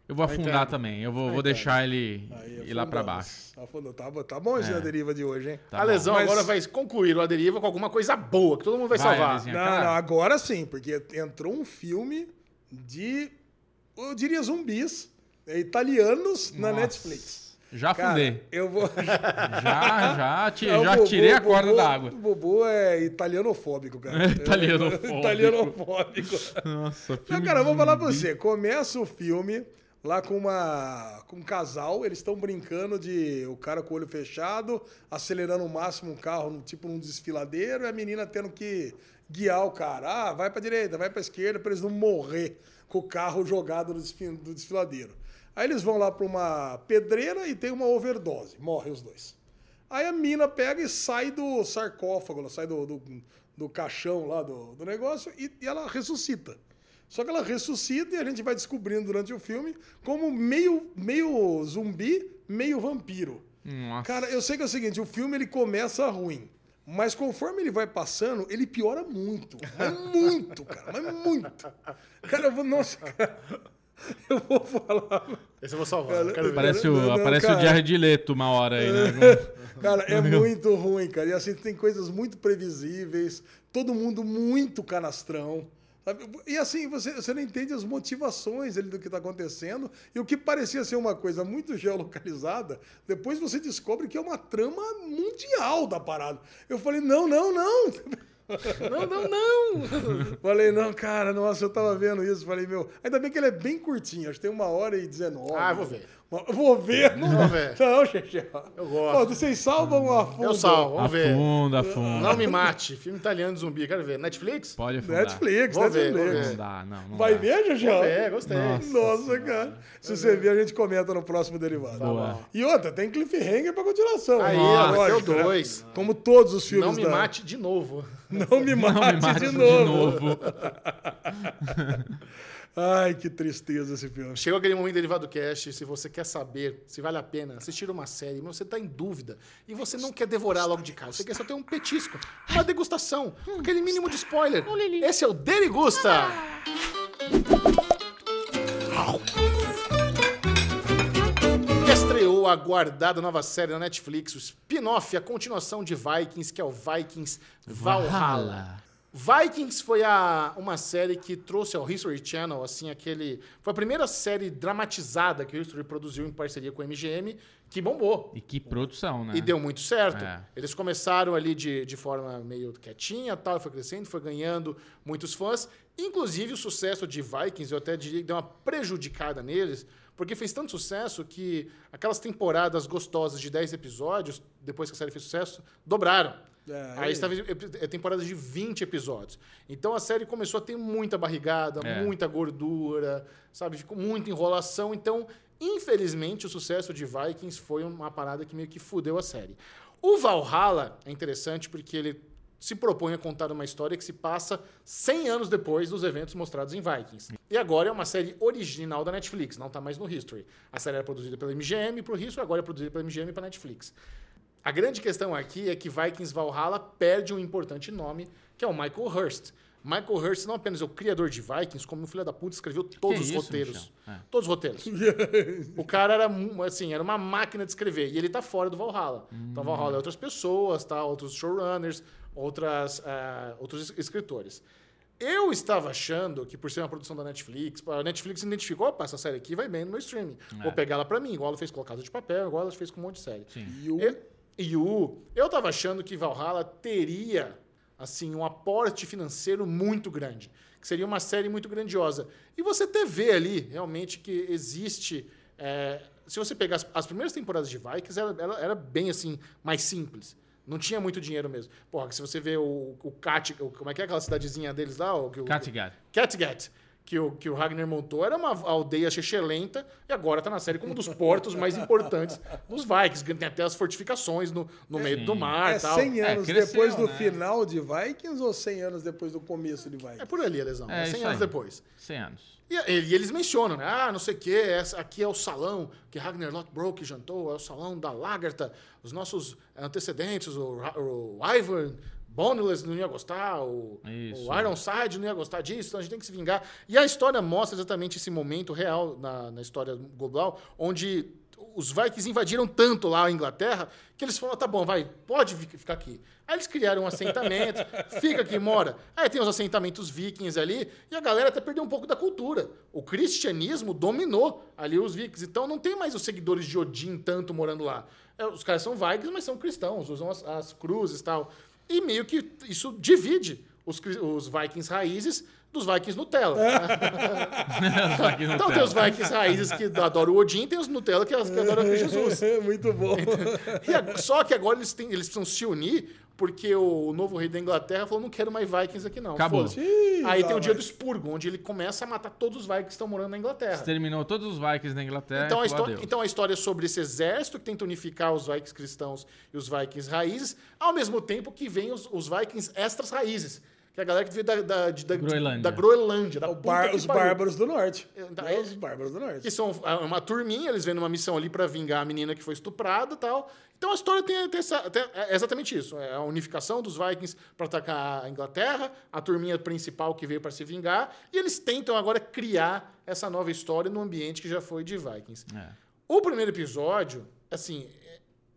eu vou afundar entendo. também. Eu vou, vou deixar ele Aí, ir lá pra afundamos. baixo. Afundou. Tá, bom- tá bom esse É. a deriva de hoje, hein? Tá a lesão Mas- agora vai concluir o A Deriva com alguma coisa boa, que todo mundo vai, Vai, salvar. Não, cara. não, agora sim, porque entrou um filme de, eu diria zumbis, é, italianos na Nossa. Netflix. Já Cara, eu vou... Já, já, ti- É, já Bubu- tirei a corda Bubu- da água. O Bubu é italianofóbico, cara. Italianofóbico. italianofóbico. Nossa, Não, filme cara, eu vou falar pra você. Começa o filme lá com uma com um casal, eles estão brincando de o cara com o olho fechado, acelerando o máximo um carro, tipo num desfiladeiro, e a menina tendo que guiar o cara. Ah, vai pra direita, vai pra esquerda, pra eles não morrer com o carro jogado no desfiladeiro. Aí eles vão lá pra uma pedreira e tem uma overdose, morrem os dois. Aí a mina pega e sai do sarcófago, ela sai do, do, do caixão lá do, do negócio e, e ela ressuscita. Só que ela ressuscita e a gente vai descobrindo durante o filme como meio, meio zumbi, meio vampiro. Nossa. Cara, eu sei que é o seguinte, o filme ele começa ruim. Mas conforme ele vai passando, ele piora muito. Mas muito, cara. Mas muito. Cara, eu vou. Nossa, cara. Eu vou falar. Esse eu vou salvar. quero ver. Aparece, o, Não, não, aparece cara. o Jared Leto uma hora aí, né? Cara, é muito ruim, cara. E assim, tem coisas muito previsíveis, todo mundo muito canastrão. sabe? E assim, você, você não entende as motivações ali do que está acontecendo. E o que parecia ser uma coisa muito geolocalizada, depois você descobre que é uma trama mundial da parada. Eu falei, não, não, não. Não, não, não. Falei, não, cara, nossa, eu tava vendo isso. Falei, meu, ainda bem que ele é bem curtinho, acho que tem uma hora e dezenove. Ah, eu vou ver. Vou ver. Não, Vou ver. Não, Xexé. Eu gosto. Ó, vocês salvam a fundo. Eu salvo, vamos ver. Afunda, afunda. Não me mate. Filme italiano de zumbi, quero ver. Netflix? Pode afundar. Netflix, Vou ver, Netflix. vou Não dá, não. não Vai dá. ver, Xexé? É, gostei. Nossa. Nossa, cara. Se você ver, a gente comenta no próximo derivado. Boa. E outra, tem cliffhanger pra continuação. Aí, Lógico, deu né? dois. Como todos os filmes Não me da- mate de novo. Não me mate, Não me mate de, novo. novo. Ai, que tristeza esse filme. Chegou aquele momento derivado cast, se você quer saber se vale a pena assistir uma série, mas você está em dúvida e você não quer devorar logo de cara, você quer só ter um petisco, uma degustação, com aquele mínimo de spoiler. Esse é o Derigusta! Estreou a aguardada nova série na Netflix, o spin-off, a continuação de Vikings, que é o Vikings Valhalla. Vikings foi a, uma série que trouxe ao History Channel, assim, aquele... Foi a primeira série dramatizada que o History produziu em parceria com a MGM, que bombou. E que produção, né? E deu muito certo. É. Eles começaram ali de, de forma meio quietinha, tal, foi crescendo, foi ganhando muitos fãs. Inclusive, o sucesso de Vikings, eu até diria que deu uma prejudicada neles, porque fez tanto sucesso que aquelas temporadas gostosas de 10 episódios, depois que a série fez sucesso, dobraram. É, Aí aí- estava é temporada de 20 episódios. Então a série começou a ter muita barrigada, É. muita gordura, sabe? Ficou muita enrolação. Então, infelizmente, o sucesso de Vikings foi uma parada que meio que fudeu a série. O Valhalla é interessante porque ele se propõe a contar uma história que se passa 100 anos depois dos eventos mostrados em Vikings. E agora é uma série original da Netflix, não está mais no History. A série era produzida pela MGM para o History, agora é produzida pela MGM para Netflix. A grande questão aqui é que Vikings Valhalla perde um importante nome, que é o Michael Hurst. Michael Hurst não apenas é o criador de Vikings, como o filho da puta escreveu todos os isso, roteiros. É. Todos os roteiros. o cara era assim, era uma máquina de escrever. E ele tá fora do Valhalla. Então, Valhalla é outras pessoas, tá? outros showrunners, outras, ah, outros es- escritores. Eu estava achando que, por ser uma produção da Netflix, a Netflix identificou, opa, essa série aqui vai bem no meu streaming. Vou pegar ela pra mim, igual ela fez com a Casa de Papel, igual ela fez com um monte de série. Sim. E o... Eu, o, eu tava achando que Valhalla teria assim um aporte financeiro muito grande, que seria uma série muito grandiosa. E você até vê ali realmente que existe. é, se você pegar as, as primeiras temporadas de Vikings, era, era, era bem assim mais simples. Não tinha muito dinheiro mesmo. Porra, se você vê o, o Kat, o- como é que é aquela cidadezinha deles lá? O, o- Kattegat. Kattegat, que o, que o Ragnar montou, era uma aldeia chechelenta e agora tá na série como um dos portos mais importantes dos Vikings. que Tem até as fortificações no, no meio do mar É tal. 100 É, anos cresceu, depois do né? final de Vikings ou 100 anos depois do começo de Vikings? É por ali, Lesão. É É 100 isso anos aí. depois. 100 anos. E, e eles mencionam, né? Ah, não sei o quê, essa aqui é o salão que Ragnar Lothbrok jantou, é o salão da Lagertha, os nossos antecedentes, o, o Ivan Boneless não ia gostar, o, Isso. o Ironside não ia gostar disso, então a gente tem que se vingar. E a história mostra exatamente esse momento real na, na história global, onde os Vikings invadiram tanto lá a Inglaterra que eles falaram, tá bom, vai, pode ficar aqui. Aí eles criaram um assentamento, fica aqui, mora. Aí tem os assentamentos vikings ali, e a galera até perdeu um pouco da cultura. O cristianismo dominou ali os vikings, então não tem mais os seguidores de Odin tanto morando lá. É, os caras são vikings, mas são cristãos, usam as, as cruzes e tal. E meio que isso divide os, os vikings raízes dos vikings Nutella. No Então tem os vikings raízes que adoram o Odin, tem os Nutella que, que adoram o Jesus. Muito bom. E ag- só que agora eles, têm, eles precisam se unir porque o novo rei da Inglaterra falou: não quero mais Vikings aqui, não. Acabou. Ih, Aí tem o dia vai. do expurgo, onde ele começa a matar todos os Vikings que estão morando na Inglaterra. Exterminou todos os Vikings da Inglaterra. Então a, história, adeus. então a história é sobre esse exército que tenta unificar os Vikings cristãos e os Vikings raízes, ao mesmo tempo que vem os, os Vikings extras raízes. Que é a galera que veio da, da, de- da, Groenlândia. da Groenlândia, da O puta bar- os pariu. bárbaros do norte. Então, É, é- Os bárbaros do norte. Que são é uma turminha, eles vêm numa missão ali pra vingar a menina que foi estuprada e tal. Então a história tem, tem essa, tem- é exatamente isso. É a unificação dos Vikings pra atacar a Inglaterra, a turminha principal que veio pra se vingar, e eles tentam agora criar essa nova história no ambiente que já foi de Vikings. É. O primeiro episódio, assim,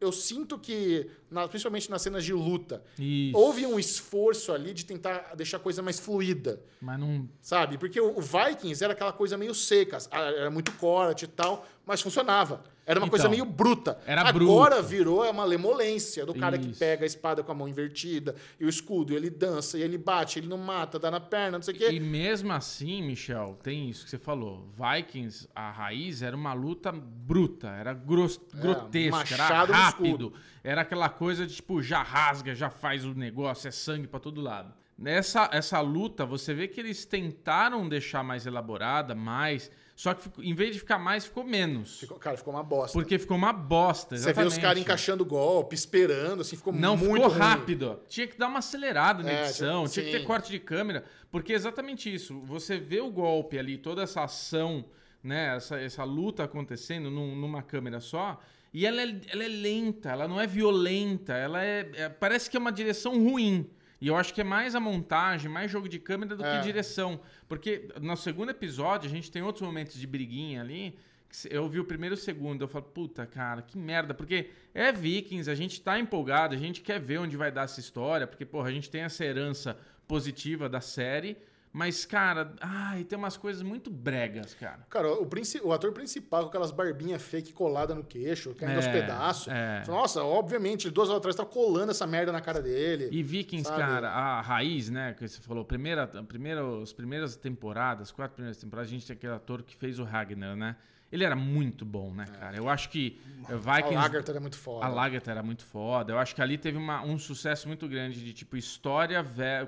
eu sinto que, na- principalmente nas cenas de luta, Isso. houve um esforço ali de tentar deixar a coisa mais fluida. Mas não. Sabe? Porque o Vikings era aquela coisa meio seca, era muito corte e tal, mas funcionava. Era uma Então, coisa meio bruta. era Agora bruto. virou uma lemolência do cara que Isso. pega a espada com a mão invertida e o escudo, e ele dança, e ele bate, ele não mata, dá na perna, não sei o quê. E mesmo assim, Michel, tem isso que você falou. Vikings, a raiz era uma luta bruta, era gros- grotesca, era rápido. Era aquela coisa de tipo, já rasga, já faz o negócio, é sangue pra todo lado. Nessa essa luta, você vê que eles tentaram deixar mais elaborada, mais. Só que em vez de ficar mais, ficou menos. Ficou- cara, ficou uma bosta. Porque ficou uma bosta. Você vê os exatamente. caras encaixando golpe, esperando, assim, ficou Não muito ficou ruim. rápido. Tinha que dar uma acelerada na É, edição, tinha- tinha que ter corte de câmera, porque é exatamente isso. Você vê o golpe ali, toda essa ação, né, essa, essa luta acontecendo num- numa câmera só, e ela é, ela é lenta, ela não é violenta, ela é, é- parece que é uma direção ruim. E eu acho que é mais a montagem, mais jogo de câmera do É. que direção. Porque no segundo episódio, a gente tem outros momentos de briguinha ali. Eu vi o primeiro e o segundo, eu falo, puta, cara, que merda. Porque é Vikings, a gente tá empolgado, a gente quer ver onde vai dar essa história. Porque, porra, a gente tem essa herança positiva da série. Mas, cara, ai, tem umas coisas muito bregas, cara. Cara, o, o ator principal com aquelas barbinhas fake colada no queixo, caindo aos É, pedaços. é. Nossa, obviamente, duas horas atrás tava colando essa merda na cara dele. E Vikings, Sabe? cara, a raiz, né, que você falou, primeira, primeira, as primeiras temporadas, quatro primeiras temporadas, a gente tem aquele ator que fez o Ragnar, né? Ele era muito bom, né, cara? Eu acho que eh, A Vikings... Lagertha é muito foda. A Lagertha era muito foda. Eu acho que ali teve uma- um sucesso muito grande de tipo história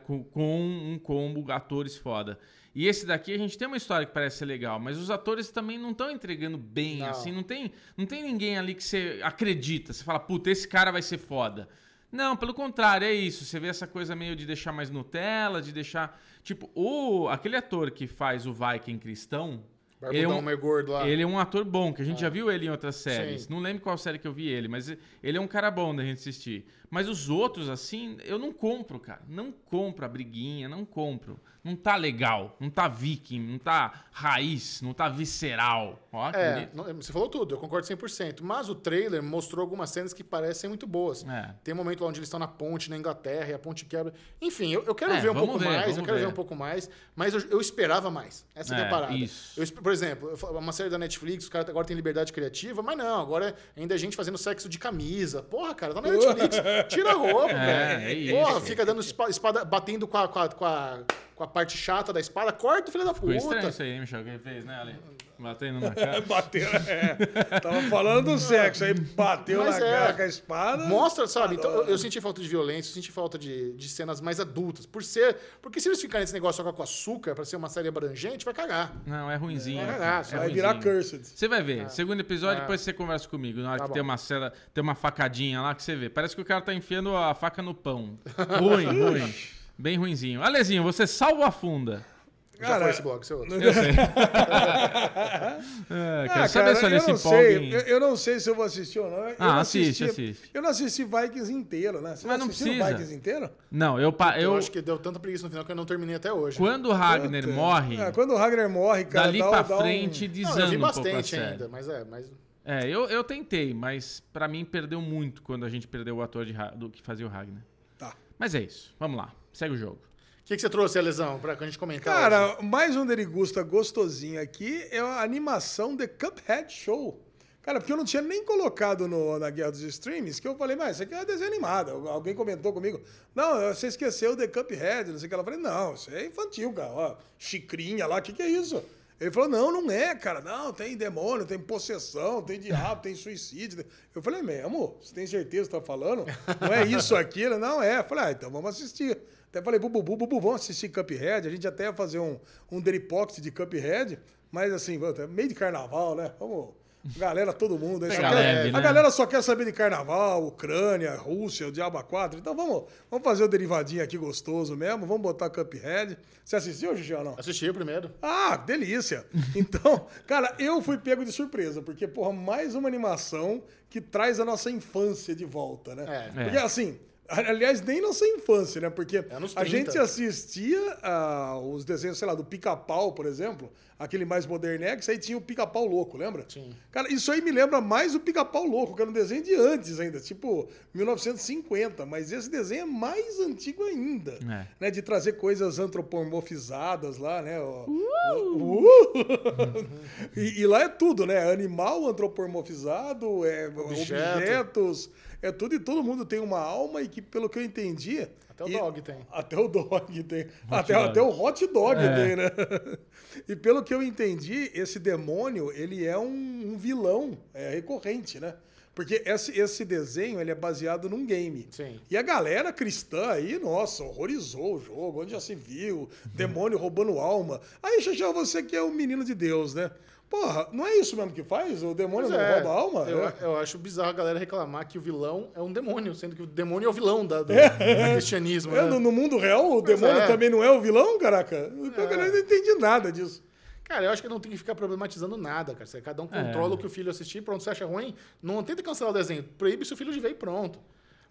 com, com um combo atores foda. E esse daqui a gente tem uma história que parece ser legal, mas os atores também não estão entregando bem, Não. assim, não tem, não tem ninguém ali que você acredita. Você fala, puta, esse cara vai ser foda. Não, pelo contrário, é isso. Você vê essa coisa meio de deixar mais Nutella, de deixar. Tipo, o, aquele ator que faz o Viking cristão. Ele é Barbudão um- meio gordo lá. ele é um ator bom, que a gente já viu ele em outras séries. Sim. Não lembro qual série que eu vi ele, mas ele é um cara bom da gente assistir. Mas os outros, assim, eu não compro, cara. Não compro a briguinha, não compro. Não tá legal. Não tá viking, não tá raiz, não tá visceral. Ó, É, você falou tudo, eu concordo 100%. Mas o trailer mostrou algumas cenas que parecem muito boas. É. Tem um momento lá onde eles estão na ponte, na Inglaterra, e a ponte quebra. Enfim, eu, eu quero É, ver um pouco ver, mais, eu quero ver. ver. um pouco mais, mas eu, eu esperava mais. Essa que é a É, parada. Eu por exemplo, uma série da Netflix, os caras agora têm liberdade criativa, mas não, agora ainda é gente fazendo sexo de camisa. Porra, cara, tá na Netflix. Tira a roupa, É, velho. é Porra, isso. fica dando espa- espada, batendo com a, com a, com a, com a parte chata da espada. Corta, filho da Ficou estranho puta. isso aí, Michel, que ele fez, né, Ali? Batendo na cara. Bateu, é. Tava falando do sexo, aí bateu Mas na é. cara com a espada. Mostra, sabe? Então, eu, eu senti falta de violência, eu senti falta de, de cenas mais adultas. Por ser. Porque se eles ficarem nesse negócio só com açúcar pra ser uma série abrangente, vai cagar. Não, é ruimzinho. É, vai Vai virar cursed. Você vai ver. Segundo episódio, É. depois você conversa comigo. Na hora Tá que bom. tem uma cena, tem uma facadinha lá que você vê. Parece que o cara tá enfiando a faca no pão. Ruim, ruim. Bem ruinzinho. Alezinho, você salva a funda. Já Cara, foi esse bloco, seu outro. Eu sei. É, quero Ah, saber cara, se se não sei. Eu, eu não sei se eu vou assistir ou não. Eu Ah, não assiste, assisti- assiste. Eu não assisti Vikings inteiro, né? Você Mas não assistiu precisa. Vikings inteiro? Não, eu, pa- Eu, eu, acho que deu tanta preguiça no final que eu não terminei até hoje. quando o Ragnar Puta. morre, É, quando o Ragnar morre, cara, dali dá, pra dá um- frente Não, desanda eu vi um bastante ainda, mas é, mas. É, eu, eu tentei, mas pra mim perdeu muito quando a gente perdeu o ator de do que fazia o Ragnar. Tá. Mas é isso. Vamos lá. Segue o jogo. O que, que você trouxe, Lesão, pra a gente comentar? hoje? Cara, mais um Derigusta gostosinho aqui é a animação The Cuphead Show. Cara, porque eu não tinha nem colocado no, na Guerra dos Streams, que eu falei, mas isso aqui é desenho animado. Alguém comentou comigo, não, você esqueceu The Cuphead, não sei o que. Ela falei, não, isso é infantil, cara. Ó, chicrinha lá, o que, que é isso? Ele falou, não, não é, cara. Não, tem demônio, tem possessão, tem diabo, tem suicídio. Eu falei, mesmo? Você tem certeza que tá falando? Não é isso aqui? Ele, não é. Eu falei, ah, então vamos assistir. Até falei, Bubu, Bubu, Bubu, vamos assistir Cuphead. A gente até ia fazer um, um Pocket de Cuphead, mas assim, meio de carnaval, né? Vamos. Galera, todo mundo. aí quer- leve, a né? galera só quer saber de carnaval, Ucrânia, Rússia, o Diabo 4. Então vamos, vamos fazer o derivadinho aqui gostoso mesmo. Vamos botar Cuphead. Você assistiu, Gigi, ou não? Assisti o primeiro. Ah, delícia! Então, cara, eu fui pego de surpresa, porque, porra, mais uma animação que traz a nossa infância de volta, né? É. Porque, assim, Aliás, nem nossa infância, né? Porque É a 30. gente assistia ah, os desenhos, sei lá, do Pica-Pau, por exemplo, aquele mais modernex, aí tinha o Pica-Pau Louco, lembra? Sim. Cara, isso aí me lembra mais o Pica-Pau Louco, que era um desenho de antes ainda, tipo 1950, mas esse desenho é mais antigo ainda, É. né? De trazer coisas antropomorfizadas lá, né? O- Uh! e, e lá é tudo, né? Animal antropomorfizado, é Objeto. objetos, é tudo e todo mundo tem uma alma e que, pelo que eu entendi... Até o e- dog tem. Até o dog tem. Até, dog. até o hot dog É. tem, né? E pelo que eu entendi, esse demônio, ele é um, um vilão é, recorrente, né? Porque esse, esse desenho, ele é baseado num game. Sim. E a galera cristã aí, nossa, horrorizou o jogo, onde já se viu, demônio roubando alma. Aí, Xaxá, você que é o menino de Deus, né? Porra, não é isso mesmo que faz? O demônio Pois não é, rouba alma? Eu, É. eu acho bizarro a galera reclamar que o vilão é um demônio, sendo que o demônio é o vilão da, do, É. do cristianismo. É, né? no, no mundo real, o Pois demônio é. também não é o vilão, caraca? Eu não entendi nada disso. Cara, eu acho que não tem que ficar problematizando nada, cara. Cada um É. controla o que o filho assistir, pronto, você acha ruim, não tenta cancelar o desenho. Proíbe seu filho de ver e pronto.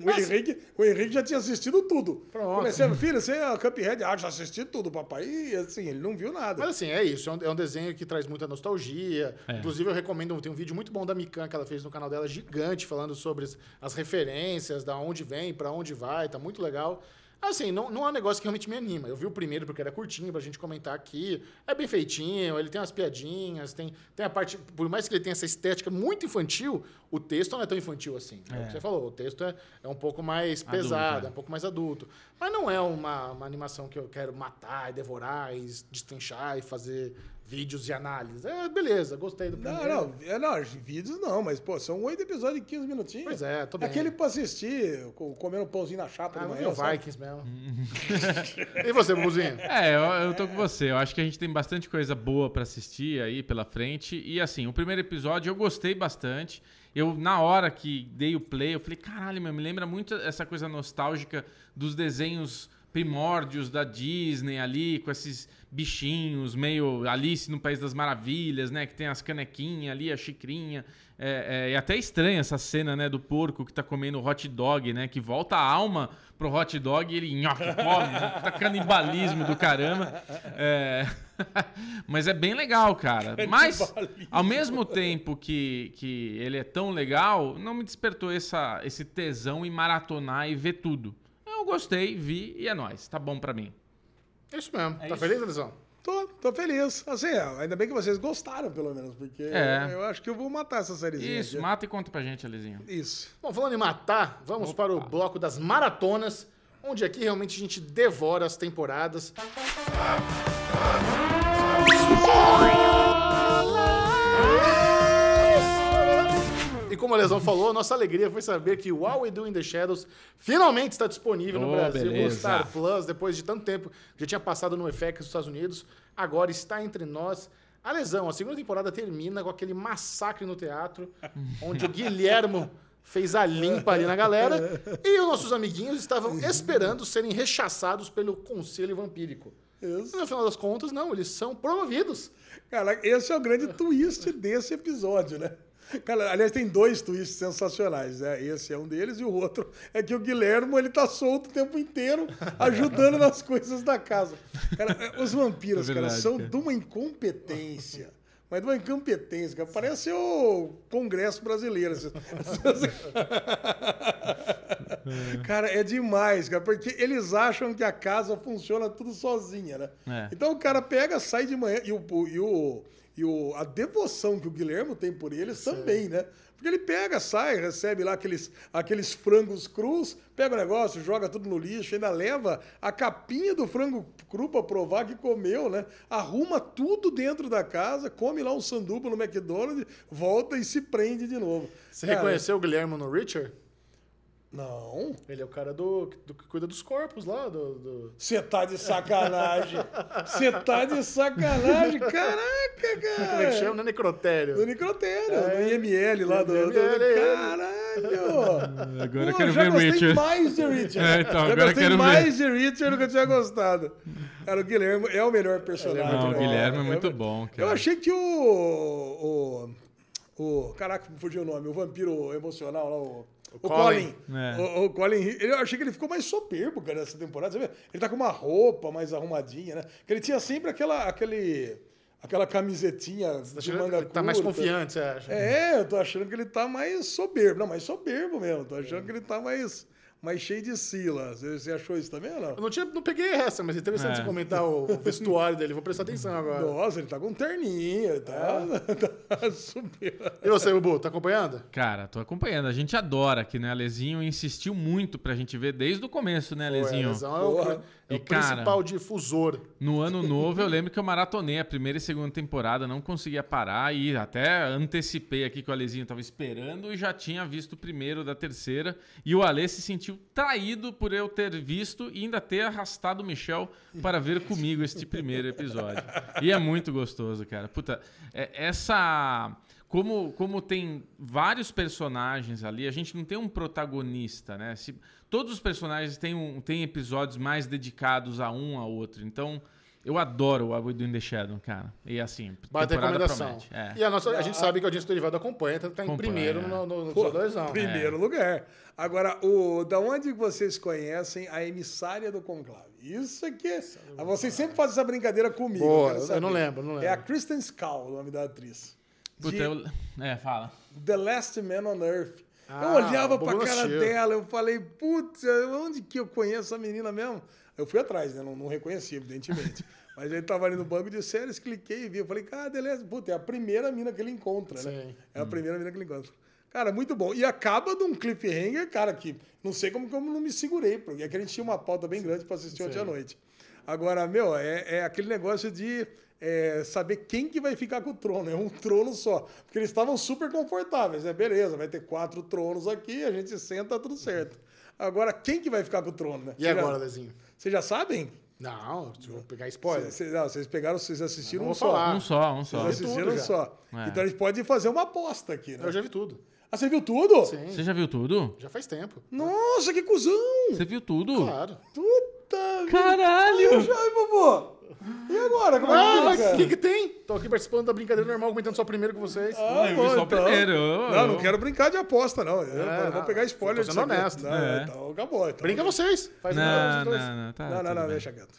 O Henrique, o Henrique já tinha assistido tudo. Pronto. Comecei, filho, você é Cuphead? Ah, já assisti tudo, papai. E assim, ele não viu nada. Mas assim, é isso. É um, é um desenho que traz muita nostalgia. É. Inclusive, eu recomendo. Tem um vídeo muito bom da Mikan que ela fez no canal dela, gigante, falando sobre as, as referências, da onde vem, pra onde vai. Tá muito legal. Assim, não, não é um negócio que realmente me anima. Eu vi o primeiro porque era curtinho pra gente comentar aqui. É bem feitinho, ele tem umas piadinhas, tem, tem a parte. Por mais que ele tenha essa estética muito infantil, o texto não é tão infantil assim. É, o que você falou, o texto é, é um pouco mais Adulto, pesado, é. é um pouco mais adulto. Mas não é uma, uma animação que eu quero matar e devorar e destrinchar e fazer vídeos de análise. É, beleza, gostei do Não, primeiro. não, é, não, vídeos não, mas, pô, são oito episódios de 15 minutinhos. Pois é, tô bem. Aquele pra assistir, co- comendo pãozinho na chapa Ah, de não manhã. vi o sabe? Vikings mesmo. e você, Bubuzinho? É, eu, eu tô com você. Eu acho que a gente tem bastante coisa boa pra assistir aí pela frente. E assim, o primeiro episódio eu gostei bastante. Eu, na hora que dei o play, eu falei, caralho, meu, me lembra muito essa coisa nostálgica dos desenhos primórdios da Disney ali, com esses bichinhos, meio Alice no País das Maravilhas, né? Que tem as canequinhas ali, a xicrinha. É, é, e até estranha essa cena, né, do porco que tá comendo hot dog, né? Que volta a alma pro hot dog e ele nhoque, come, né, tá canibalismo do caramba. É, Mas é bem legal, cara. Mas, ao mesmo tempo que, que ele é tão legal, não me despertou essa, esse tesão em maratonar e ver tudo. Eu gostei, vi e é nóis. Tá bom pra mim. É isso mesmo. tá isso. feliz, Elisão? Tô, tô feliz. Assim, é, ainda bem que vocês gostaram, pelo menos, porque É. eu acho que eu vou matar essa sériezinha. Isso, aqui. mata e conta pra gente, Alizinho. Isso. Bom, falando em matar, vamos para o bloco das maratonas, onde aqui realmente a gente devora as temporadas. E como a Lesão falou, nossa alegria foi saber que o What We Do in the Shadows finalmente está disponível no Oh, Brasil no beleza. Star Plus, depois de tanto tempo. Já tinha passado no FX dos Estados Unidos, agora está entre nós. A Lesão, a segunda temporada termina com aquele massacre no teatro, onde o Guilhermo fez a limpa ali na galera e os nossos amiguinhos estavam esperando serem rechaçados pelo Conselho Vampírico. Isso. E no final das contas, não, eles são promovidos. Cara, esse é o grande twist desse episódio, né? Cara, aliás, tem dois twists sensacionais, né? Esse é um deles e o outro é que o Guilhermo, ele tá solto o tempo inteiro, ajudando nas coisas da casa. Cara, os vampiros, É verdade, cara, são cara. de uma incompetência. Mas de uma incompetência, cara. Parece o Congresso brasileiro. assim. cara, é demais, cara, porque eles acham que a casa funciona tudo sozinha, né? É. Então o cara pega, sai de manhã e o, e o, e o, a devoção que o Guilherme tem por eles também, né? Porque ele pega, sai, recebe lá aqueles, aqueles frangos crus, pega o negócio, joga tudo no lixo, ainda leva a capinha do frango cru pra provar que comeu, né? Arruma tudo dentro da casa, come lá um sanduba no McDonald's, volta e se prende de novo. Você Cara, reconheceu o Guilhermo no Richard? Não. Ele é o cara do, do que cuida dos corpos lá, do... do- Você tá de sacanagem. Você tá de sacanagem. Caraca, cara. Como é que chama? Não é necrotério. Do Nicrotério, É. do IML lá do. do- IML, é ele. Caralho! Agora eu Pô, quero já ver gostei Richard. mais de Richard. É, então, já agora eu gostei quero ver. mais de Richard do que eu tinha gostado. Cara, o Guilherme é o melhor personagem. Não, o? Guilherme é muito bom, cara. Eu achei que o. o, o caraca, me fugiu o nome. O vampiro emocional lá, o. O Colin. Colin. É. O, o Colin, eu achei que ele ficou mais soberbo, cara, nessa temporada. Você vê? Ele tá com uma roupa mais arrumadinha, né? Que ele tinha sempre aquela, aquele, aquela camisetinha de Achando manga que Tá mais curta. confiante, você acha? É, eu tô achando que ele tá mais soberbo. Não, mais soberbo mesmo. Tô achando que ele tá mais, mais cheio de sila. Você, achou isso também ou não? Eu não, tinha, não peguei essa, mas é interessante É. você comentar o, o vestuário dele. Vou prestar atenção agora. Nossa, ele tá com um terninho, ele tá, tá soberbo. E você, Bubu, tá acompanhando? Cara, tô acompanhando. A gente adora aqui, né? Alezinho insistiu muito pra gente ver desde o começo, né, Alezinho? Pô, Lesão é o, Porra. o cara, principal difusor. No ano novo, eu lembro que eu maratonei a primeira e segunda temporada, não conseguia parar e até antecipei aqui que o Alezinho tava esperando e já tinha visto o primeiro da terceira. E o Ale se sentiu traído por eu ter visto e ainda ter arrastado o Michel para ver comigo este primeiro episódio. E é muito gostoso, cara. Puta, é- essa. Como, como tem vários personagens ali, a gente não tem um protagonista, né? Se, todos os personagens têm, um, têm episódios mais dedicados a um a outro. Então, eu adoro o Abui do In The Shadow, cara. E assim, Bate recomendação. promete. É. E a, nossa, a gente sabe que a audiência derivada acompanha, tá, tá em Acompanha, primeiro é. no, no, no Pô, primeiro lugar. Agora, o, da onde vocês conhecem a emissária do conclave? Isso aqui é... Ah, Vocês sempre fazem essa brincadeira comigo. Boa, eu saber. não lembro, não É a lembro. Kristen Schaal, o nome da atriz. Puta, De eu... É, fala. The Last Man on Earth. eu Ah, olhava o pra cara dela, eu falei, putz, onde que eu conheço essa menina mesmo? Eu fui atrás, né? Não, não reconheci, evidentemente. Mas ele tava ali no banco de séries, cliquei e vi. Eu falei, cara, beleza. Puta, é a primeira mina que ele encontra, né? Sim. É a primeira mina que ele encontra. Cara, muito bom. E acaba de um cliffhanger, cara, que não sei como que eu não me segurei, porque é que a gente tinha uma pauta bem grande pra assistir ontem à noite. Agora, meu, é, é aquele negócio de é, saber quem que vai ficar com o trono. É um trono só. Porque eles estavam super confortáveis, né? Beleza, vai ter quatro tronos aqui, a gente senta, tudo certo. Agora, quem que vai ficar com o trono, né? E Vocês já- agora, Lezinho? Vocês já sabem? Não, vou pegar spoiler. Vocês, não, vocês pegaram, vocês assistiram um só. Um só, um só. Vocês assistiram um já. só. É. Então a gente pode fazer uma aposta aqui, né? Eu já vi tudo. Ah, você viu tudo? Sim, Você já viu tudo? já faz tempo. Nossa, que cuzão! Você viu tudo? Claro. Puta! Caralho! Ai, Bubu! E agora? Como Ah, é mas que o fica? que, que tem? Tô aqui participando da brincadeira normal, comentando só primeiro com vocês. Ah, eu vi bom, só o então. primeiro. Não, não quero brincar de aposta, não. Eu É, não vou pegar spoiler tô sendo honesto. Não, É. então acabou. Então. Brinca vocês. Faz Não, um, dois, não, não. Tá, Não, não, não, deixa quieto.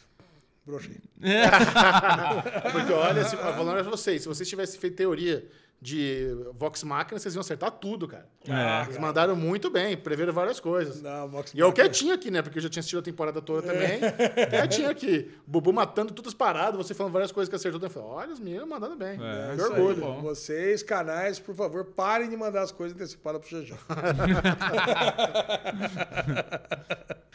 Brochei. Porque olha, se, falando pra vocês, se vocês tivessem feito teoria de Vox Machina, vocês iam acertar tudo, cara. É. Eles mandaram muito bem, preveram várias coisas. Não, Vox E eu Machina. quietinho aqui, né? Porque eu já tinha assistido a temporada toda também. Quietinho aqui. Bubu matando todas as paradas, você falando várias coisas que acertou. Eu falei, olha, os meninos mandando bem. É, que aí. orgulho. bom. Vocês, canais, por favor, parem de mandar as coisas antecipadas pro GG.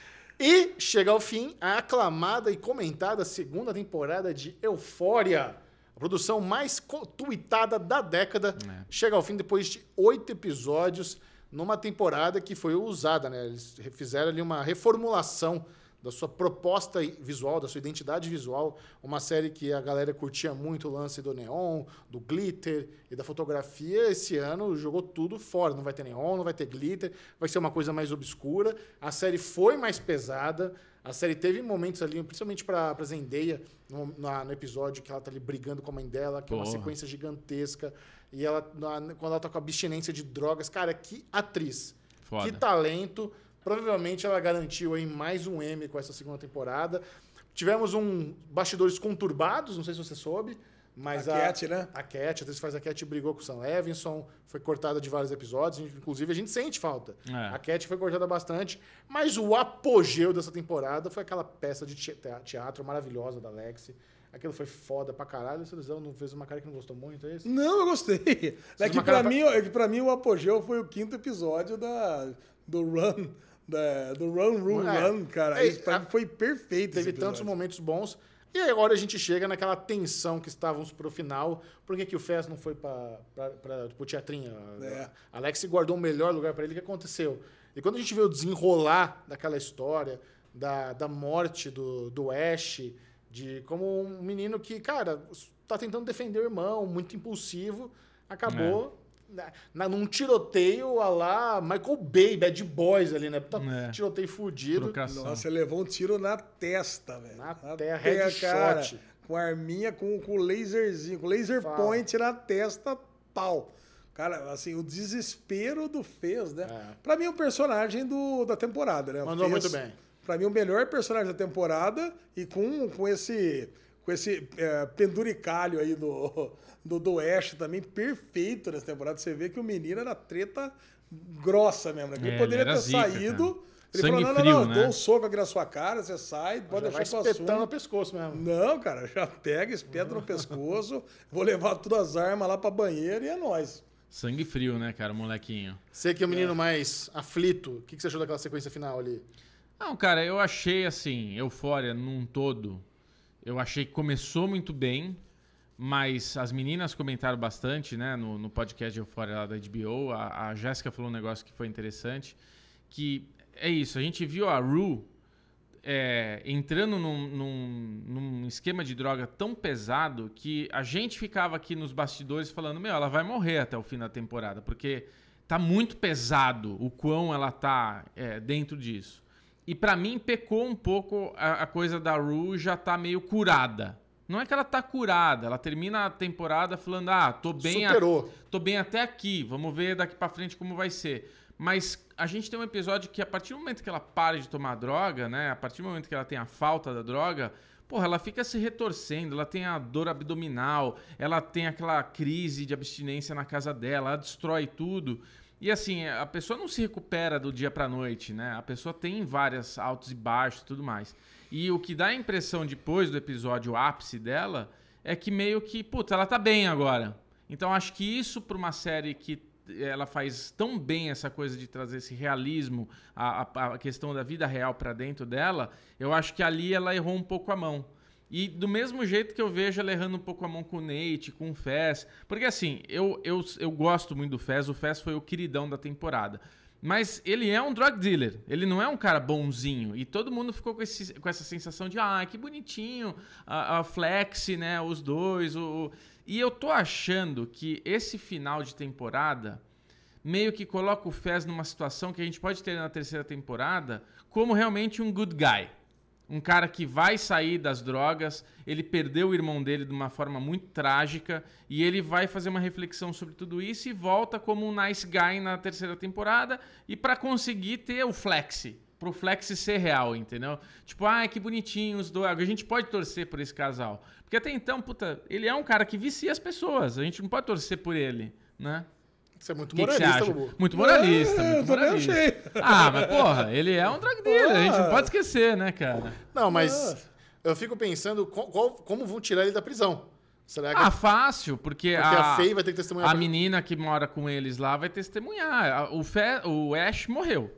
E chega ao fim a aclamada e comentada segunda temporada de Eufória. Produção mais tuitada da década. É. Chega ao fim depois de oito episódios numa temporada que foi usada, né? Eles fizeram ali uma reformulação da sua proposta visual, da sua identidade visual. Uma série que a galera curtia muito o lance do neon, do glitter e da fotografia. Esse ano jogou tudo fora. Não vai ter neon, não vai ter glitter, vai ser uma coisa mais obscura. A série foi mais pesada. A série teve momentos ali, principalmente para pra Zendaya, no, na- no episódio que ela tá ali brigando com a mãe dela, que é uma Porra. sequência gigantesca. E ela, na- quando ela tá com abstinência de drogas, cara, que atriz. Foda. Que talento. Provavelmente ela garantiu aí mais um M com essa segunda temporada. Tivemos um bastidores conturbados, não sei se você soube, mas A a, Cat, né? A Cat, a atriz faz a Cat brigou com o Sam Levinson, foi cortada de vários episódios, inclusive a gente sente falta. É. A Cat foi cortada bastante, mas o apogeu dessa temporada foi aquela peça de te- teatro maravilhosa da Lexi. Aquilo foi foda pra caralho. Essa Elisão não fez uma cara que não gostou muito, é isso? Não, eu gostei. É que, pra mim, é que pra mim o apogeu foi o quinto episódio da, do Run. Da, do Run, Run, É. Run, cara. É, Isso pra a- mim foi perfeito. Teve esse tantos momentos bons. E aí agora a gente chega naquela tensão que estávamos pro final. Por que, que o Fez não foi para o teatrinho? É. Alex guardou o melhor lugar para ele. O que aconteceu? E quando a gente vê o desenrolar daquela história, da, da morte do, do Ash, de como um menino que, cara, tá tentando defender o irmão, muito impulsivo, acabou na, na- num tiroteio a lá Michael Bay, Bad Boys ali, né? Tá- É. Tiroteio fudido. Trocação. Nossa, ele levou um tiro na testa, velho. Na terra, headshot. com arminha, com, com laserzinho, com laser Fala. point na testa, pau. Cara, assim, o desespero do Fez, né? É. Pra mim, é o personagem do, da temporada, né? Mandou Fez, muito bem. Pra mim, o melhor personagem da temporada e com, com esse, com esse é, penduricalho aí do, do, do Ash também perfeito nessa temporada. Você vê que o menino era treta grossa mesmo, né? É, ele ele poderia era ter zica, saído. cara. Ele Sangue falou: não, não, frio, não, né? dou um soco aqui na sua cara, você sai, pode Já vai deixar eu espetando no pescoço mesmo. Não, cara, já pega, espeta no pescoço, vou levar todas as armas lá pra banheiro e é nóis. Sangue frio, né, cara, molequinho. Você que é o menino mais aflito, o que, que você achou daquela sequência final ali? Não, cara, eu achei assim, Eufória num todo, eu achei que começou muito bem, mas as meninas comentaram bastante, né, no, no podcast de Eufória lá da HBO. A, a Jéssica falou um negócio que foi interessante, que é isso, a gente viu a Rue é, entrando num, num- num esquema de droga tão pesado que a gente ficava aqui nos bastidores falando, meu, ela vai morrer até o fim da temporada, porque tá muito pesado o quão ela tá é, dentro disso. E pra mim pecou um pouco a, a coisa da Rue já tá meio curada. Não é que ela tá curada, ela termina a temporada falando, ah, tô bem, a- Superou. tô bem até aqui, vamos ver daqui pra frente como vai ser. Mas a gente tem um episódio que a partir do momento que ela para de tomar droga, né, a partir do momento que ela tem a falta da droga, porra, ela fica se retorcendo, ela tem a dor abdominal, ela tem aquela crise de abstinência na casa dela, ela destrói tudo. E assim, a pessoa não se recupera do dia pra noite, né? A pessoa tem várias altos e baixos tudo mais. E o que dá a impressão depois do episódio ápice dela é que meio que, puta, ela tá bem agora. Então acho que isso pra uma série que ela faz tão bem essa coisa de trazer esse realismo, a, a- a questão da vida real pra dentro dela, eu acho que ali ela errou um pouco a mão. E do mesmo jeito que eu vejo ela errando um pouco a mão com o Nate, com o Fez. Porque assim, eu, eu, eu gosto muito do Fez, o Fez foi o queridão da temporada. Mas ele é um drug dealer, ele não é um cara bonzinho. E todo mundo ficou com, esse- com essa sensação de, ah, que bonitinho, a, a Flex, né, os dois. O, o-" E eu tô achando que esse final de temporada meio que coloca o Fez numa situação que a gente pode ter na terceira temporada como realmente um good guy. Um cara que vai sair das drogas, ele perdeu o irmão dele de uma forma muito trágica e ele vai fazer uma reflexão sobre tudo isso e volta como um nice guy na terceira temporada e pra conseguir ter o flex, pro flex ser real, entendeu? Tipo, ai, que bonitinho os dois. A gente pode torcer por esse casal. Porque até então, puta, ele é um cara que vicia as pessoas. A gente não pode torcer por ele, né? Você é muito que, que moralista? Bubu. Muito moralista, É, muito moralista. achei. Ah, mas porra, ele é um drug dealer, a gente não Ah. pode esquecer, né, cara? Não, mas eu fico pensando qual- qual- como vão tirar ele da prisão. Será que Ah, fácil, porque, porque a, a, Faye vai ter que testemunhar? a menina que mora com eles lá vai testemunhar. O, Fe, o Ash morreu.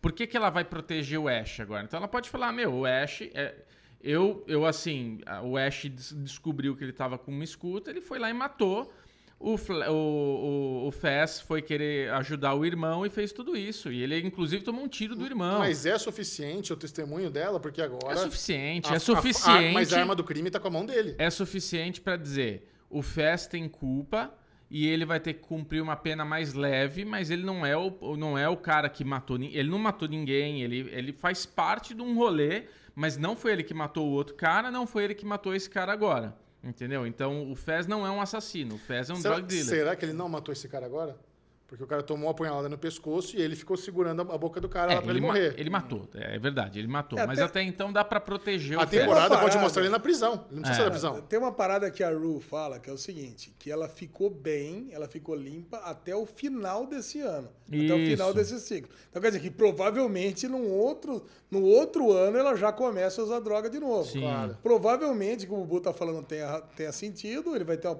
Por que, que ela vai proteger o Ash agora? Então ela pode falar, meu, o Ash... É... Eu, eu, assim, o Ash des- descobriu que ele tava com uma escuta, ele foi lá e matou. O, o, o, o Fez foi querer ajudar o irmão e fez tudo isso. E ele, inclusive, tomou um tiro do irmão. Mas é suficiente o testemunho dela? Porque agora... É suficiente, a- é a- suficiente. a- mas a arma do crime tá com a mão dele. é suficiente pra dizer o Fez tem culpa e ele vai ter que cumprir uma pena mais leve, mas ele não é o, não é o cara que matou ninguém. Ele não matou ninguém, ele, ele faz parte de um rolê, mas não foi ele que matou o outro cara, não foi ele que matou esse cara agora. Entendeu? Então o Fez não é um assassino, o Fez é um será, drug dealer. será que ele não matou esse cara agora? Porque o cara tomou uma apunhalada no pescoço e ele ficou segurando a a boca do cara É, lá pra ele, ele, morrer. ele matou, é verdade, ele matou. É, mas até- até então dá pra proteger A o Fez. temporada Uma pode parada. mostrar ele na prisão. Ele não precisa É. sair da prisão. Tem uma parada que a Ru fala, que é o seguinte, que ela ficou bem, ela ficou limpa até o final desse ano. Até o final Isso. desse ciclo. Então quer dizer que provavelmente num outro, no outro ano ela já começa a usar droga de novo. Sim. Claro. Provavelmente, como o Bu tá falando, tenha, tenha sentido, ele vai ter, uma,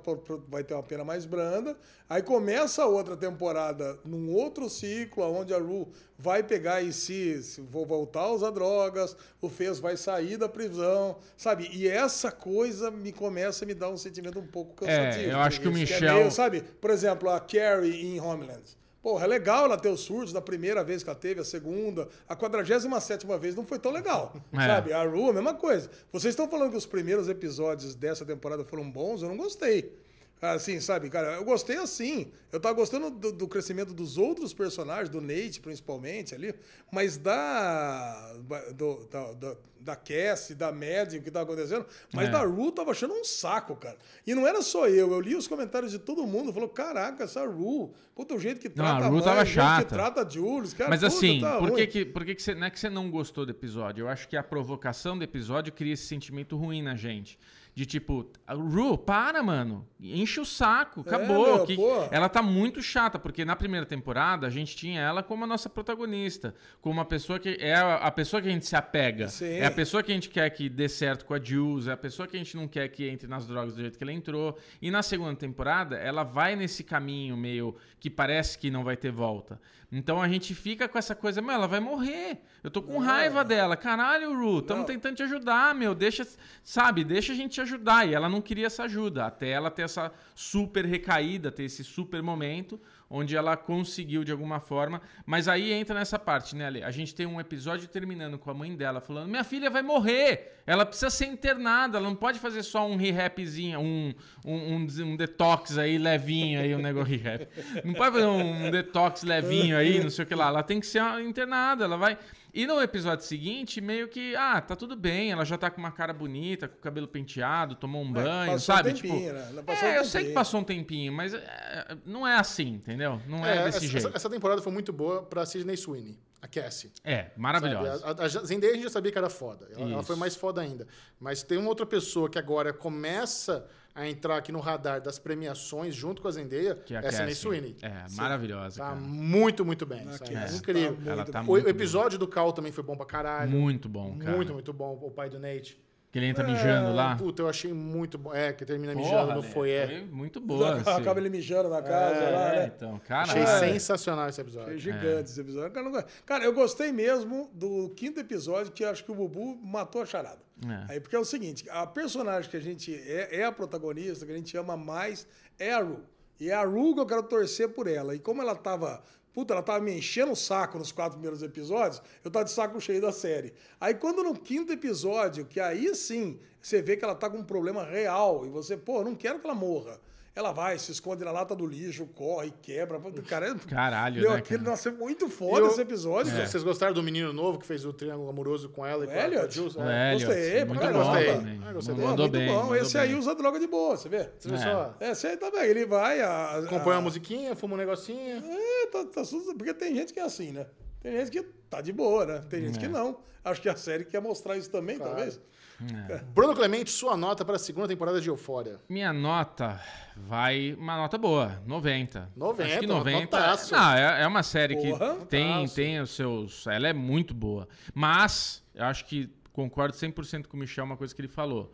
vai ter uma pena mais branda. Aí começa a outra temporada num outro ciclo, onde a Ru vai pegar e se, se vou voltar a usar drogas, o Fez vai sair da prisão, sabe? E essa coisa me começa a me dar um sentimento um pouco cansativo. eu acho que o é Michel- meio, sabe? Por exemplo, a Carrie em Homeland. Porra, é legal ela ter os surtos da primeira vez que ela teve, a segunda. A 47 vez não foi tão legal. É. Sabe? A Ru, a mesma coisa. Vocês estão falando que os primeiros episódios dessa temporada foram bons, eu não gostei. Assim, sabe, cara, eu gostei assim. Eu tava gostando do, do crescimento dos outros personagens, do Nate, principalmente, ali, mas da. Do, da, da, da Cassie, da Maddie, o que tava acontecendo, mas É. da Ru tava achando um saco, cara. E não era só eu, eu li os comentários de todo mundo, falou: caraca, essa Ru, puta, o jeito que Não, a trata Ru mãe, tava o jeito que chata. trata a Jules, cara, Mas puta, assim, tá por que que, por que que você, não é que você não gostou do episódio? Eu acho que a provocação do episódio cria esse sentimento ruim na gente. De tipo, Ru, para, mano. Enche o saco, acabou. É, meu, que- ela tá muito chata, porque na primeira temporada a gente tinha ela como a nossa protagonista. Como uma pessoa que. É a, a pessoa que a gente se apega. Sim. É a pessoa que a gente quer que dê certo com a Jules. É a pessoa que a gente não quer que entre nas drogas do jeito que ela entrou. E na segunda temporada, ela vai nesse caminho meio que parece que não vai ter volta. Então a gente fica com essa coisa, meu, ela vai morrer. Eu tô com raiva dela. Caralho, Ru, estamos Não. tentando te ajudar, meu. Deixa, sabe, deixa a gente te ajudar. E ela não queria essa ajuda. Até ela ter essa super recaída, ter esse super momento onde ela conseguiu de alguma forma. Mas aí entra nessa parte, né, Ale? A gente tem um episódio terminando com a mãe dela falando: minha filha vai morrer, ela precisa ser internada, ela não pode fazer só um rehapzinho, um, um, um, um detox aí levinho aí, um negócio rehap. Não pode fazer um detox levinho aí, não sei o que lá. Ela tem que ser internada, ela vai. E no episódio seguinte, meio que, ah, tá tudo bem, ela já tá com uma cara bonita, com o cabelo penteado, tomou um banho, passou um sabe? tempinho, tipo, né? Passou um é, eu sei que passou um tempinho, mas é, não é assim, entendeu? Não é, desse essa, jeito. essa- temporada foi muito boa pra Sidney Sweeney, a Cassie. É, sabe? maravilhosa. A, a, a Zendaya a gente já sabia que era foda. Ela, ela foi mais foda ainda. Mas tem uma outra pessoa que agora começa a entrar aqui no radar das premiações junto com a Zendaya, Que é a é Sidney Cassie. Sweeney. É, maravilhosa, Tá cara. muito, muito bem. Ah, sabe? É incrível. Tá Ela muito tá bem. O episódio do Cal também foi bom pra caralho. Muito bom, cara. Muito, muito bom. O pai do Nate. Que ele entra mijando É, lá. Puta, eu achei muito bom. É, que termina Porra, mijando no né? foyer. Foi muito boa. assim. Acaba ele mijando na casa lá, É, né? então, Achei caralho. sensacional esse episódio. É gigante esse episódio. Cara, não- Cara, eu gostei mesmo do quinto episódio, que acho que o Bubu matou a charada. É. Aí, porque é o seguinte, a personagem que a gente é, é a protagonista, que a gente ama mais, é a Ru. E é a Ru que eu quero torcer por ela. E como ela tava. Puta, ela tava me enchendo o saco nos quatro primeiros episódios, eu tava de saco cheio da série. Aí quando no quinto episódio, que aí sim, você vê que ela tá com um problema real, e você, pô, eu não quero que ela morra. Ela vai, se esconde na lata do lixo, corre, quebra. Cara, é- Caralho, meu, né, aquele, cara? nossa, é muito foda eu- esse episódio, velho. Vocês gostaram do menino novo que fez o triângulo amoroso com ela e O com com a Elliot? Jules? O É. Elliot, Gostei, muito pra bom caralho. também. Ah, gostei. Mandou muito bem, bom. mandou Esse aí bem. usa droga de boa, você vê? Você vê É. só? Esse aí tá bem, ele vai. A, Compõe a, uma musiquinha, fuma um negocinho. É, tá, tá porque tem gente que é assim, né? Tem gente que tá de boa, né? Tem gente É. que não. Acho que a série quer mostrar isso também, Claro. talvez. Bruno Clemente, sua nota para a segunda temporada de Eufória. Minha nota vai. Uma nota boa, 90. 90, Acho que 90. notaço. Não, é, é uma série Porra, que tem, notaço. tem os seus. Ela é muito boa. Mas, eu acho que concordo 100% com o Michel, uma coisa que ele falou.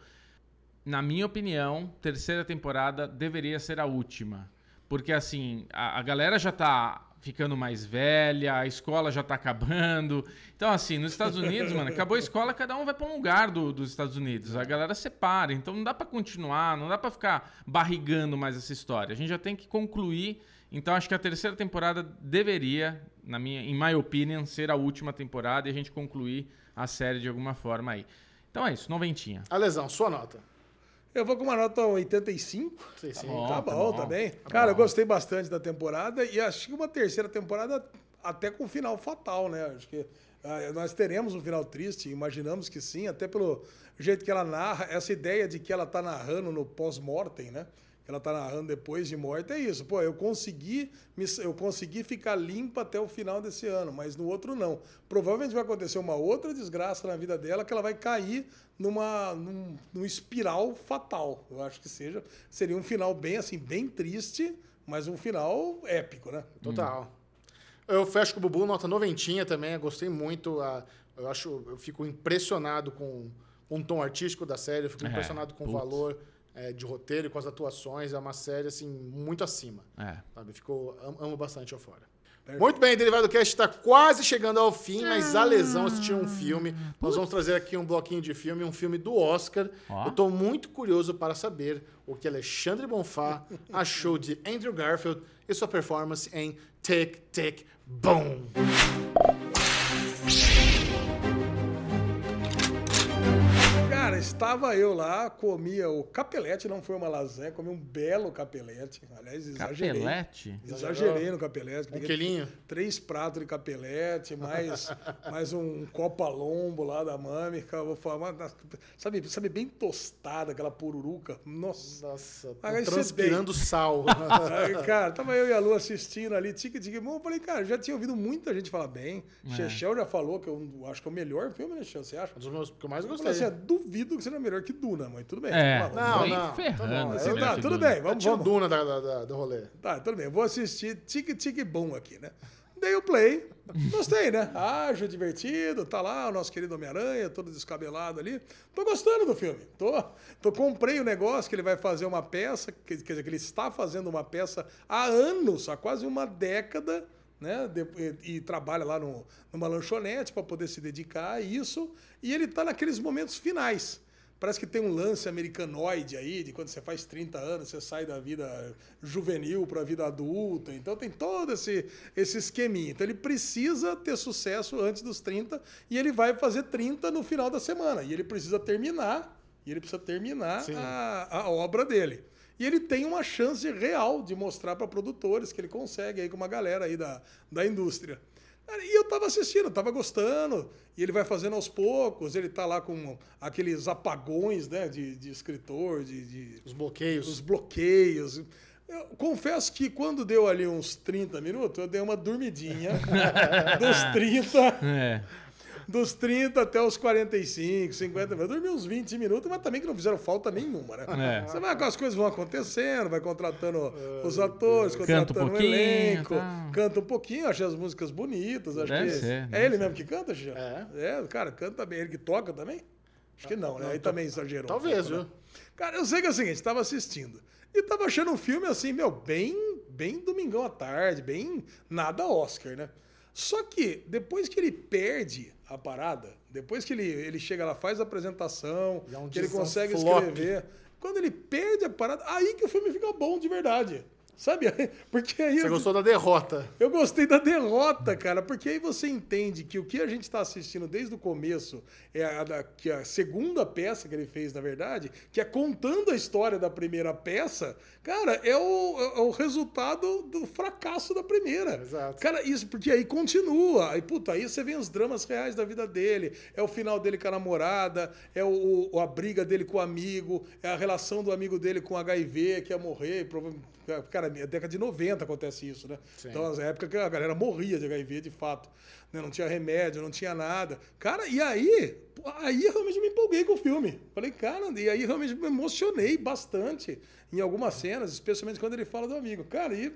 Na minha opinião, terceira temporada deveria ser a última. Porque, assim, a, a galera já tá ficando mais velha, a escola já tá acabando. Então, assim, nos Estados Unidos, mano, acabou a escola, cada um vai pra um lugar do- dos Estados Unidos. A galera separa. Então, não dá pra continuar, não dá pra ficar barrigando mais essa história. A gente já tem que concluir. Então, acho que a terceira temporada deveria, na minha, in my opinion, ser a última temporada e a gente concluir a série de alguma forma aí. Então é isso, noventinha. Alesão, sua nota. Eu vou com uma nota 85. Sei sim. bom. Tá tá bom, bom. tá bem. Tá Cara, eu gostei bastante da temporada e acho que uma terceira temporada até com final fatal, né? Acho que ah, nós teremos um final triste, imaginamos que sim, até pelo jeito que ela narra, essa ideia de que ela tá narrando no pós-mortem, né? Que ela tá narrando depois de morte, é isso. Pô, eu consegui, me- eu consegui ficar limpa até o final desse ano, mas no outro não. Provavelmente vai acontecer uma outra desgraça na vida dela que ela vai cair numa num, num espiral fatal. Eu acho que seja seria um final bem assim, bem triste, mas um final épico, né? Total. Eu fecho com o Bubu, nota noventinha também. Eu gostei muito. a- eu acho, eu fico impressionado com, com o tom artístico da série. Eu fico É, impressionado com o putz. valor é, de roteiro e com as atuações. É uma série assim muito acima. É. Sabe? Ficou, am- amo bastante ao fora. Muito bem, Derivado Cast está quase chegando ao fim, mas a lesão assistiu um filme. Nós vamos trazer aqui um bloquinho de filme, um filme do Oscar. Ó. Eu estou muito curioso para saber o que Alexandre Bonfá achou de Andrew Garfield e sua performance em Tick, Tick, Boom. Estava eu lá, comia o capelete, não foi uma lasanha, comi um belo capelete. Aliás, exagerei. Capelete? Exagerei no capelete. Um quilinho. Três pratos de capelete, mais, mais um copa lombo lá da eu Vou falar, sabe, sabe, bem tostada aquela pururuca? Nossa. Nossa, Aí transpirando sal. Aí, cara, tava eu e a Lu assistindo ali, tique tique bom. Eu falei, cara, já tinha ouvido muita gente falar bem. É. Chechel já falou que eu acho que é o melhor filme, né, Chechel? Você acha? Um dos meus que eu mais Eu gostei. falei assim, ah, duvido que seja melhor que Duna, mas tudo bem. É, lá, Não, não, tá ferrando. bom, Tá, melhor tá, tudo Duna. bem, vamos, vamos. Duna da, da- da- do rolê. Tá, tudo bem. Vou assistir Tique Tique Boom aqui, né? Dei o play. Gostei, né? Ágil, divertido, tá lá o nosso querido Homem-Aranha, todo descabelado ali. Tô gostando do filme. Tô, tô comprei o negócio que ele vai fazer uma peça, que- quer dizer, que ele está fazendo uma peça há anos, há quase uma década, né? De- e, e trabalha lá no, numa lanchonete para poder se dedicar a isso. E ele tá naqueles momentos finais. Parece que tem um lance americanoide aí, de quando você faz 30 anos, você sai da vida juvenil para a vida adulta. Então tem todo esse, esse esqueminha. Então ele precisa ter sucesso antes dos 30 e ele vai fazer 30 no final da semana. E ele precisa terminar, e ele precisa terminar a, a obra dele. E ele tem uma chance real de mostrar para produtores que ele consegue aí com uma galera aí da, da indústria. E eu tava assistindo, tava gostando. E ele vai fazendo aos poucos, ele tá lá com aqueles apagões, né, de, de escritor, de, de- Os bloqueios. os bloqueios. Eu confesso que quando deu ali uns 30 minutos, eu dei uma dormidinha dos 30 É. dos 30 até os 45, 50 minutos. Eu dormi uns 20 minutos, mas também que não fizeram falta nenhuma, né? É. Você vai com as coisas vão acontecendo, vai contratando os atores, Canta um contratando o pouquinho, elenco, tá. canta um pouquinho, achei as músicas bonitas. Acho Deve que ser, é ele mesmo que canta, Xixi? É. É, cara, canta bem. Ele que toca também? Acho que não, né? Aí também exagerou. um Talvez, né? viu? Cara, eu sei que é o seguinte, estava assistindo. E tava achando um filme assim, meu, bem, bem domingão à tarde, bem nada Oscar, né? Só que depois que ele perde a parada, depois que ele, ele chega lá, faz a apresentação, é um que ele consegue flop. escrever, quando ele perde a parada, aí que o filme fica bom de verdade. Sabe? Porque aí Você eu- gostou da derrota. eu gostei da derrota, cara, porque aí você entende que o que a gente está assistindo desde o começo é a, da- que a segunda peça que ele fez, na verdade, que é contando a história da primeira peça, cara, é o, é o resultado do fracasso da primeira. Exato. Cara, isso, porque aí continua. Aí, puta, aí você vê os dramas reais da vida dele. É o final dele com a namorada, é o, o- a briga dele com o amigo, é a relação do amigo dele com HIV, que ia morrer. e prova- Cara, é década de 90 acontece isso, né? Sim. Então, as épocas que a galera morria de HIV, de fato. né? Não tinha remédio, não tinha nada. Cara, e aí, aí eu realmente me empolguei com o filme. Falei, cara, e aí realmente me emocionei bastante em algumas cenas, especialmente quando ele fala do amigo. Cara, e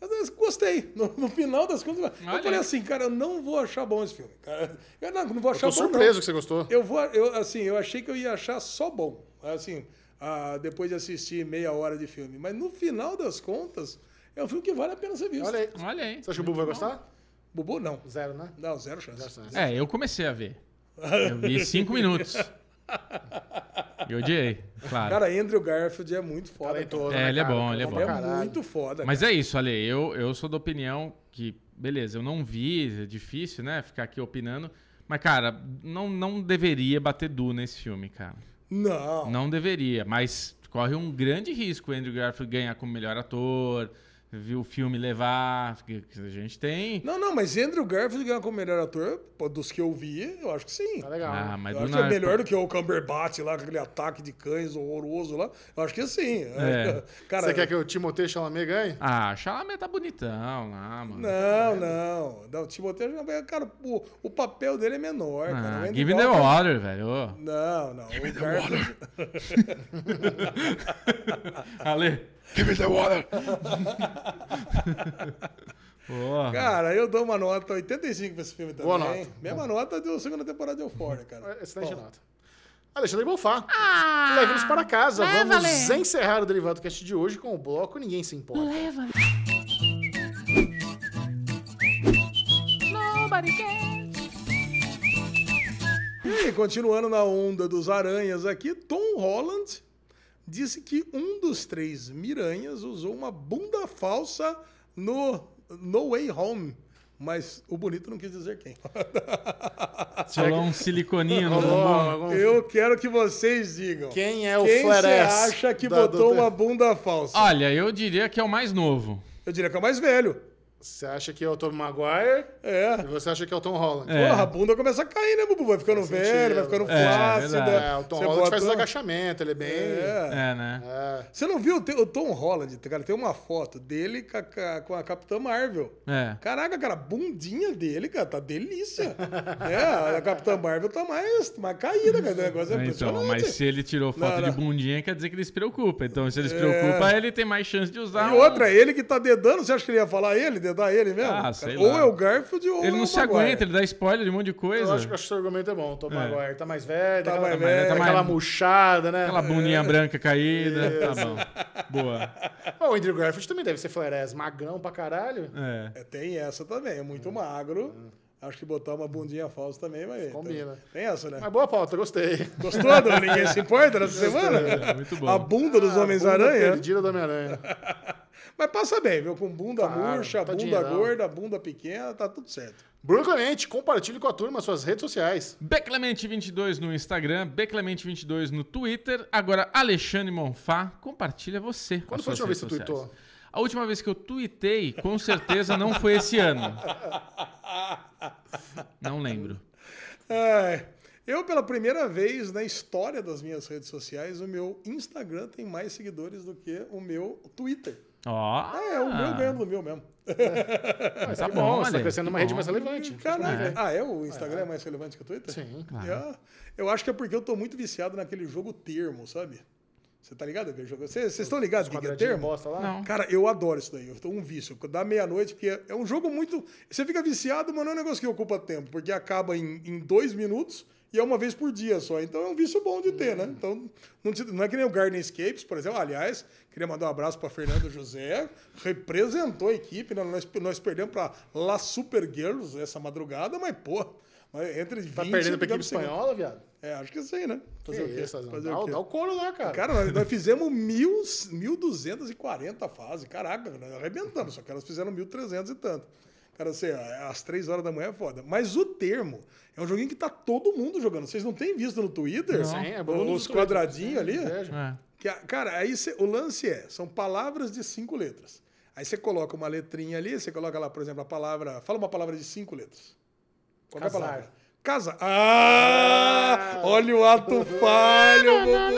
eu gostei. No, no final das contas, eu Olha falei aí. assim, cara, eu não vou achar bom esse filme. Cara, eu não, não vou Eu achar tô bom, surpreso não. que você gostou. Eu vou, eu, assim, eu achei que eu ia achar só bom. Assim, ah, depois de assistir meia hora de filme. Mas no final das contas, é um filme que vale a pena ser visto. Olha aí. Olha aí. Você acha que o Bubu vai gostar? Bubu, não. Zero, né? Não, zero chance. Zero chance. É, eu comecei a ver. Eu vi cinco minutos. E odiei, claro. Cara, Andrew Garfield é muito foda. Talentoso, É, né, ele é bom, ele é Bom. É muito foda. Mas cara. é isso, Ale. Eu, eu sou da opinião que, beleza, eu não vi, é difícil, né? Ficar aqui opinando. Mas, cara, não, não deveria bater Du nesse filme, cara. Não. Não deveria, mas corre um grande risco o Andrew Garfield ganhar como melhor ator, viu o filme levar. que A gente tem. Não, não, mas Andrew Garfield ganhar como melhor ator, dos que eu vi, eu acho que sim. Tá legal. Ah, mas Eu acho que é melhor do que o Cumberbatch lá, com aquele ataque de cães horroroso lá. Eu acho que sim. É. Cara, Você quer que o Timothée Chalamet ganhe? Ah, Chalamet tá bonitão lá, mano. Não, não. Não, o Timothée, cara, o, o papel dele é menor, cara. O Ah, Andrew give me the water, velho. Não, não. o Garfield... Ale. Give me the water. Porra. Cara, eu dou uma nota 85 pra esse filme também. Boa nota. Mesma nota da segunda temporada de Euphoria, cara. Excelente Bom, nota. Alexandre Bonfá. Ah, Leve-nos para casa. leva, Vamos encerrar o Derivado Cast de hoje com o bloco Ninguém Se Importa. Leva. Nobody cares. E continuando na onda dos aranhas aqui, Tom Holland disse que um dos três Miranhas usou uma bunda falsa no No Way Home. mas o bonito não quis dizer quem. Rolou um siliconinho no bumbum. Eu quero que vocês digam. Quem é o Quem você acha que da- botou do- uma bunda falsa? Olha, eu diria que é o mais novo. Eu diria que é o mais velho. Você acha que é o Tom Maguire É. e você acha que é o Tom Holland. É. Porra, a bunda começa a cair, né, Bubu? Vai ficando velho, sentido. vai ficando É, flácida. verdade. É, o Tom Você Holland faz os bota- agachamentos, ele é bem... É. É, né? É. Você não viu o Tom Holland, cara? Tem uma foto dele com a, com a- Capitã Marvel. É. Caraca, cara, a bundinha dele, cara, tá delícia. é, a Capitã Marvel tá mais, mais caída, cara. O negócio é É, Então, impressionante. mas se ele tirou foto Não, de não. bundinha, quer dizer que ele se preocupa. Então, se ele se preocupa, ele tem mais chance de usar. E um- outra, ele que tá dedando, você acha que ele ia falar ele, dedar ele mesmo? Ah, sei ou lá. é o Garfield ou Ele é não o se Maguire. aguenta, ele dá spoiler de um monte de coisa. Eu acho que acho que seu argumento é bom. O Tom Maguire tá mais velho, Tá aquela, mais tá velho. aquela Tá mais- murchada, né? Aquela bundinha branca caída. Tá bom. Boa. O Andrew Garfield também deve ser Flares, magrão pra caralho. É. É, tem essa também, é muito magro. Acho que botar uma bundinha falsa também vai. Combina. Tem essa, né? Mas boa pauta, gostei. Gostou do Ninguém Se Importa nessa semana? Muito bom. A bunda dos Bunda Homens-Aranha. Perdida do Homem-Aranha. Mas passa bem, viu? Com bunda Claro, murcha, tá bunda dinheirão. gorda, bunda pequena, tá tudo certo. Bruno Clemente, compartilhe com a turma suas redes sociais. Beclemente22 no Instagram, Beclemente22 no Twitter. Agora, Alexandre Monfá, compartilha você. com Quando foi a última vez que você tweetou? A última vez que eu tuitei, com certeza não foi esse ano. Não lembro. Ai, eu, pela primeira vez na história das minhas redes sociais, o meu Instagram tem mais seguidores do que o meu Twitter. Ó. Ah, é, o meu ganhando do meu mesmo. Mas Tá bom, você tá crescendo numa rede mais relevante. Caraca. Ah, é? O Instagram é mais relevante que o Twitter? Sim. É. Eu acho que é porque eu tô muito viciado naquele jogo termo, sabe? Você tá ligado? aquele jogo? Vocês vocês estão ligados o que é termo? bosta lá? Não. Cara, eu adoro isso daí. Eu tô um vício. Da meia-noite, porque é um jogo muito. Você fica viciado, mas não é um negócio que ocupa tempo, porque acaba em, em dois minutos e é uma vez por dia só. Então é um vício bom de ter, né? Então não, não é que nem o Garden Escapes, por exemplo. Aliás, queria mandar um abraço para Fernando José, representou a equipe. Né? Nós, nós perdemos para La Super Girls essa madrugada, mas pô. Entre 20 Tá perdendo pra equipe 20 segundos. espanhola, viado? É, acho que sim, né? Fazer o Que quê? isso? Fazer dá, o quê? dá o couro lá, cara. Cara, nós, nós fizemos mil, 1.240 fases. Caraca, nós arrebentamos, só que elas fizeram 1.300 e tanto. Cara, assim, às 3 horas da manhã é foda. Mas o termo é um joguinho que tá todo mundo jogando. Vocês não têm visto no Twitter? Sim, é bom. Os quadradinhos ali? É. Que, a- cara, aí cê- o lance é, são palavras de cinco letras. Aí você coloca uma letrinha ali, você coloca lá, por exemplo, a palavra. Fala uma palavra de cinco letras. Qualquer Casar. palavra. Casa. Ah! Olha o ato falho, Bubu.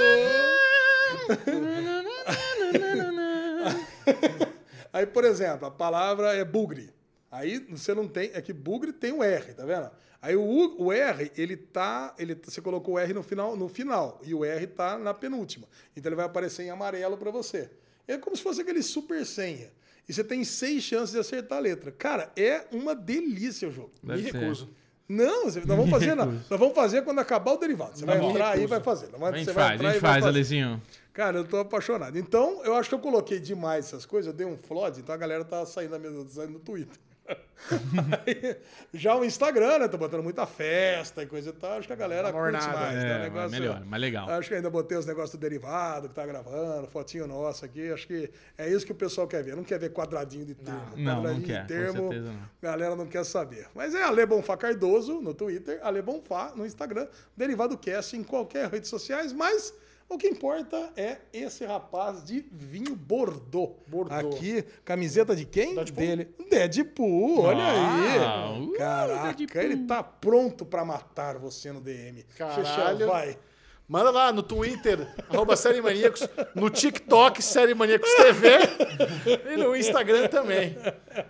Aí, por exemplo, a palavra é bugre. Aí você não tem. É que bugre tem o R, tá vendo? Aí o, U- o R, ele tá. Ele, você colocou o R no final, no final. E o R tá na penúltima. Então ele vai aparecer em amarelo para você. É como se fosse aquele super senha. E você tem seis chances de acertar a letra. Cara, é uma delícia o jogo. Me Deve ser. recuso. Não, nós vamos fazer, não. nós vamos fazer quando acabar o derivado. Você vai bom. entrar aí e vai fazer. Vai- A gente você vai faz, a gente e faz, fazer. Alezinho. Cara, eu tô apaixonado. Então, eu acho que eu coloquei demais essas coisas, eu dei um flood, então a galera tá saindo da mesa design no Twitter. Aí, já o Instagram, né? Tô botando muita festa e coisa e tal. Acho que a galera curte Mornada. mais. né? É, negócio- melhor, mais legal. Acho que ainda botei os negócios do derivado que tá gravando, fotinho nosso aqui. Acho que é isso que o pessoal quer ver. Não quer ver quadradinho de termo. Não, não quadradinho quer, de com termo. certeza não. Galera não quer saber. Mas é Ale Bonfá Cardoso no Twitter, Ale Bonfá no Instagram, Derivado Cast em qualquer rede sociais, mas o que importa é esse rapaz de vinho Bordeaux. Bordeaux. Aqui, camiseta de quem? Deadpool. Dele. Deadpool, olha Ah, aí. uh, Caraca, Deadpool. ele tá pronto pra matar você no DM. Caralho. Vai. Manda lá no Twitter, arroba Série Maníacos, no TikTok, Série Maníacos TV e no Instagram também.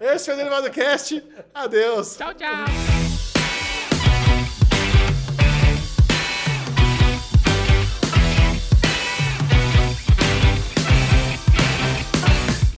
Esse foi o Derivado Cast. Adeus. Tchau, tchau.